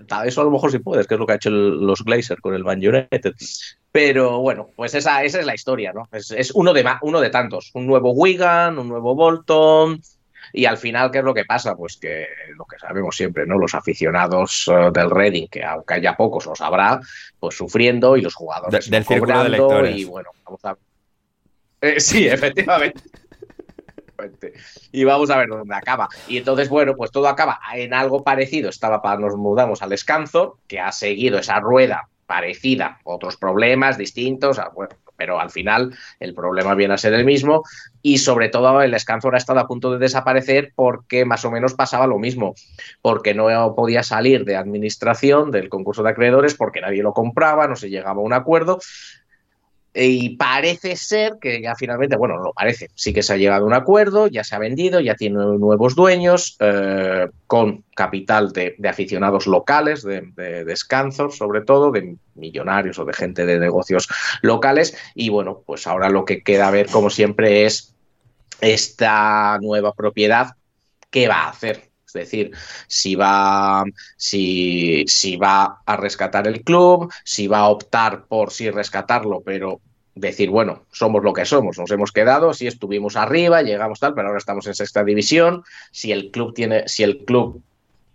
tal- eso a lo mejor sí puedes, que es lo que ha hecho el- los Glazer con el Man United. Pero bueno, pues esa, esa es la historia, ¿no? Es, es uno, de, uno de tantos. Un nuevo Wigan, un nuevo Bolton. Y al final, ¿qué es lo que pasa? Pues que lo que sabemos siempre, ¿no? Los aficionados eh, del Reading, que aunque haya pocos, los habrá, pues sufriendo y los jugadores De- del de cobrando, lectores. Y bueno, vamos a. Eh, sí, efectivamente. Y vamos a ver dónde acaba. Y entonces, bueno, pues todo acaba en algo parecido. Estaba para nos mudamos al Scanzor, que ha seguido esa rueda parecida, otros problemas distintos, ah, bueno, pero al final el problema viene a ser el mismo y sobre todo el Scanzor ha estado a punto de desaparecer porque más o menos pasaba lo mismo, porque no podía salir de administración del concurso de acreedores porque nadie lo compraba, no se llegaba a un acuerdo y parece ser que ya finalmente, bueno, no parece, sí que se ha llegado a un acuerdo, ya se ha vendido, ya tiene nuevos dueños, eh, con capital de, aficionados locales, de, de, de Scanzor sobre todo, de millonarios o de gente de negocios locales. Y bueno, pues ahora lo que queda ver, como siempre, es esta nueva propiedad, ¿qué va a hacer? Es decir, si va, si, si va a rescatar el club, si va a optar por sí rescatarlo, pero decir, bueno, somos lo que somos, nos hemos quedado, si estuvimos arriba, llegamos tal, pero ahora estamos en sexta división, si el club tiene, si el club,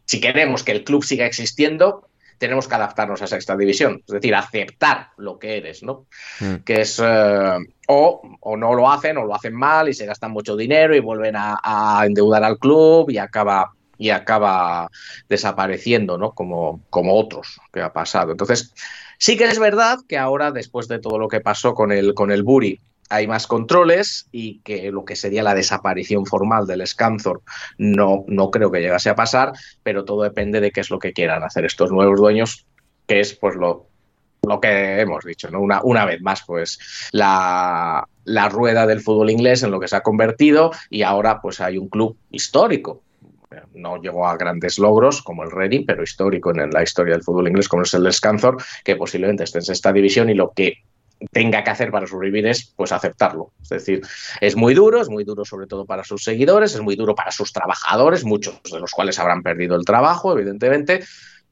si queremos que el club siga existiendo, tenemos que adaptarnos a sexta división, es decir, aceptar lo que eres, ¿no? Mm. Que es, eh, o, o no lo hacen, o lo hacen mal y se gastan mucho dinero y vuelven a, a endeudar al club y acaba y acaba desapareciendo, ¿no? Como, como otros que ha pasado. Entonces, sí que es verdad que ahora, después de todo lo que pasó con el, con el Buri, hay más controles y que lo que sería la desaparición formal del Scanzor no, no creo que llegase a pasar, pero todo depende de qué es lo que quieran hacer estos nuevos dueños, que es pues lo, lo que hemos dicho, ¿no? Una, una vez más, pues la, la rueda del fútbol inglés en lo que se ha convertido y ahora pues hay un club histórico no llegó a grandes logros como el Reading, pero histórico en la historia del fútbol inglés como es el Scanthor, que posiblemente esté en sexta división y lo que tenga que hacer para sobrevivir es pues aceptarlo. Es decir, es muy duro, es muy duro sobre todo para sus seguidores, es muy duro para sus trabajadores, muchos de los cuales habrán perdido el trabajo, evidentemente,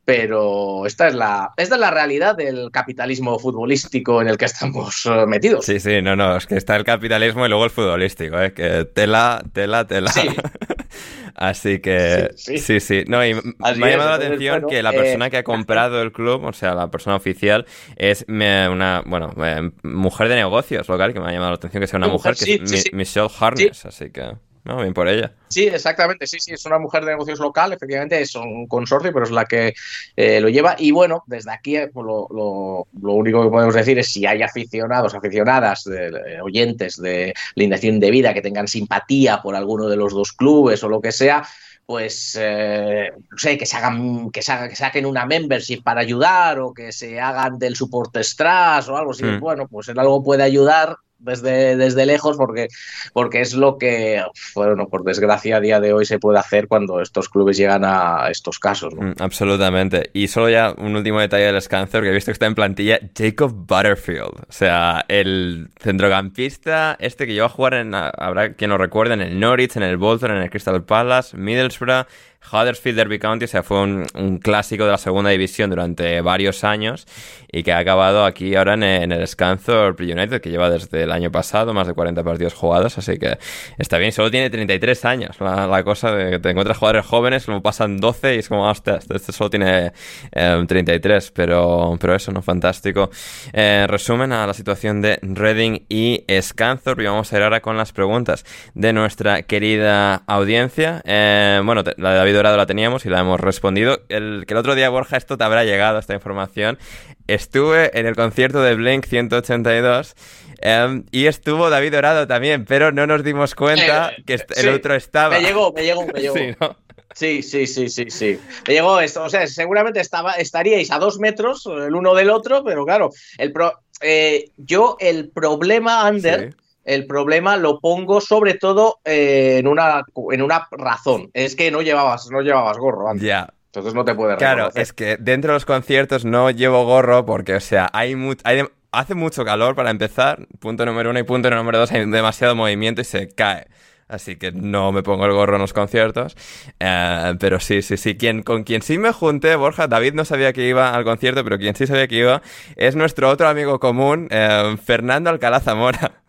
pero esta es la, esta es la realidad del capitalismo futbolístico en el que estamos eh, metidos. Sí, sí, no, no, es que está el capitalismo y luego el futbolístico, ¿eh? que tela, tela, tela. Sí. Así que Sí, sí, sí. sí. No, y Así me ha es, llamado la atención bueno, que la eh, persona que ha comprado el club, o sea, la persona oficial, es una, bueno, eh, mujer de negocios local, que me ha llamado la atención que sea una mujer, mujer, que sí, es. Michelle Harness, así que, no, bien por ella. Sí, exactamente, sí, sí, es una mujer de negocios local, efectivamente es un consorcio, pero es la que eh, lo lleva. Y bueno, desde aquí eh, pues, lo, lo- lo único que podemos decir es si hay aficionados, aficionadas, de- de oyentes de Lindación de Vida que tengan simpatía por alguno de los dos clubes o lo que sea, pues eh, no sé, que se hagan, que, se haga- que saquen una membership para ayudar o que se hagan del support strash o algo así. Mm. Bueno, pues en algo puede ayudar desde, desde lejos porque, porque es lo que, bueno, por desgracia a día de hoy se puede hacer cuando estos clubes llegan a estos casos. ¿no? Mm, absolutamente. Y solo ya un último detalle del Scancer, que he visto que está en plantilla, Jacob Butterfield. O sea, el centrocampista este que lleva a jugar en, habrá quien lo recuerde, en el Norwich, en el Bolton, en el Crystal Palace, Middlesbrough, Huddersfield, Derby County. O sea, fue un, clásico de la segunda división durante varios años y que ha acabado aquí ahora en, en el Scanthorpe United, que lleva desde el año pasado más de 40 partidos jugados. Así que está bien. Solo tiene 33 años. La, cosa de que te encuentras jugadores jóvenes, luego pasan 12 y es como, hostia, este, solo tiene eh, 33. Pero, pero eso, ¿no? Fantástico. Eh, resumen a la situación de Reading y Scanthorpe. Y vamos a ir ahora con las preguntas de nuestra querida audiencia. Eh, bueno, la de David Dorado la teníamos y la hemos respondido. El, que el otro día, Borja, esto te habrá llegado, esta información. Estuve en el concierto de Blink 182 em, y estuvo David Dorado también, pero no nos dimos cuenta Eh, que sí, el otro estaba. Me llegó, me llegó, me llegó. Sí, ¿no? Sí, sí, sí, sí, sí. Me llegó esto. O sea, seguramente estaba, estaríais a dos metros el uno del otro, pero claro, el pro- eh, yo el problema, Ander, Sí. El problema lo pongo sobre todo eh, en, una, en una razón. Es que no llevabas, no llevabas gorro, Ander. Ya. Entonces no te puedes Claro, reconocer. es que dentro de los conciertos no llevo gorro porque, o sea, hay, mu- hay hace mucho calor para empezar, punto número uno, y punto número dos, hay demasiado movimiento y se cae. Así que no me pongo el gorro en los conciertos. Eh, pero sí, sí, sí. Quien, con quien sí me junté, Borja, David no sabía que iba al concierto, pero quien sí sabía que iba es nuestro otro amigo común, eh, Fernando Alcalá Zamora.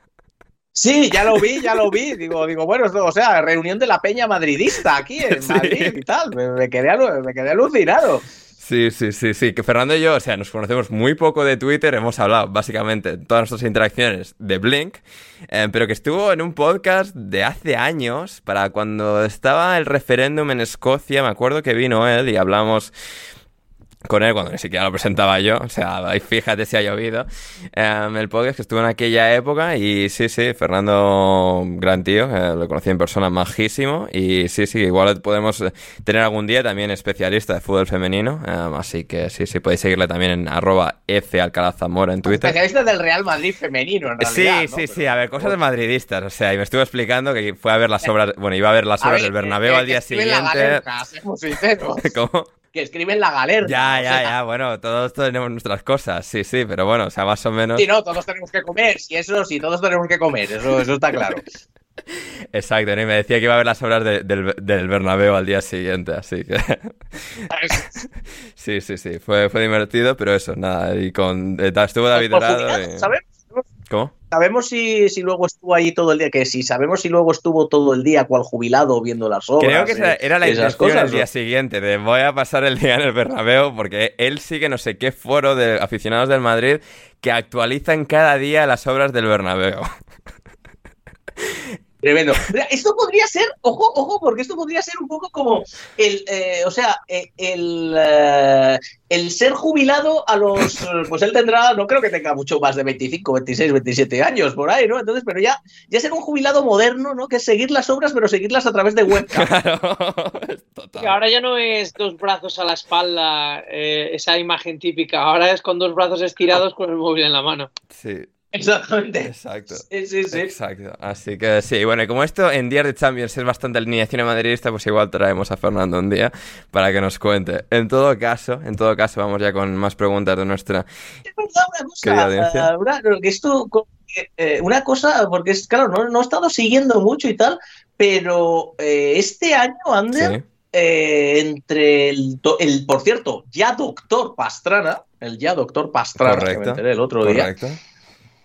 Sí, ya lo vi, ya lo vi. Digo, digo, bueno, o sea, reunión de la peña madridista aquí en Sí. Madrid y tal. Me, me quedé, me quedé alucinado. Sí, sí, sí, sí. Que Fernando y yo, o sea, nos conocemos muy poco de Twitter, hemos hablado básicamente en todas nuestras interacciones de Blink, eh, pero que estuvo en un podcast de hace años, para cuando estaba el referéndum en Escocia, me acuerdo que vino él y hablamos con él cuando ni siquiera lo presentaba yo, o sea, ahí fíjate si ha llovido, eh, el podcast que estuvo en aquella época y sí, sí, Fernando, gran tío, eh, lo conocí en persona majísimo y sí, sí, igual podemos eh, tener algún día también especialista de fútbol femenino, eh, así que sí, sí, podéis seguirle también en arroba F Alcalá Zamora en Twitter. Especialista del Real Madrid femenino, en Sí, realidad. ¿no? sí, sí, a ver, cosas de madridistas, o sea, y me estuvo explicando que fue a ver las obras, bueno, iba a ver las obras ver, del Bernabéu al día la siguiente. seamos sinceros. ¿Cómo? Que escriben la galerna. Ya, o ya, sea, ya, bueno, todos tenemos nuestras cosas, sí, sí, pero bueno, o sea, más o menos. Sí, no, todos tenemos que comer, sí, eso sí, todos tenemos que comer, eso, eso está claro. Exacto, y me decía que iba a ver las obras de- del, del Bernabéu al día siguiente, así que. sí, sí, sí, fue, fue divertido, pero eso, nada, y con. eh, estuvo David Dorado. y- ¿sabes? ¿Cómo? Sabemos si, si luego estuvo ahí todo el día, que si sabemos si luego estuvo todo el día cual jubilado viendo las obras. Creo que eh, era la esas cosas, el día ¿no? siguiente, de voy a pasar el día en el Bernabéu, porque él sigue no sé qué foro de aficionados del Madrid que actualizan cada día las obras del Bernabéu. Tremendo. Esto podría ser, ojo, ojo, porque esto podría ser un poco como el, eh, o sea, eh, el, eh, el ser jubilado a los, pues él tendrá, no creo que tenga mucho más de 25, 26, 27 años por ahí, ¿no? Entonces, pero ya, ya ser un jubilado moderno, ¿no? Que es seguir las obras, pero seguirlas a través de webcam. Que ahora ya no es dos brazos a la espalda, eh, esa imagen típica. Ahora es con dos brazos estirados con el móvil en la mano. Sí. Exactamente. Exacto. Sí, sí, sí. Exacto. Así que sí, bueno, y como esto en días de Champions es bastante alineación madridista, pues igual traemos a Fernando un día para que nos cuente. En todo caso, en todo caso, vamos ya con más preguntas de nuestra Es verdad, una cosa, eh, una, que esto, co- eh, una cosa, porque es claro, no, no he estado siguiendo mucho y tal, pero eh, este año, Ander, eh, entre el, el, por cierto, ya doctor Pastrana, el ya doctor Pastrana, que me Correcto, enteré el otro día, correcto.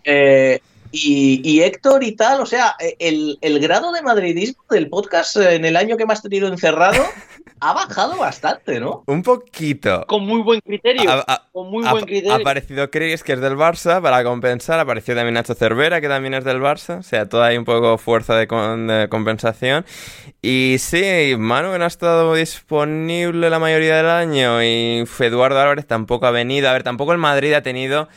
Eh, y, y Héctor y tal, o sea, eh, el, el grado de madridismo del podcast eh, en el año que me has tenido encerrado ha bajado bastante, ¿no? Un poquito. Con muy buen criterio. Con muy ha- buen criterio. ha aparecido Chris, que es del Barça, para compensar. Apareció también Nacho Cervera, que también es del Barça. O sea, toda ahí un poco fuerza de, con- de compensación. Y sí, Manu que no ha estado disponible la mayoría del año. Y Eduardo Álvarez tampoco ha venido. A ver, tampoco el Madrid ha tenido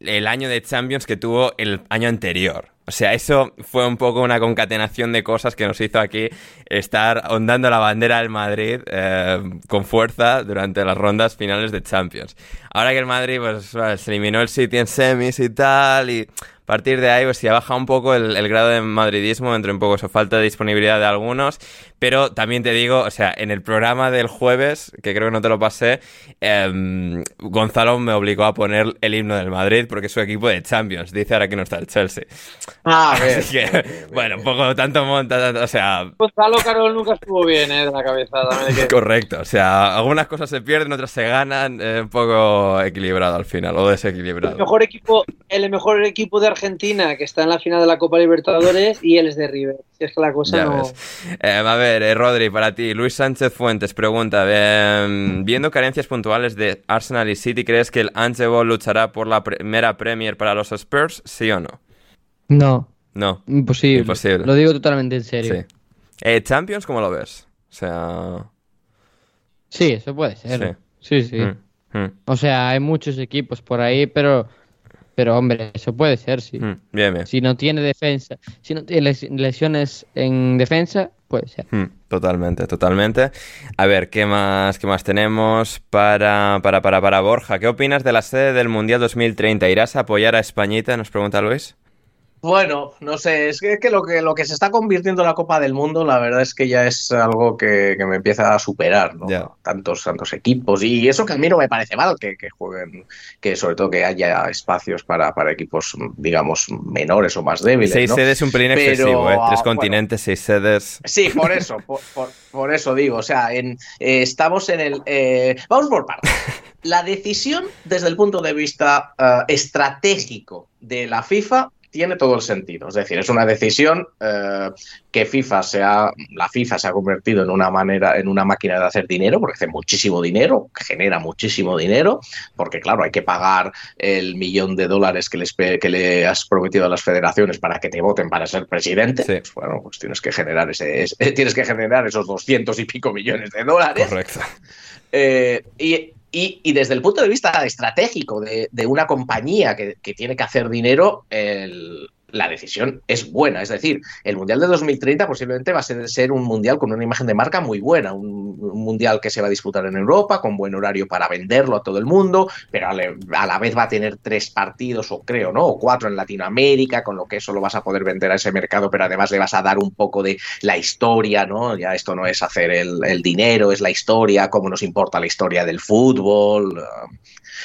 el año de Champions que tuvo el año anterior. O sea, eso fue un poco una concatenación de cosas que nos hizo aquí estar ondando la bandera del Madrid eh, con fuerza durante las rondas finales de Champions. Ahora que el Madrid pues, se eliminó el City en semis y tal, y a partir de ahí pues ya baja un poco el, el grado de madridismo, entre un poco su falta de disponibilidad de algunos, pero también te digo, o sea, en el programa del jueves, que creo que no te lo pasé, em, Gonzalo me obligó a poner el himno del Madrid porque es su equipo de Champions, dice ahora que no está el Chelsea. Ah, Así que, bueno, un poco tanto monta, tanto- o sea, Gonzalo Carol nunca estuvo bien, ¿eh? De la cabeza. que- correcto, o sea, algunas cosas se pierden, otras se ganan, eh, un poco equilibrado al final, o El desequilibrado. mejor equipo, el mejor equipo de Argentina que está en la final de la Copa Libertadores y él es de River. Si es que la cosa Ya no. Eh, a ver, eh, Rodri, para ti, Luis Sánchez Fuentes pregunta, eh, viendo carencias puntuales de Arsenal y City, ¿crees que el Angelo luchará por la primera Premier para los Spurs? ¿Sí o no? No, No. imposible. Imposible. Lo digo totalmente en serio. Sí. Eh, Champions, ¿cómo lo ves? O sea... Sí, eso puede ser. Sí, sí. Mm, mm, O sea, hay muchos equipos por ahí, pero, pero hombre, eso puede ser, sí. mm. Bien, bien. Si no tiene defensa, si no tiene les- lesiones en defensa, puede ser. Mm, Totalmente, totalmente. A ver, ¿qué más, qué más tenemos para, para, para, para Borja? ¿Qué opinas de la sede del Mundial 2030? ¿Irás a apoyar a Españita? Nos pregunta Luis. Bueno, no sé, es que, es que lo que lo que se está convirtiendo en la Copa del Mundo, la verdad es que ya es algo que, que me empieza a superar, ¿no? Tantos, tantos equipos. Y eso que a mí no me parece mal que, que jueguen, que sobre todo que haya espacios para, para equipos, digamos, menores o más débiles. Seis ¿no? sedes un pelín Pero, excesivo, ¿eh? Tres ah, bueno, continentes, seis sedes. Sí, por eso, por, por- por eso digo, o sea, en, eh, estamos en el... eh, vamos por partes. La decisión desde el punto de vista eh, estratégico de la FIFA tiene todo el sentido. Es decir, es una decisión eh, que FIFA se ha, la FIFA se ha convertido en una manera, en una máquina de hacer dinero, porque hace muchísimo dinero, genera muchísimo dinero, porque claro, hay que pagar el millón de dólares que, les, que le has prometido a las federaciones para que te voten para ser presidente. Pues, bueno, pues tienes que generar ese, ese- tienes que generar esos doscientos y pico millones de dólares. Correcto. Eh, y, y- y desde el punto de vista estratégico de, de una compañía que, que tiene que hacer dinero, el- la decisión es buena. Es decir, el Mundial de 2030 posiblemente va a ser, un Mundial con una imagen de marca muy buena, un, un Mundial que se va a disputar en Europa, con buen horario para venderlo a todo el mundo, pero a, la vez va a tener tres partidos, o creo, ¿no? O cuatro en Latinoamérica, con lo que eso lo vas a poder vender a ese mercado, pero además le vas a dar un poco de la historia, ¿no? Ya esto no es hacer el, el dinero, es la historia, cómo nos importa la historia del fútbol,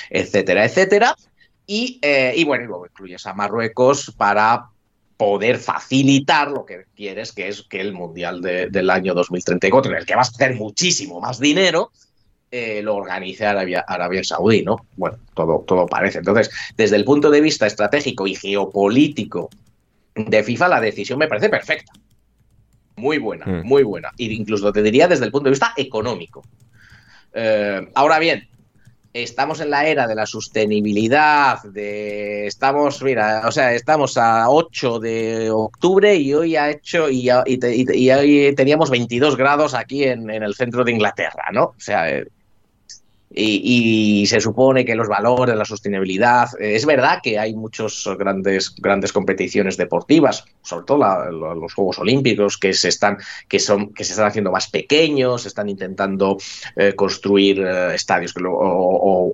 etcétera, etcétera. Y, eh, y bueno, y luego incluyes a Marruecos para poder facilitar lo que quieres, que es que el Mundial de- del año 2034, en el que vas a hacer muchísimo más dinero, eh, lo organice Arabia, Arabia Saudí, ¿no? Bueno, todo, todo parece. Entonces, desde el punto de vista estratégico y geopolítico de FIFA, la decisión me parece perfecta. Muy buena, Mm. muy buena. E incluso te diría desde el punto de vista económico. Eh, ahora bien, estamos en la era de la sostenibilidad, de estamos, mira, o sea, estamos a 8 de octubre y hoy ha hecho y, y y y hoy teníamos 22 grados aquí en, en el centro de Inglaterra, ¿no? O sea, eh, y, y se supone que los valores, la sostenibilidad, eh, es verdad que hay muchos grandes, grandes competiciones deportivas, sobre todo la- los Juegos Olímpicos, que se están, que son, que se están haciendo más pequeños, se están intentando eh, construir eh, estadios o,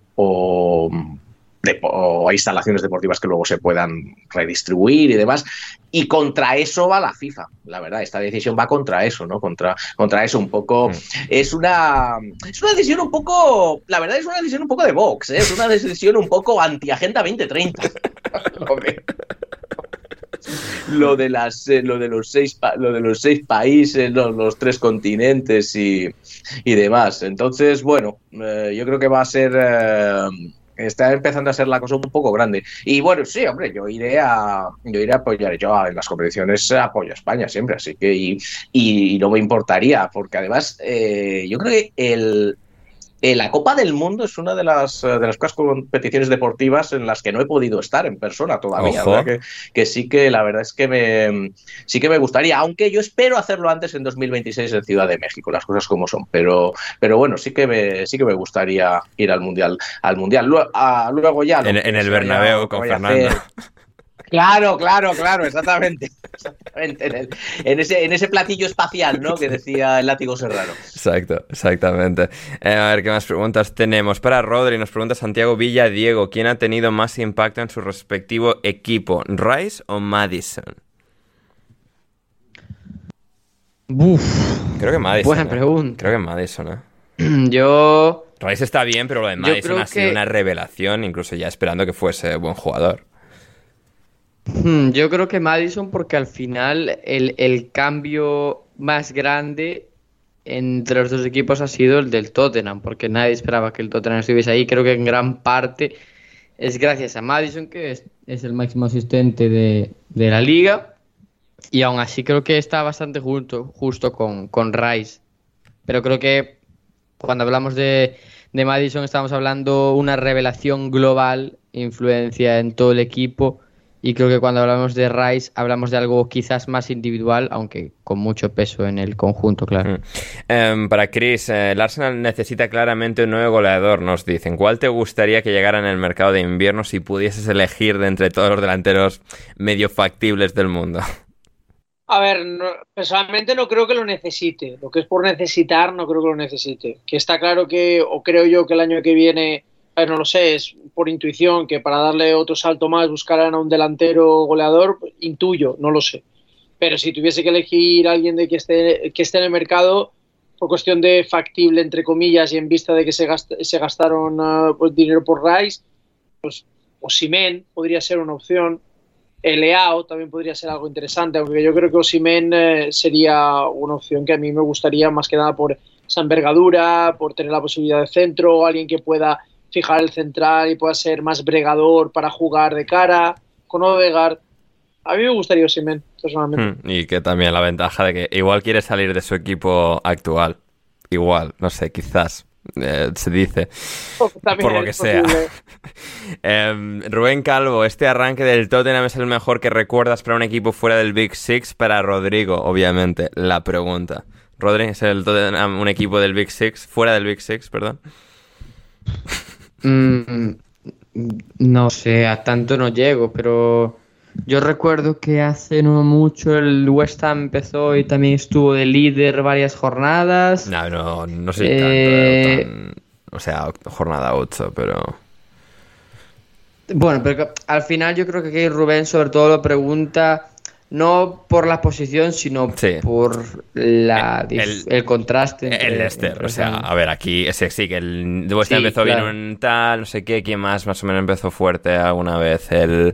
o instalaciones deportivas que luego se puedan redistribuir y demás. Y contra eso va la FIFA, la verdad. Esta decisión va contra eso, ¿no? Contra, contra eso un poco. Es una. Es una decisión un poco. La verdad es una decisión un poco de Vox, ¿eh? Es una decisión un poco anti-agenda 2030. Lo de- lo de las eh, lo de los seis lo de los seis países, los, los tres continentes y, y demás. Entonces, bueno, eh, yo creo que va a ser eh, está empezando a ser la cosa un poco grande. Y bueno, sí, hombre, yo iré a yo iré a apoyar yo en las competiciones apoyo a España siempre, así que y, y no me importaría, porque además eh, yo creo que el eh, la Copa del Mundo es una de las, eh, de las pocas competiciones deportivas en las que no he podido estar en persona todavía. Que, que sí que la verdad es que me sí que me gustaría, aunque yo espero hacerlo antes en 2026 en Ciudad de México, las cosas como son. Pero, pero bueno, sí que me, sí que me gustaría ir al mundial, al mundial. Luego, ah, luego ya En, el Bernabéu con Fernando. hacer. Claro, claro, claro, exactamente. Exactamente, En, el- en ese, en ese platillo espacial, ¿no? Que decía el látigo serrano. Exacto, exactamente. Eh, a ver, ¿qué más preguntas tenemos? Para Rodri, nos pregunta Santiago Villa Diego, ¿quién ha tenido más impacto en su respectivo equipo, Rice o Madison? Uf, Creo que Madison. Buena ¿eh? pregunta. Creo que Madison, ¿eh? yo Rice está bien, pero lo de Madison ha sido que- una revelación, incluso ya esperando que fuese buen jugador. Hmm, Yo creo que Madison porque al final el, el cambio más grande entre los dos equipos ha sido el del Tottenham, porque nadie esperaba que el Tottenham estuviese ahí. Creo que en gran parte es gracias a Madison, que es, es el máximo asistente de, de la liga, y aún así creo que está bastante justo, justo con, con Rice. Pero creo que cuando hablamos de, de Madison estamos hablando una revelación global, influencia en todo el equipo. Y creo que cuando hablamos de Rice hablamos de algo quizás más individual, aunque con mucho peso en el conjunto, claro. Em, para Chris, eh, el Arsenal necesita claramente un nuevo goleador, nos dicen. ¿Cuál te gustaría que llegara en el mercado de invierno si pudieses elegir de entre todos los delanteros medio factibles del mundo? A ver, no- personalmente no creo que lo necesite. Lo que es por necesitar, no creo que lo necesite. Que está claro que, o creo yo que el año que viene, a ver, no lo sé, es por intuición que para darle otro salto más buscarán a un delantero goleador, pues, intuyo, no lo sé. Pero si tuviese que elegir a alguien de que esté, que esté en el mercado, por cuestión de factible, entre comillas, y en vista de que se, gast- se gastaron ah, pues, dinero por Rice, pues Osimen podría ser una opción. Leao también podría ser algo interesante, aunque yo creo que Osimen eh, sería una opción que a mí me gustaría más que nada por esa envergadura, por tener la posibilidad de centro, alguien que pueda fijar el central y pueda ser más bregador para jugar de cara, con Odegaard. A mí me gustaría Osimen, personalmente. Hmm, Y que también la ventaja de que igual quiere salir de su equipo actual. Igual, no sé, quizás. eh, se dice. También por lo que sea. Em, Rubén Calvo, este arranque del Tottenham es el mejor que recuerdas para un equipo fuera del Big Six. Para Rodrigo, obviamente, la pregunta. Rodri, ¿es el Tottenham un equipo del Big Six? Fuera del Big Six, perdón. Mm, no sé, a tanto no llego, pero yo recuerdo que hace no mucho el West Ham empezó y también estuvo de líder varias jornadas. No, no, no Eh, tanto. tan- o sea, jornada 8, pero. Bueno, pero al final yo creo que aquí Rubén sobre todo lo pregunta no por la posición, sino por la, el, el- contraste. entre- El Leicester, entre o sea, a ver, aquí ese sí que el West Sí, empezó claro. bien un tal, no sé qué, quién más más o menos empezó fuerte alguna vez. El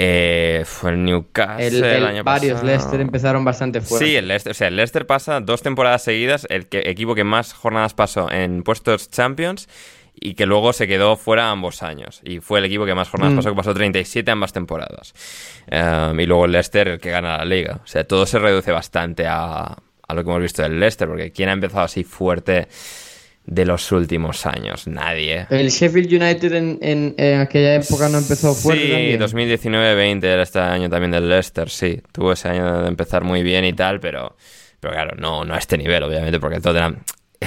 eh, fue el Newcastle El, el, el- año varios pasado. Leicester empezaron bastante fuerte. Sí, el Leicester, o sea, el Leicester pasa dos temporadas seguidas, el que- equipo que más jornadas pasó en puestos Champions y que luego se quedó fuera ambos años. Y fue el equipo que más jornadas Mm. pasó, que pasó 37 ambas temporadas. Um, y luego el Leicester, el que gana la liga. O sea, todo se reduce bastante a, a lo que hemos visto del Leicester, porque ¿quién ha empezado así fuerte de los últimos años? Nadie. ¿eh? El Sheffield United en, en- en aquella época no empezó fuerte Sí, también. 2019-20 era este año también del Leicester, sí. Tuvo ese año de empezar muy bien y tal, pero, pero claro, no, no a este nivel, obviamente, porque el Tottenham,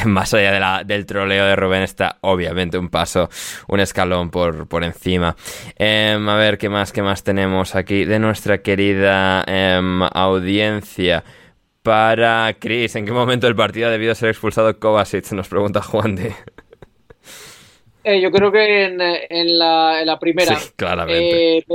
más allá de la- del troleo de Rubén, está obviamente un paso, un escalón por, por encima. Em, a ver, ¿qué más, qué más tenemos aquí de nuestra querida em, audiencia? Para Chris, ¿en qué momento del partido ha debido ser expulsado Kovacic? Nos pregunta Juan de... Eh, yo creo que en, en la, en la primera. Sí, claramente. Eh,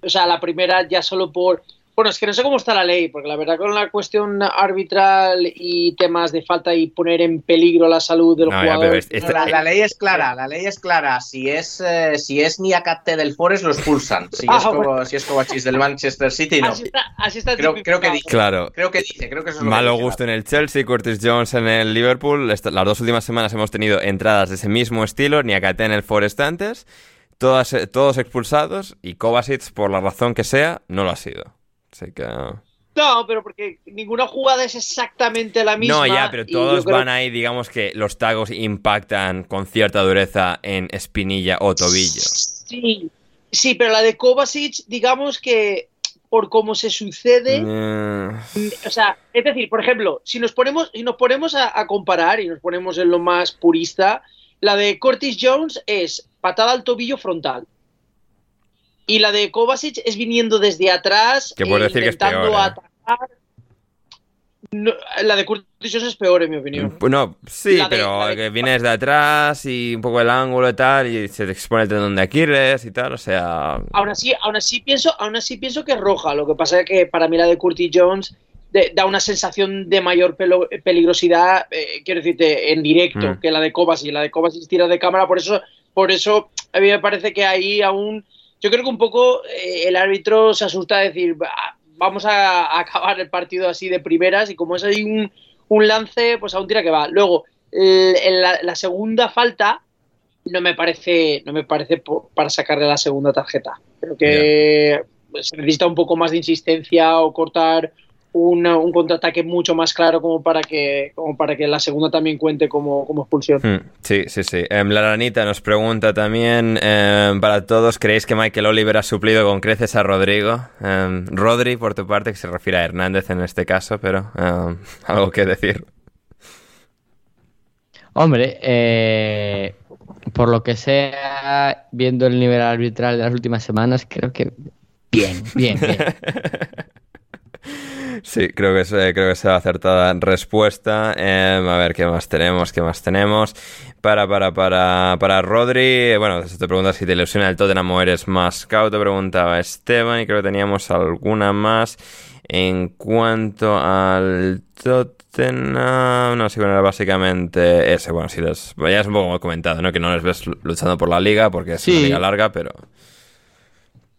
o sea, la primera ya solo por Bueno, es que no sé cómo está la ley, porque la verdad con la cuestión arbitral y temas de falta y poner en peligro la salud del No, ya, jugador. pero es- esta- La, la ley es clara, la ley es clara. Si es, eh, si es Niakate del Forest, lo expulsan. Si Ah, es, como, bueno. si es Kovacic del Manchester City, no. Así está, así está Creo, creo que dice. Claro. Creo que dice, creo que eso es lo que Malo dice. gusto en el Chelsea, Curtis Jones en el Liverpool. Las dos últimas semanas hemos tenido entradas de ese mismo estilo, Niakate en el Forest antes, todas, eh, todos expulsados y Kovacic, por la razón que sea, no lo ha sido. Así que... No, pero porque ninguna jugada es exactamente la misma. No, ya, pero todos creo- van ahí, digamos que los tagos impactan con cierta dureza en espinilla o tobillo. Sí, sí, pero la de Kovacic, digamos que por cómo se sucede, Eh, o sea, es decir, por ejemplo, si nos ponemos, si nos ponemos a, a comparar y nos ponemos en lo más purista, la de Curtis Jones es patada al tobillo frontal. Y la de Kovacic es viniendo desde atrás. Que puedes decir que es intentando peor, ¿eh? atacar. No, la de Curtis Jones es peor, en mi opinión. Pues no, sí, de- pero de- que vienes de atrás y un poco el ángulo y tal, y se te expone el tendón de Aquiles y tal, o sea... Aún así, aún así pienso, aún así pienso que es roja. Lo que pasa es que para mí la de Curtis Jones de- da una sensación de mayor pelo- peligrosidad, eh, quiero decirte, en directo, Mm. que la de Kovacic. La de Kovacic tira de cámara, por eso, por eso a mí me parece que ahí aún, yo creo que un poco eh, el árbitro se asusta de decir, "Va, vamos a, a acabar el partido así de primeras y como es ahí un, un lance, pues aún tira que va. Luego, el- la, la segunda falta no me parece, no me parece po- para sacarle la segunda tarjeta. Creo que se necesita un poco más de insistencia o cortar una- un contraataque mucho más claro como para que, como para que la segunda también cuente como, como expulsión. Hmm, Sí, sí, sí. Em, la ranita nos pregunta también, em, para todos, ¿creéis que Michael Oliver ha suplido con creces a Rodrigo? Em, Rodri, por tu parte, que se refiere a Hernández en este caso, pero algo que decir. Hombre, eh, por lo que sea, viendo el nivel arbitral de las últimas semanas, creo que bien, bien, bien. Sí, creo que es, creo que sea acertada respuesta. Em, a ver, ¿qué más tenemos? ¿Qué más tenemos? Para, para, para, para Rodri, bueno, te pregunta si te ilusiona el Tottenham o eres más te preguntaba Esteban, y creo que teníamos alguna más. En cuanto al Tottenham, no sé, bueno, era básicamente ese, bueno, si les, ya es un poco comentado, ¿no? Que no les ves luchando por la liga, porque es una Sí. liga larga, pero...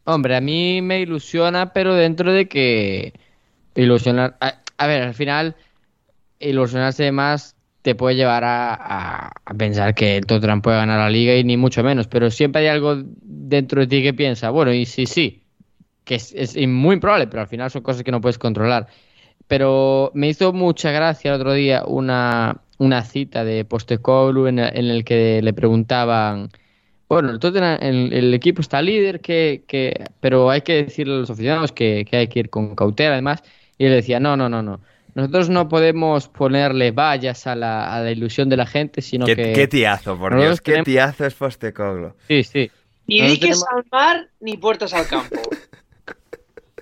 Hombre, a mí me ilusiona, pero dentro de que ilusionar... A, ver, al final, ilusionarse más te puede llevar a, a- pensar que el Tottenham puede ganar la liga y ni mucho menos, pero siempre hay algo dentro de ti que piensa, bueno, y sí, sí, que es, muy improbable, pero al final son cosas que no puedes controlar. Pero me hizo mucha gracia el otro día una, una cita de Postecoglou en, en el que le preguntaban, bueno, el, Tottenham, el, el equipo está líder, que, que, pero hay que decirle a los aficionados que, que hay que ir con cautela además. Y él decía, no, no, no, no. Nosotros no podemos ponerle vallas a la, a la ilusión de la gente, sino ¿Qué, que... qué tiazo, por nosotros Dios, qué tenemos- tiazo es Postecoglou. Sí, sí. Ni diques tenemos- al mar ni puertas al campo.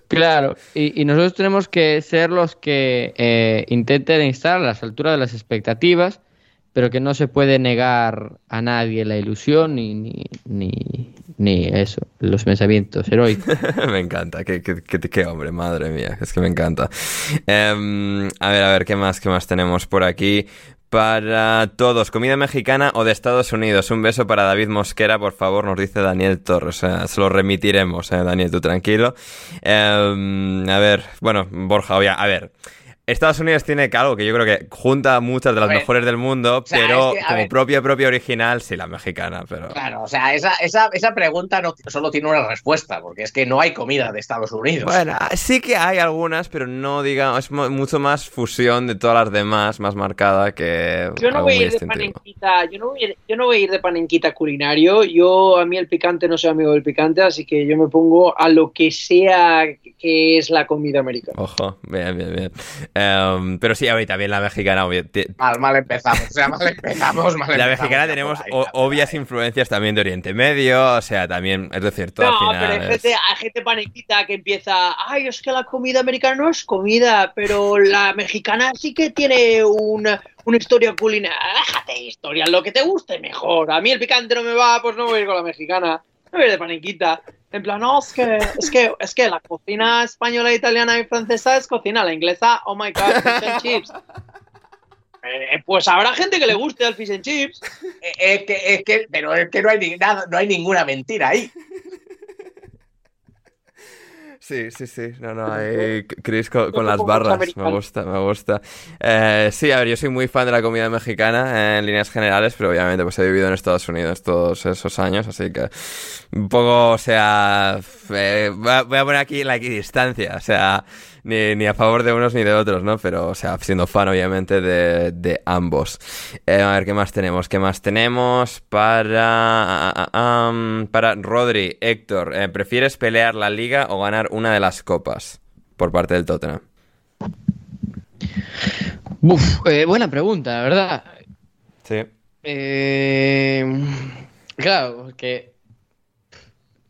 Claro, y, y nosotros tenemos que ser los que eh, intenten estar a las alturas de las expectativas, pero que no se puede negar a nadie la ilusión ni, ni, ni, eso, los pensamientos heroicos. me encanta, qué, qué- qué- hombre, madre mía, es que me encanta. Em, a ver, a ver, ¿qué más, qué más tenemos por aquí? Para todos, comida mexicana o de Estados Unidos. Un beso para David Mosquera, por favor, nos dice Daniel Torres. Se lo remitiremos, eh, Daniel, tú tranquilo. Em, a ver, bueno, Borja, obvia, a ver. Estados Unidos tiene que algo que yo creo que junta muchas de las mejores del mundo, sea, pero es que, a como ver. propia, propia original, sí, la mexicana, pero... Claro, o sea, esa, esa, esa pregunta no solo tiene una respuesta, porque es que no hay comida de Estados Unidos. Bueno, sí que hay algunas, pero no digamos, es mu- mucho más fusión de todas las demás, más marcada que Yo no voy a ir de panenquita, yo no voy a ir, yo no voy a ir de panenquita culinario. Yo a mí el picante no soy amigo del picante, así que yo me pongo a lo que sea que es la comida americana. Ojo, bien, bien, bien. Em, pero sí, ahorita también la mexicana, obvio, ti- Mal, mal empezamos, o sea, mal empezamos, mal la empezamos mexicana tenemos ahí, o- obvias influencias también de Oriente Medio, o sea, también, es decir, todo No, al pero final hay es- gente, hay gente panenquita que empieza, ay, es que la comida americana no es comida, pero la mexicana sí que tiene una, una historia culinaria. Déjate de historia, lo que te guste mejor. A mí el picante no me va, pues no voy a ir con la mexicana. de paniquita. En plan, no, es que, es que, es que la cocina española, italiana y francesa es cocina, la inglesa, oh my god, fish and chips. Eh, pues habrá gente que le guste al fish and chips. Eh, Es que, es que, pero es que no hay, nada, no hay ninguna mentira ahí. Sí, sí, sí. No, no, ahí Chris con, con las barras. Me gusta, me gusta. Eh, sí, a ver, yo soy muy fan de la comida mexicana eh, en líneas generales, pero obviamente pues he vivido en Estados Unidos todos esos años, así que un poco, o sea, eh, voy a voy a poner aquí la equidistancia, o sea, ni, ni a favor de unos ni de otros, ¿no? Pero, o sea, siendo fan obviamente de, de ambos. Eh, a ver, ¿qué más tenemos? ¿Qué más tenemos para... ah, ah, ah, um, para Rodri, Héctor, eh, ¿prefieres pelear la liga o ganar una de las copas por parte del Tottenham? Uf, eh, buena pregunta, la verdad. Sí. Claro, porque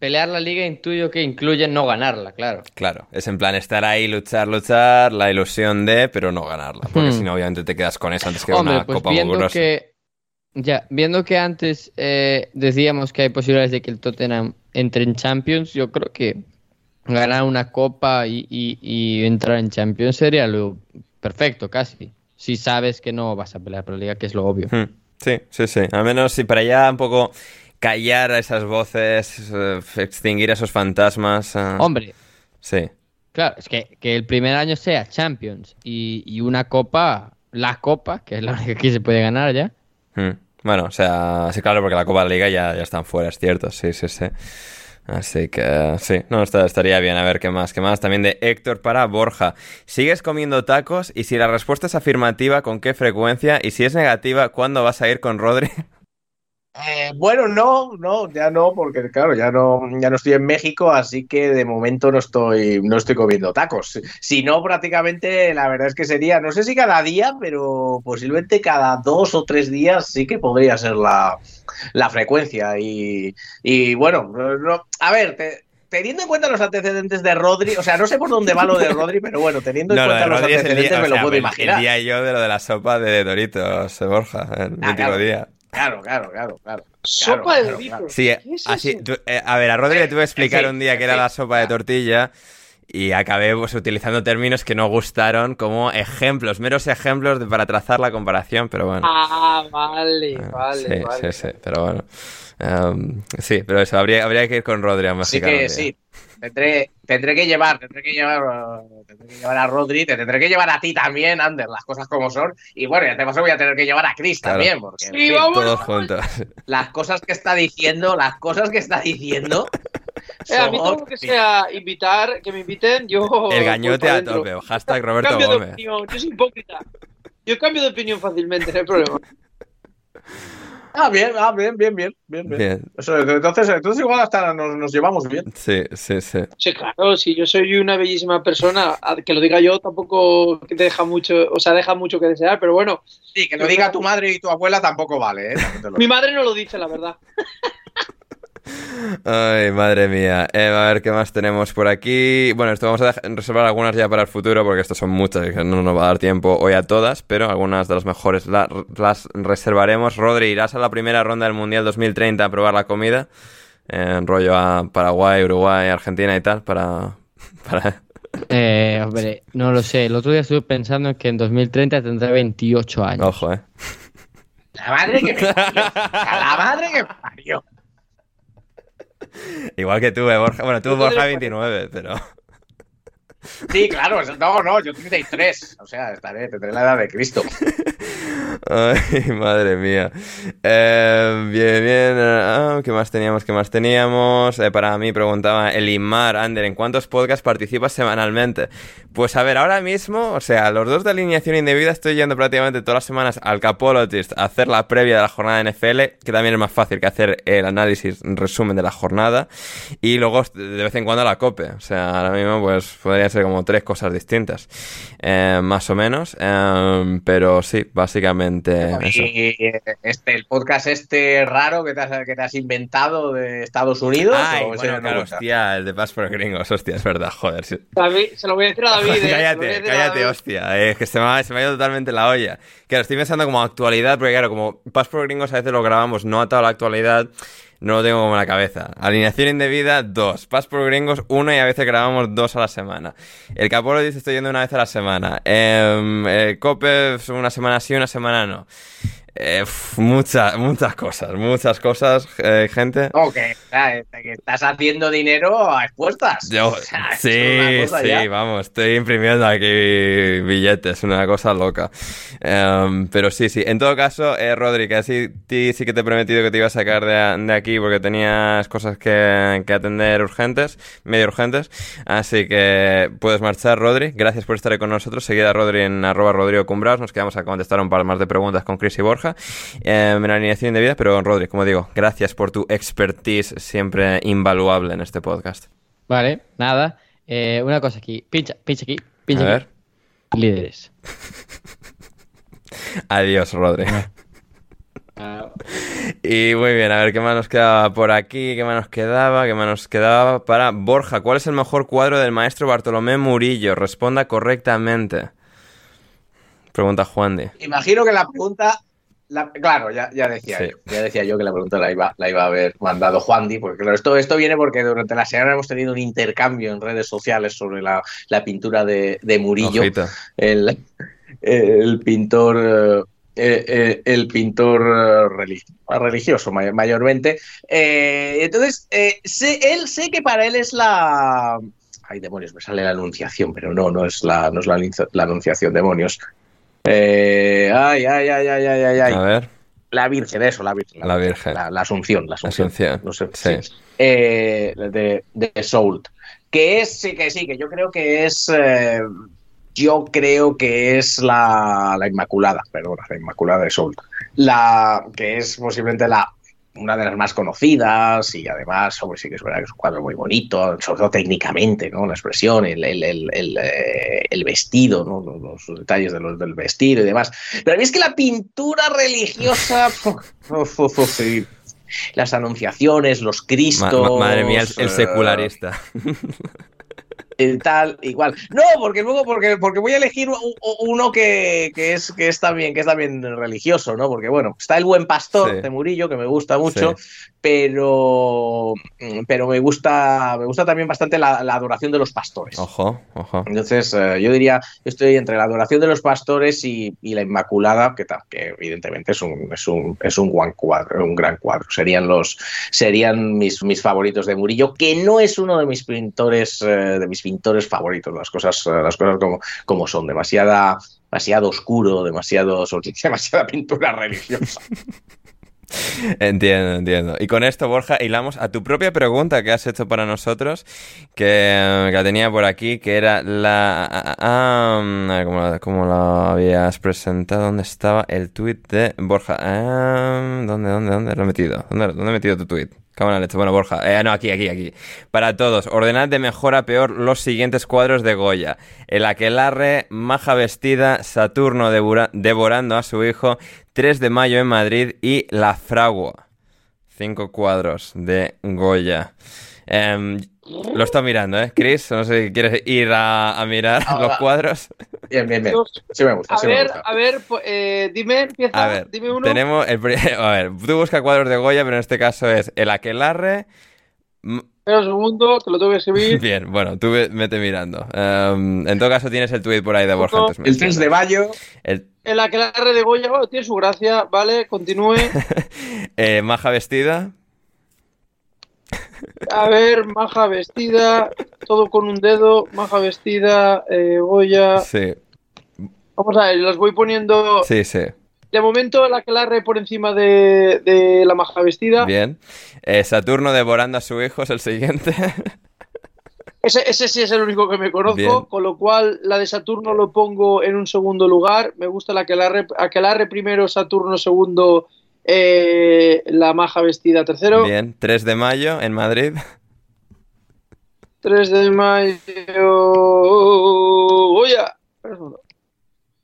pelear la liga intuyo que incluye no ganarla, claro. Claro, es en plan estar ahí, luchar, luchar, la ilusión de, pero no ganarla. Porque Hmm. si no, obviamente te quedas con eso antes que Hombre, una pues copa viendo que ya, viendo que antes eh, decíamos que hay posibilidades de que el Tottenham entre en Champions, yo creo que ganar una copa y, y- y entrar en Champions sería lo perfecto, casi. Si sabes que no vas a pelear por la liga, que es lo obvio. Hmm, Sí, sí, sí. Al menos si para allá un poco callar a esas voces, eh, extinguir a esos fantasmas. eh, Hombre, Sí. Claro, es que, que el primer año sea Champions y, y una copa, la copa, que es la única que aquí se puede ganar ya. Hmm. Bueno, o sea, sí, claro, porque la Copa de la Liga ya, ya están fuera, es cierto, sí, sí, sí. Así que sí, no, está- estaría bien. A ver qué más, qué más. También de Héctor para Borja. ¿Sigues comiendo tacos? Y si la respuesta es afirmativa, ¿con qué frecuencia? Y si es negativa, ¿cuándo vas a ir con Rodri? Eh, bueno, no, no, ya no, porque claro, ya no, ya no estoy en México, así que de momento no estoy, no estoy comiendo tacos. Si no, prácticamente la verdad es que sería, no sé si cada día, pero posiblemente cada dos o tres días sí que podría ser la, la frecuencia. Y, y bueno, no- a ver, te- teniendo en cuenta los antecedentes de Rodri, o sea, no sé por dónde va lo de Rodri, pero bueno, teniendo en No, cuenta los Rodri antecedentes día, me o lo puedo imaginar. El día yo de lo de la sopa de Doritos, eh, Borja, el Ah, claro. día. Claro, claro, claro, claro. Sopa Claro, de claro, claro. Sí, ¿Qué es así, eso? tú- eh, a ver, a Rodri le tuve que explicar sí, un día que era sí. la sopa de tortilla y acabé pues, utilizando términos que no gustaron como ejemplos, meros ejemplos de- para trazar la comparación, pero bueno. Ah, vale, Eh, vale, sí, vale. sí, sí, pero bueno. Sí, pero eso, habría, habría que ir con Rodri a Así Mexicano. que sí, tendré, tendré que llevar, tendré que llevar, tendré que llevar a Rodri, te tendré que llevar a ti también, Ander, las cosas como son. Y bueno, ya te paso, voy a tener que llevar a Chris Claro. también, porque en Sí, fin, vamos. Todos juntos. las cosas que está diciendo, las cosas que está diciendo. Eh, a mí todo lo que sea invitar, que me inviten, yo. El gañote a tope. Hashtag Roberto Cambio de Gómez. opinión, yo soy hipócrita. Yo cambio de opinión fácilmente, no hay problema. Ah, bien, ah, bien, bien, bien, bien, bien. Bien. Eso, entonces, entonces igual hasta nos, nos llevamos bien. Sí, sí, sí. Sí, claro, si yo soy una bellísima persona, que lo diga yo tampoco te deja mucho, o sea, deja mucho que desear, pero bueno, Sí, que lo diga tu madre y tu abuela tampoco vale, ¿eh? Mi madre no lo dice, la verdad. Ay, madre mía. Eh, a ver qué más tenemos por aquí. Bueno, esto vamos a reservar algunas ya para el futuro porque estas son muchas y que no nos va a dar tiempo hoy a todas, pero algunas de las mejores la- las reservaremos. Rodri, ¿irás a la primera ronda del Mundial 2030 a probar la comida? En rollo a Paraguay, Uruguay, Argentina y tal, para... para... Eh, hombre, no lo sé. El otro día estuve pensando que en 2030 tendré 28 años. Ojo, eh. La madre que me parió. La madre que me parió. Igual que tú, eh, Borja. Bueno, tú, Borja, tendré- 29, pero... Sí, claro, no, no, yo 33. O sea, estaré, tendré la edad de Cristo. Ay, madre mía. Eh, bien, bien. ah, ¿Qué más teníamos? ¿Qué más teníamos? Eh, para mí preguntaba Elimar, Ander, ¿en cuántos podcasts participas semanalmente? Pues a ver, ahora mismo, o sea, los dos de alineación indebida estoy yendo prácticamente todas las semanas al Capologist a hacer la previa de la jornada de NFL, que también es más fácil que hacer el análisis, resumen de la jornada, y luego de vez en cuando la COPE. O sea, ahora mismo pues podría ser como tres cosas distintas, eh, más o menos, eh, pero sí, básicamente eso. Y este, el podcast este raro que te has, que te has inventado de Estados Unidos. Ay, ¿o ese bueno, no claro, hostia, el de Pass por Gringos, hostia, es verdad, joder. sí. David, se lo voy a decir a David. eh, cállate, decir cállate, David. hostia. eh, Es que se me, ha, se me ha ido totalmente la olla. Claro, estoy pensando como actualidad, porque claro, como Pass por Gringos a veces lo grabamos no atado a la actualidad, no lo tengo como en la cabeza. Alineación indebida, dos. Pas por gringos, uno y a veces grabamos dos a la semana. El Capolo dice estoy yendo una vez a la semana. Em, el Cope, una semana sí, una semana no. Eh, muchas, muchas cosas, muchas cosas, eh, gente. No, que, sea, que estás haciendo dinero a expuestas. Yo, O sea, eso sí, sí, ya. vamos, estoy imprimiendo aquí billetes, una cosa loca. Em, pero sí, sí, en todo caso, eh, Rodri, que así ti sí que te he prometido que te iba a sacar de, de aquí porque tenías cosas que, que atender urgentes, medio urgentes. Así que puedes marchar, Rodri. Gracias por estar con nosotros. Seguida Rodri en arroba Rodrigo Cumbraos. Nos quedamos a contestar un par más de preguntas con Chris y Borja em, en la alineación de vida. Pero, Rodri, como digo, gracias por tu expertise siempre invaluable en este podcast. Vale, nada. Eh, una cosa aquí. Pincha, pincha aquí. Pincha A aquí. Líderes. Adiós, Rodri. Y muy bien, a ver qué más nos quedaba por aquí, qué más nos quedaba, qué más nos quedaba para Borja. ¿Cuál es el mejor cuadro del maestro Bartolomé Murillo? Responda correctamente. Pregunta Juan de. Imagino que la pregunta. La- claro, ya, ya decía Sí. yo. Ya decía yo que la pregunta la iba, la iba a haber mandado Juan Di, porque claro, esto, esto viene porque durante la semana hemos tenido un intercambio en redes sociales sobre la, la pintura de, de Murillo. El, el pintor eh, eh, el pintor eh, religi- religioso may- mayormente Eh, entonces sé, él sé que para él es la ay demonios me sale la anunciación pero no no es la no es la anunciación demonios Eh, ay ay ay ay ay ay, ay. A ver. la virgen eso la virgen La Virgen. la, la asunción la asunción, Asunción. no sé Sí. eh, de, de Soul. Que es, sí, que sí, que yo creo que es. eh, yo creo que es la, la Inmaculada, perdona, la Inmaculada de Soul. La que es posiblemente la una de las más conocidas y además, hombre, sí que es verdad que es un cuadro muy bonito, sobre todo técnicamente, ¿no? La expresión, el, el, el, el, eh, el vestido, ¿no? Los, los detalles de los, del vestido y demás. Pero a mí es que la pintura religiosa, uf, uf, uf, sí. las anunciaciones, los cristos... ma- madre mía, el, el eh, secularista. El tal, igual. No, porque luego, porque, porque voy a elegir uno que, que es, que es también, que es también religioso, ¿no? Porque bueno, está el buen pastor Sí. de Murillo, que me gusta mucho, Sí. pero, pero me gusta, me gusta también bastante la, la adoración de los pastores. Ojo, ojo. Entonces, eh, yo diría, estoy entre la adoración de los pastores y, y la Inmaculada, que, que evidentemente es un, es un, es un gran cuadro, un gran cuadro. Serían los, serían mis, mis favoritos de Murillo, que no es uno de mis pintores, eh, de mis pintores favoritos, las cosas, eh, las cosas como, como son, demasiada, demasiado oscuro, demasiado, demasiada pintura religiosa. Entiendo, entiendo. Y con esto, Borja, hilamos a tu propia pregunta que has hecho para nosotros, que, que la tenía por aquí, que era la... ver, ¿cómo, la- cómo lo habías presentado? ¿Dónde estaba el tweet de Borja? Ah, ¿Dónde, dónde, dónde lo he metido? ¿Dónde, dónde he metido tu Cámara leche. Bueno, Borja. Eh, no, aquí, aquí, aquí. Para todos, ordenad de mejor a peor los siguientes cuadros de Goya. El aquelarre, maja vestida, Saturno devora- devorando a su hijo, 3 de mayo en Madrid y La Fragua. Cinco cuadros de Goya. Em, lo está mirando, ¿eh? Chris, no sé si quieres ir a, a mirar Ah, los cuadros. Bien, bien, bien. Sí me gusta, A sí me ver, gusta. a ver, pues, eh, dime, empieza, A ver, dime uno. tenemos el A ver, tú buscas cuadros de Goya, pero en este caso es el aquelarre, Espera un segundo, que lo tengo que escribir. Bien, bueno, tú ve- vete mirando. Em, en todo caso, tienes el tweet por ahí de Borja. entonces me El 3 de mayo. El, El aquelarre de Goya, bueno, tiene su gracia, vale, continúe. eh, maja vestida. A ver, maja vestida, todo con un dedo, maja vestida, eh, Goya. Sí, Vamos a ver, los voy poniendo. sí, sí. De momento, el aquelarre por encima de, de la maja vestida. Bien. Eh, Saturno devorando a su hijo es el siguiente. Ese, ese sí es el único que me conozco, Bien. con lo cual la de Saturno lo pongo en un segundo lugar. Me gusta la aquelarre, aquelarre primero, Saturno segundo, eh, la maja vestida tercero. Bien. 3 de mayo en Madrid. 3 de mayo. Goya. Espera un segundo.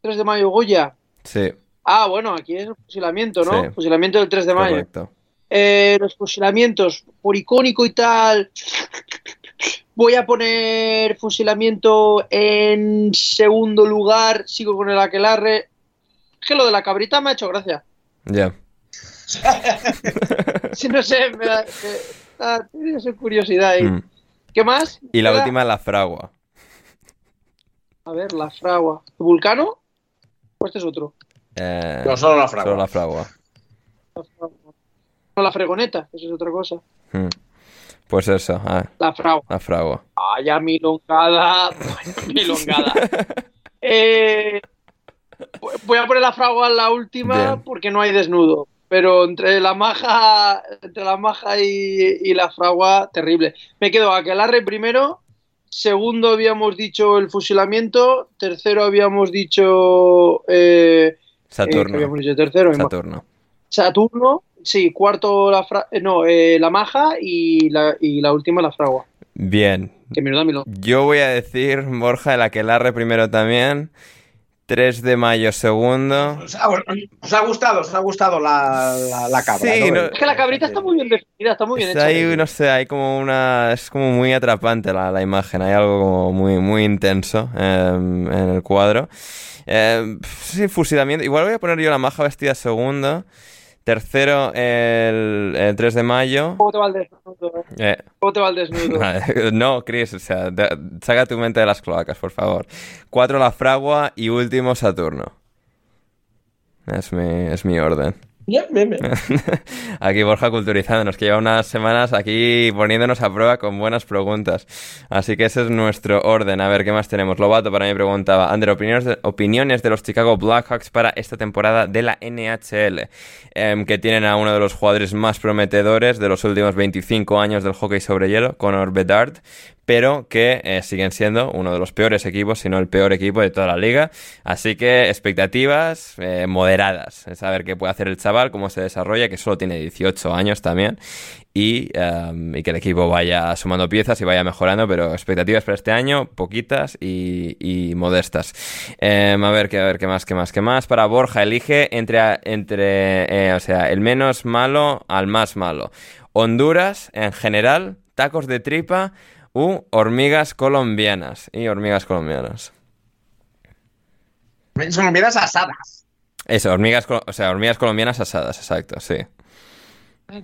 3 de mayo, Goya. Sí, Ah, bueno, aquí es el fusilamiento, ¿no? Sí. Fusilamiento del 3 de mayo. correcto. Eh, los fusilamientos, por icónico y tal. Voy a poner fusilamiento en segundo lugar. Sigo con el aquelarre. Es que lo de la cabrita me ha hecho gracia. Ya. Sí, no sé, me da, me da- tiene esa curiosidad ahí. Mm. ¿Qué más? Y la última, la fragua. A ver, la fragua. ¿Vulcano? ¿O este es otro? Eh, No, solo la fragua. Solo la fragua. La fragua. No, la fregoneta, eso es otra cosa. Mm. Pues eso, ah, La fragua. la fragua. Vaya milongada. Vaya milongada. Eh, voy a poner la fragua en la última Bien. porque no hay desnudo. Pero entre la maja, entre la maja y, y la fragua, terrible. Me quedo Aquelarre primero. Segundo habíamos dicho el fusilamiento. Tercero habíamos dicho. Eh, eh, ¿qué Saturno. habíamos dicho tercero? Saturno. Saturno. Sí, cuarto la fra- eh, no, eh, la maja y la, y la última la fragua. Bien. Que. Yo voy a decir, Borja, el aquelarre primero también. 3 de mayo segundo. Os ha, os ha gustado, os ha gustado la, la, la cabra. Sí, ¿no? no- Es que la cabrita está muy bien definida, está muy bien Está hecha. ahí, no sé, hay como una... Es como muy atrapante la, la imagen, hay algo como muy, muy intenso em, en el cuadro. Sí, fusilamiento. Igual voy a poner yo la maja vestida segundo. Tercero, el, el 3 de mayo. ¿Cómo te va el desnudo? Eh, ¿Cómo te va el desnudo? no, Chris, o sea, saca tu mente de las cloacas, por favor. Cuatro, la fragua y último, Saturno. Es mi, es mi orden. Bien, bien, bien. Aquí Borja culturizándonos, que lleva unas semanas aquí poniéndonos a prueba con buenas preguntas. Así que ese es nuestro orden. A ver, ¿qué más tenemos? Lobato para mí preguntaba, Ander, opiniones de, opiniones de los Chicago Blackhawks para esta temporada de la NHL, Em, que tienen a uno de los jugadores más prometedores de los últimos 25 años del hockey sobre hielo, Connor Bedard, pero que eh, siguen siendo uno de los peores equipos, si no el peor equipo de toda la liga. Así que expectativas eh, moderadas. Saber qué puede hacer el chaval, cómo se desarrolla, que solo tiene 18 años también. Y, em, y que el equipo vaya sumando piezas y vaya mejorando, pero expectativas para este año, poquitas y, y modestas. Em, a ver, a ver, qué más, qué más, qué más. Para Borja, elige entre, entre eh, o sea, el menos malo al más malo. Honduras, en general, tacos de tripa u hormigas colombianas. Y hormigas colombianas. Son hormigas asadas. Eso, hormigas, o sea, hormigas colombianas asadas, exacto, sí.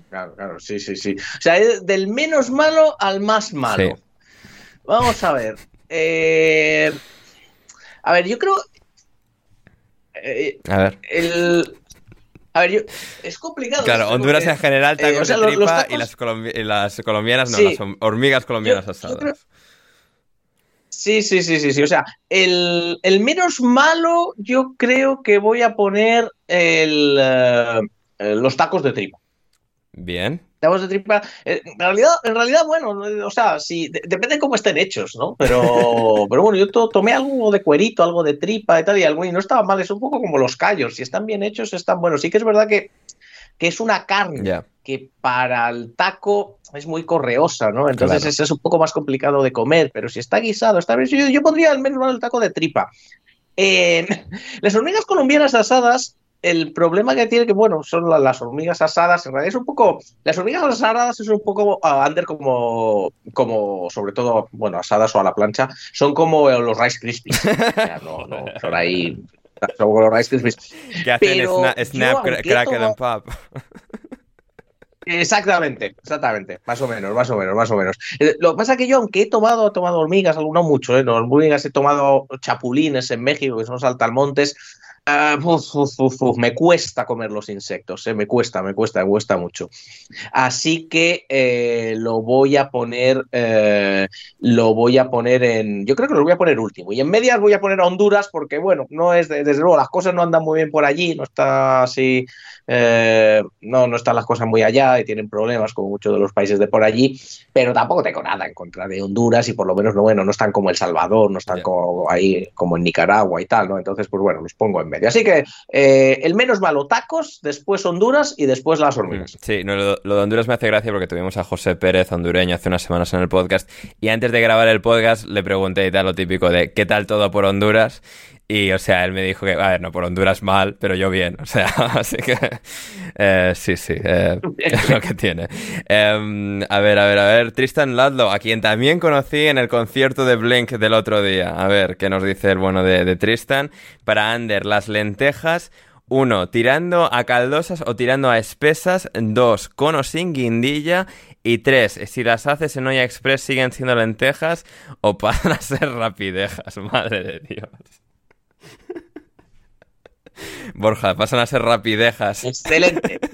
Claro, claro, sí, sí, sí. O sea, del menos malo al más malo. Sí. Vamos a ver. Eh, a ver, yo creo. eh, A ver. el. A ver, yo. Es complicado. Claro, esto Honduras porque, en general, eh, tacos o sea, de los- los tripa tacos- y, las colombi- y las colombianas no, Sí. las hormigas colombianas Yo- yo asadas. creo- Sí, sí, sí, sí, sí. O sea, el, el menos malo, yo creo que voy a poner el, eh, eh, los tacos de tripa. Bien. De tripa. eh, En realidad, en realidad, bueno, o sea, sí, de- depende de cómo estén hechos, ¿no? Pero, pero bueno, yo to- tomé algo de cuerito, algo de tripa y tal, y algo, y no estaba mal, es un poco como los callos. Si están bien hechos, están buenos. Sí que es verdad que, que es una carne que para el taco es muy correosa, ¿no? Entonces Claro. ese es un poco más complicado de comer, pero si está guisado, está bien. Yo, yo pondría al menos el taco de tripa. Eh, las hormigas colombianas asadas, el problema que tiene que, bueno, son la- las hormigas asadas, en realidad es un poco, las hormigas asadas es un poco, ah, Ander, como, como, sobre todo, bueno, asadas o a la plancha, son como los Rice Krispies. O sea, no, no, son ahí, son como los Rice Krispies. Que hacen sna- snap, cra- crackle and pop. Exactamente, exactamente, más o menos, más o menos, más o menos. Eh, Lo que pasa es que yo, aunque he tomado, he tomado hormigas, no mucho, ¿eh? No, hormigas, he tomado chapulines en México, que son saltamontes, ah, me cuesta comer los insectos, ¿eh? Me cuesta, me cuesta, me cuesta mucho. Así que eh, lo voy a poner, eh, lo voy a poner en, yo creo que lo voy a poner último. Y en medias voy a poner a Honduras porque, bueno, no es, de- desde luego, las cosas no andan muy bien por allí, no está así, eh, no, no están las cosas muy allá y tienen problemas como muchos de los países de por allí, pero tampoco tengo nada en contra de Honduras y por lo menos no, bueno, no están como El Salvador, no están como ahí como en Nicaragua y tal, ¿no? Entonces, pues bueno, los pongo en medio. Así que eh, el menos malo tacos, después Honduras y después las hormigas. Sí, no, lo, lo de Honduras me hace gracia porque tuvimos a José Pérez, hondureño, hace unas semanas en el podcast. Y antes de grabar el podcast le pregunté y tal lo típico de ¿qué tal todo por Honduras? Y, o sea, él me dijo que, a ver, no, por Honduras mal, pero yo bien. O sea, así que, eh, sí, sí, eh, es lo que tiene. Em, a ver, a ver, a ver, Tristan Ludlow, a quien también conocí en el concierto de Blink del otro día. A ver, ¿qué nos dice el bueno de, de Tristan? Para Ander, las lentejas Uno, tirando a caldosas o tirando a espesas. Dos, con o sin guindilla. Y tres, si las haces en olla express siguen siendo lentejas o pasan a ser rapidejas. Madre de Dios. Borja, pasan a ser rapidejas. Excelente.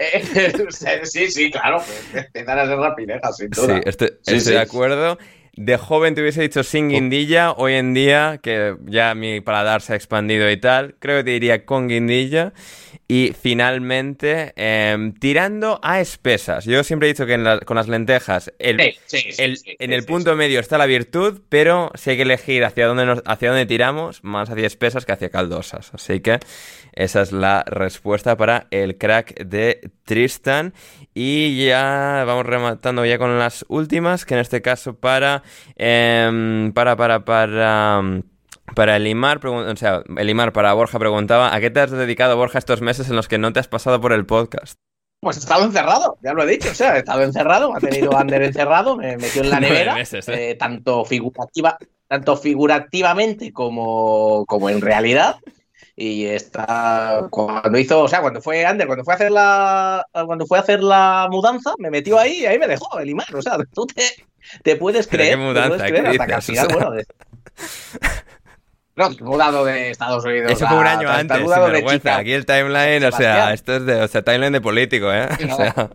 Eh, sí, sí, claro. Empiezan a ser rapidejas, sin duda. Sí, estoy, Sí, estoy sí. de acuerdo. De joven te hubiese dicho sin guindilla. Hoy en día, que ya mi paladar se ha expandido y tal, creo que te diría con guindilla. Y finalmente, em, tirando a espesas. Yo siempre he dicho que en la- con las lentejas, el, Sí, sí, sí, el- sí, en el punto medio está la virtud, pero si hay que elegir hacia dónde, nos- hacia dónde tiramos, más hacia espesas que hacia caldosas. Así que esa es la respuesta para el crack de Tristan. Y ya vamos rematando ya con las últimas, que en este caso para... em, para, para, para... Para Elimar, o sea, Elimar para Borja preguntaba, ¿a qué te has dedicado, Borja, estos meses en los que no te has pasado por el podcast? Pues he estado encerrado, ya lo he dicho, o sea, he estado encerrado, me ha tenido Ander encerrado, me metió en la nevera, meses, ¿eh? eh, tanto figurativa, tanto figurativamente como, como en realidad. Y está cuando hizo, o sea, cuando fue Ander, cuando fue a hacer la cuando fue a hacer la mudanza, me metió ahí y ahí me dejó el imán. O sea, tú te, te puedes ¿Pero creer, qué te mudanza? puedes creer ¿Qué hasta que al dices? final, O sea- bueno, de- No, mudado de Estados Unidos. Eso fue un año te- te antes, sin vergüenza. Aquí el timeline, o sea, esto es de, o sea, timeline de político, ¿eh? O sea,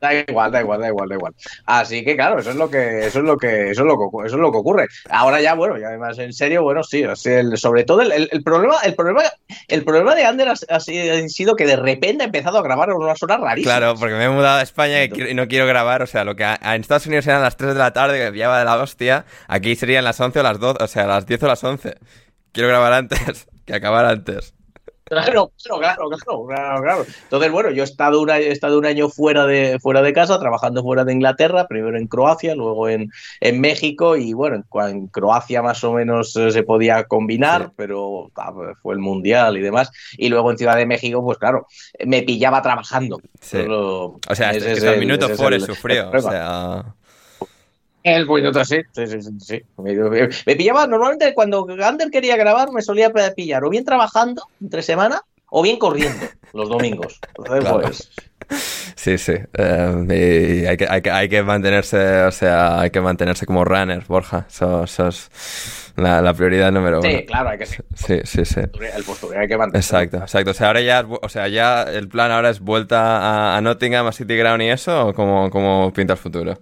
Da igual, da igual, da igual, da igual. Así que claro, eso es lo que, eso es lo que, eso es lo que, eso es lo que ocurre. Ahora ya, bueno, y además en serio, bueno, sí, el- sobre todo el, el- el problema, el problema, el problema de Ander ha, ha si- ha sido que de repente ha empezado a grabar a unas horas rarísimas. claro, porque me he mudado a España y no quiero grabar, o sea, lo que a- en Estados Unidos eran las 3 de la tarde, que pillaba de la hostia, aquí serían las 11 o las 12, o sea, las 10 o las 11. Quiero grabar antes, que acabar antes. Claro, claro, claro, claro. Entonces, bueno, yo he estado, un año, he estado un año fuera de, fuera de casa, trabajando fuera de Inglaterra, primero en Croacia, luego en, en México, y bueno, en, Croacia más o menos eh, se podía combinar, pero ah, fue el Mundial y demás. Y luego en Ciudad de México, pues claro, me pillaba trabajando. Sí. O sea, al el- minuto el- sufrió, o sea... El minuto, sí, sí, sí, sí, sí. Me, me pillaba, normalmente cuando Ander quería grabar me solía pillar o bien trabajando entre semana o bien corriendo los domingos. Entonces, Claro. pues, Sí, sí. eh, y hay, que, hay, que, hay que mantenerse, o sea, hay que mantenerse como runner, Borja. Es la, la prioridad número uno. sí, claro, hay que ser. Sí, sí, sí. El postureo hay que mantener. Exacto, exacto. O sea, ahora ya, o sea, ya el plan ahora es vuelta a, a Nottingham, a City Ground y eso, o cómo, cómo pinta el futuro.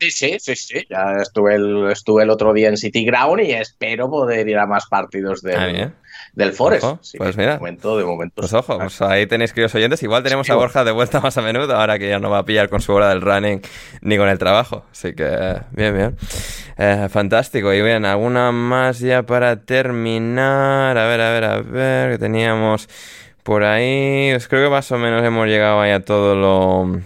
Sí, sí, sí, sí. Ya estuve el, estuve el otro día en City Ground y espero poder ir a más partidos del, Ah, del Forest. Ojo, Así pues mira. De momento, de momento. Pues ojo, pues ahí tenéis queridos oyentes. Igual tenemos Sí, a. Borja de vuelta más a menudo, ahora que ya no va a pillar con su hora del running ni con el trabajo. Así que, bien, bien. Eh, fantástico. Y bien, ¿alguna más ya para terminar? A ver, a ver, a ver, que teníamos por ahí. Pues creo que más o menos hemos llegado ahí a todo lo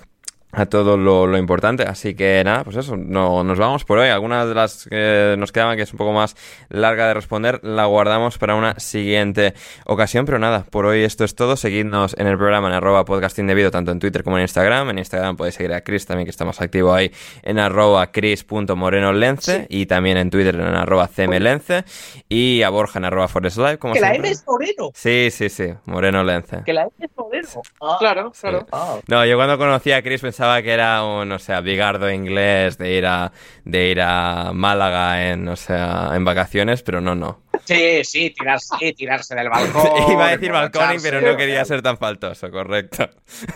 a todo lo, lo importante. Así que nada, pues eso, no, nos vamos por hoy. Algunas de las que nos quedaban, que es un poco más larga de responder, la guardamos para una siguiente ocasión. Pero nada, por hoy esto es todo. Seguidnos en el programa en arroba podcasting debido, tanto en Twitter como en Instagram. En Instagram podéis seguir a Chris también, que está más activo ahí, en arroba chris.morenolence y también en Twitter en arroba cmlence y a Borja en arroba forestlive, como Que la. M es Moreno. Sí, sí, sí, Moreno Lence. Que la M es Moreno. Ah, Claro, Sí. claro. ah. No, yo cuando conocí a Chris pensaba que era un, o sea, bigardo inglés de ir a, de ir a Málaga en, o sea, en vacaciones, pero no, no. Sí, sí, tirarse, sí, tirarse del balcón. Iba a decir emborracharse. pero no quería ser tan faltoso, correcto.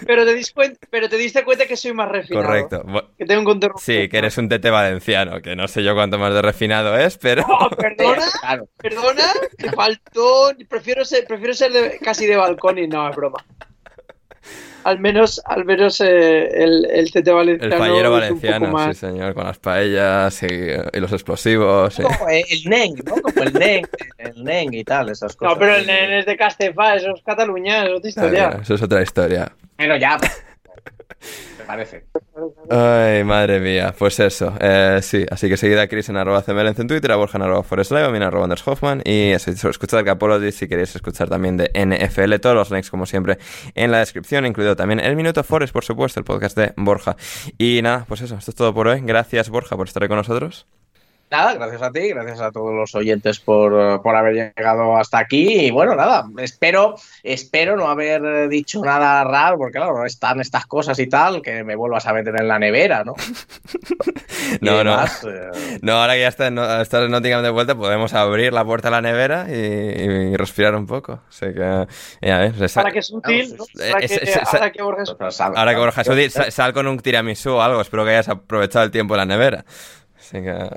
Pero te, dis pero te diste cuenta que soy más refinado. Correcto. Que tengo un. Sí, que eres un tete valenciano, que no sé yo cuánto más de refinado es, pero... Oh, perdona, Claro. perdona, te faltó. Prefiero ser, prefiero ser de- casi de balcón y no, es broma. Al menos, al menos eh, el, el tete El valenciano. fallero es un valenciano, sí señor, con las paellas y, y los explosivos. Como el Neng, ¿no? Como el Neng, el Neng y tal, esas cosas. No, pero el nen es de Castefa, eso es Cataluña, es otra historia. Ah, Eso es otra historia. Pero ya. Me parece. Ay, madre mía, pues eso, eh, sí, así que seguid a Chris en arroba cmlence en Twitter, a Borja en arroba forestlive, a mí en arroba Anders Hoffman, y eso, escuchad Capology si queréis escuchar también de NFL, todos los links como siempre en la descripción, incluido también el Minuto Forest, por supuesto, el podcast de Borja. Y nada, pues eso, esto es todo por hoy, gracias Borja por estar con nosotros. Nada, gracias a ti, gracias a todos los oyentes por, por, haber llegado hasta aquí. Y bueno, nada, espero, espero no haber dicho nada raro, porque claro, están estas cosas y tal, que me vuelvas a meter en la nevera, ¿no? no, no. Eh, no, ahora que ya estás está en Nottingham de vuelta, podemos abrir la puerta a la nevera y, y respirar un poco. Así que, ya ves, Para que es útil, ¿no? Ahora que Borja es Ahora que Borja es útil, sal con un tiramisú o algo. Espero que hayas aprovechado el tiempo en la nevera. Así que...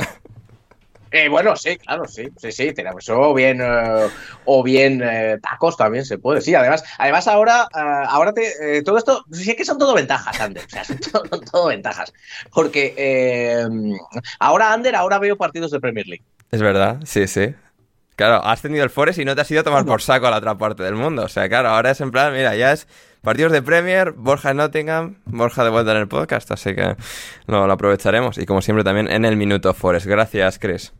Eh, bueno, sí, claro, sí, sí, sí, tenemos o bien eh, o bien eh, tacos también se puede, sí. Además, además ahora, ahora te, todo esto, sí que son todo ventajas, Ander, o sea, son todo, todo ventajas, porque ahora Ander, ahora veo partidos de Premier League. Es verdad, sí, sí. Claro, has tenido el Forest y no te has ido a tomar por saco a la otra parte del mundo. O sea, claro, ahora es en plan, mira, ya es partidos de Premier, Borja en Nottingham, Borja de vuelta en el podcast, así que lo, lo aprovecharemos. Y como siempre también en el Minuto Forest. Gracias, Chris.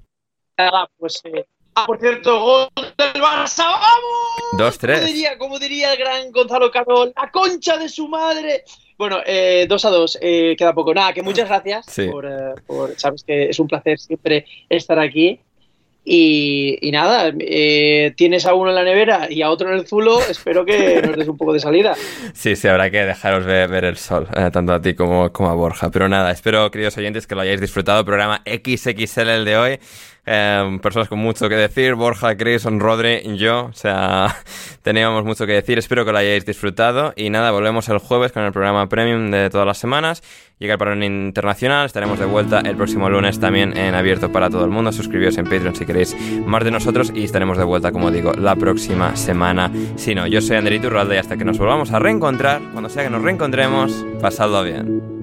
Ah, pues, eh, ah, por cierto, gol del Barça, ¡vamos! 2-3. Como diría, como diría el gran Gonzalo Carol, la concha de su madre. Bueno, eh, 2 a 2, eh, queda poco. Nada, que muchas gracias Sí. por, eh, por- sabes que es un placer siempre estar aquí. Y, nada, eh, tienes a uno en la nevera y a otro en el zulo, espero que nos des un poco de salida. Sí, sí, habrá que dejaros ver, ver el sol, eh, tanto a ti como, como a Borja. Pero nada, espero, queridos oyentes, que lo hayáis disfrutado. Programa XXL el de hoy. Eh, personas con mucho que decir, Borja, Chris, Rodri yo. O sea, teníamos mucho que decir. Espero que lo hayáis disfrutado. Y nada, volvemos el jueves con el programa premium de todas las semanas. Llega el parón internacional. Estaremos de vuelta el próximo lunes también en abierto para todo el mundo. Suscribíos en Patreon si queréis más de nosotros. Y estaremos de vuelta, como digo, la próxima semana. Si no, yo soy Anderito Urralde y hasta que nos volvamos a reencontrar, cuando sea que nos reencontremos, pasadlo bien.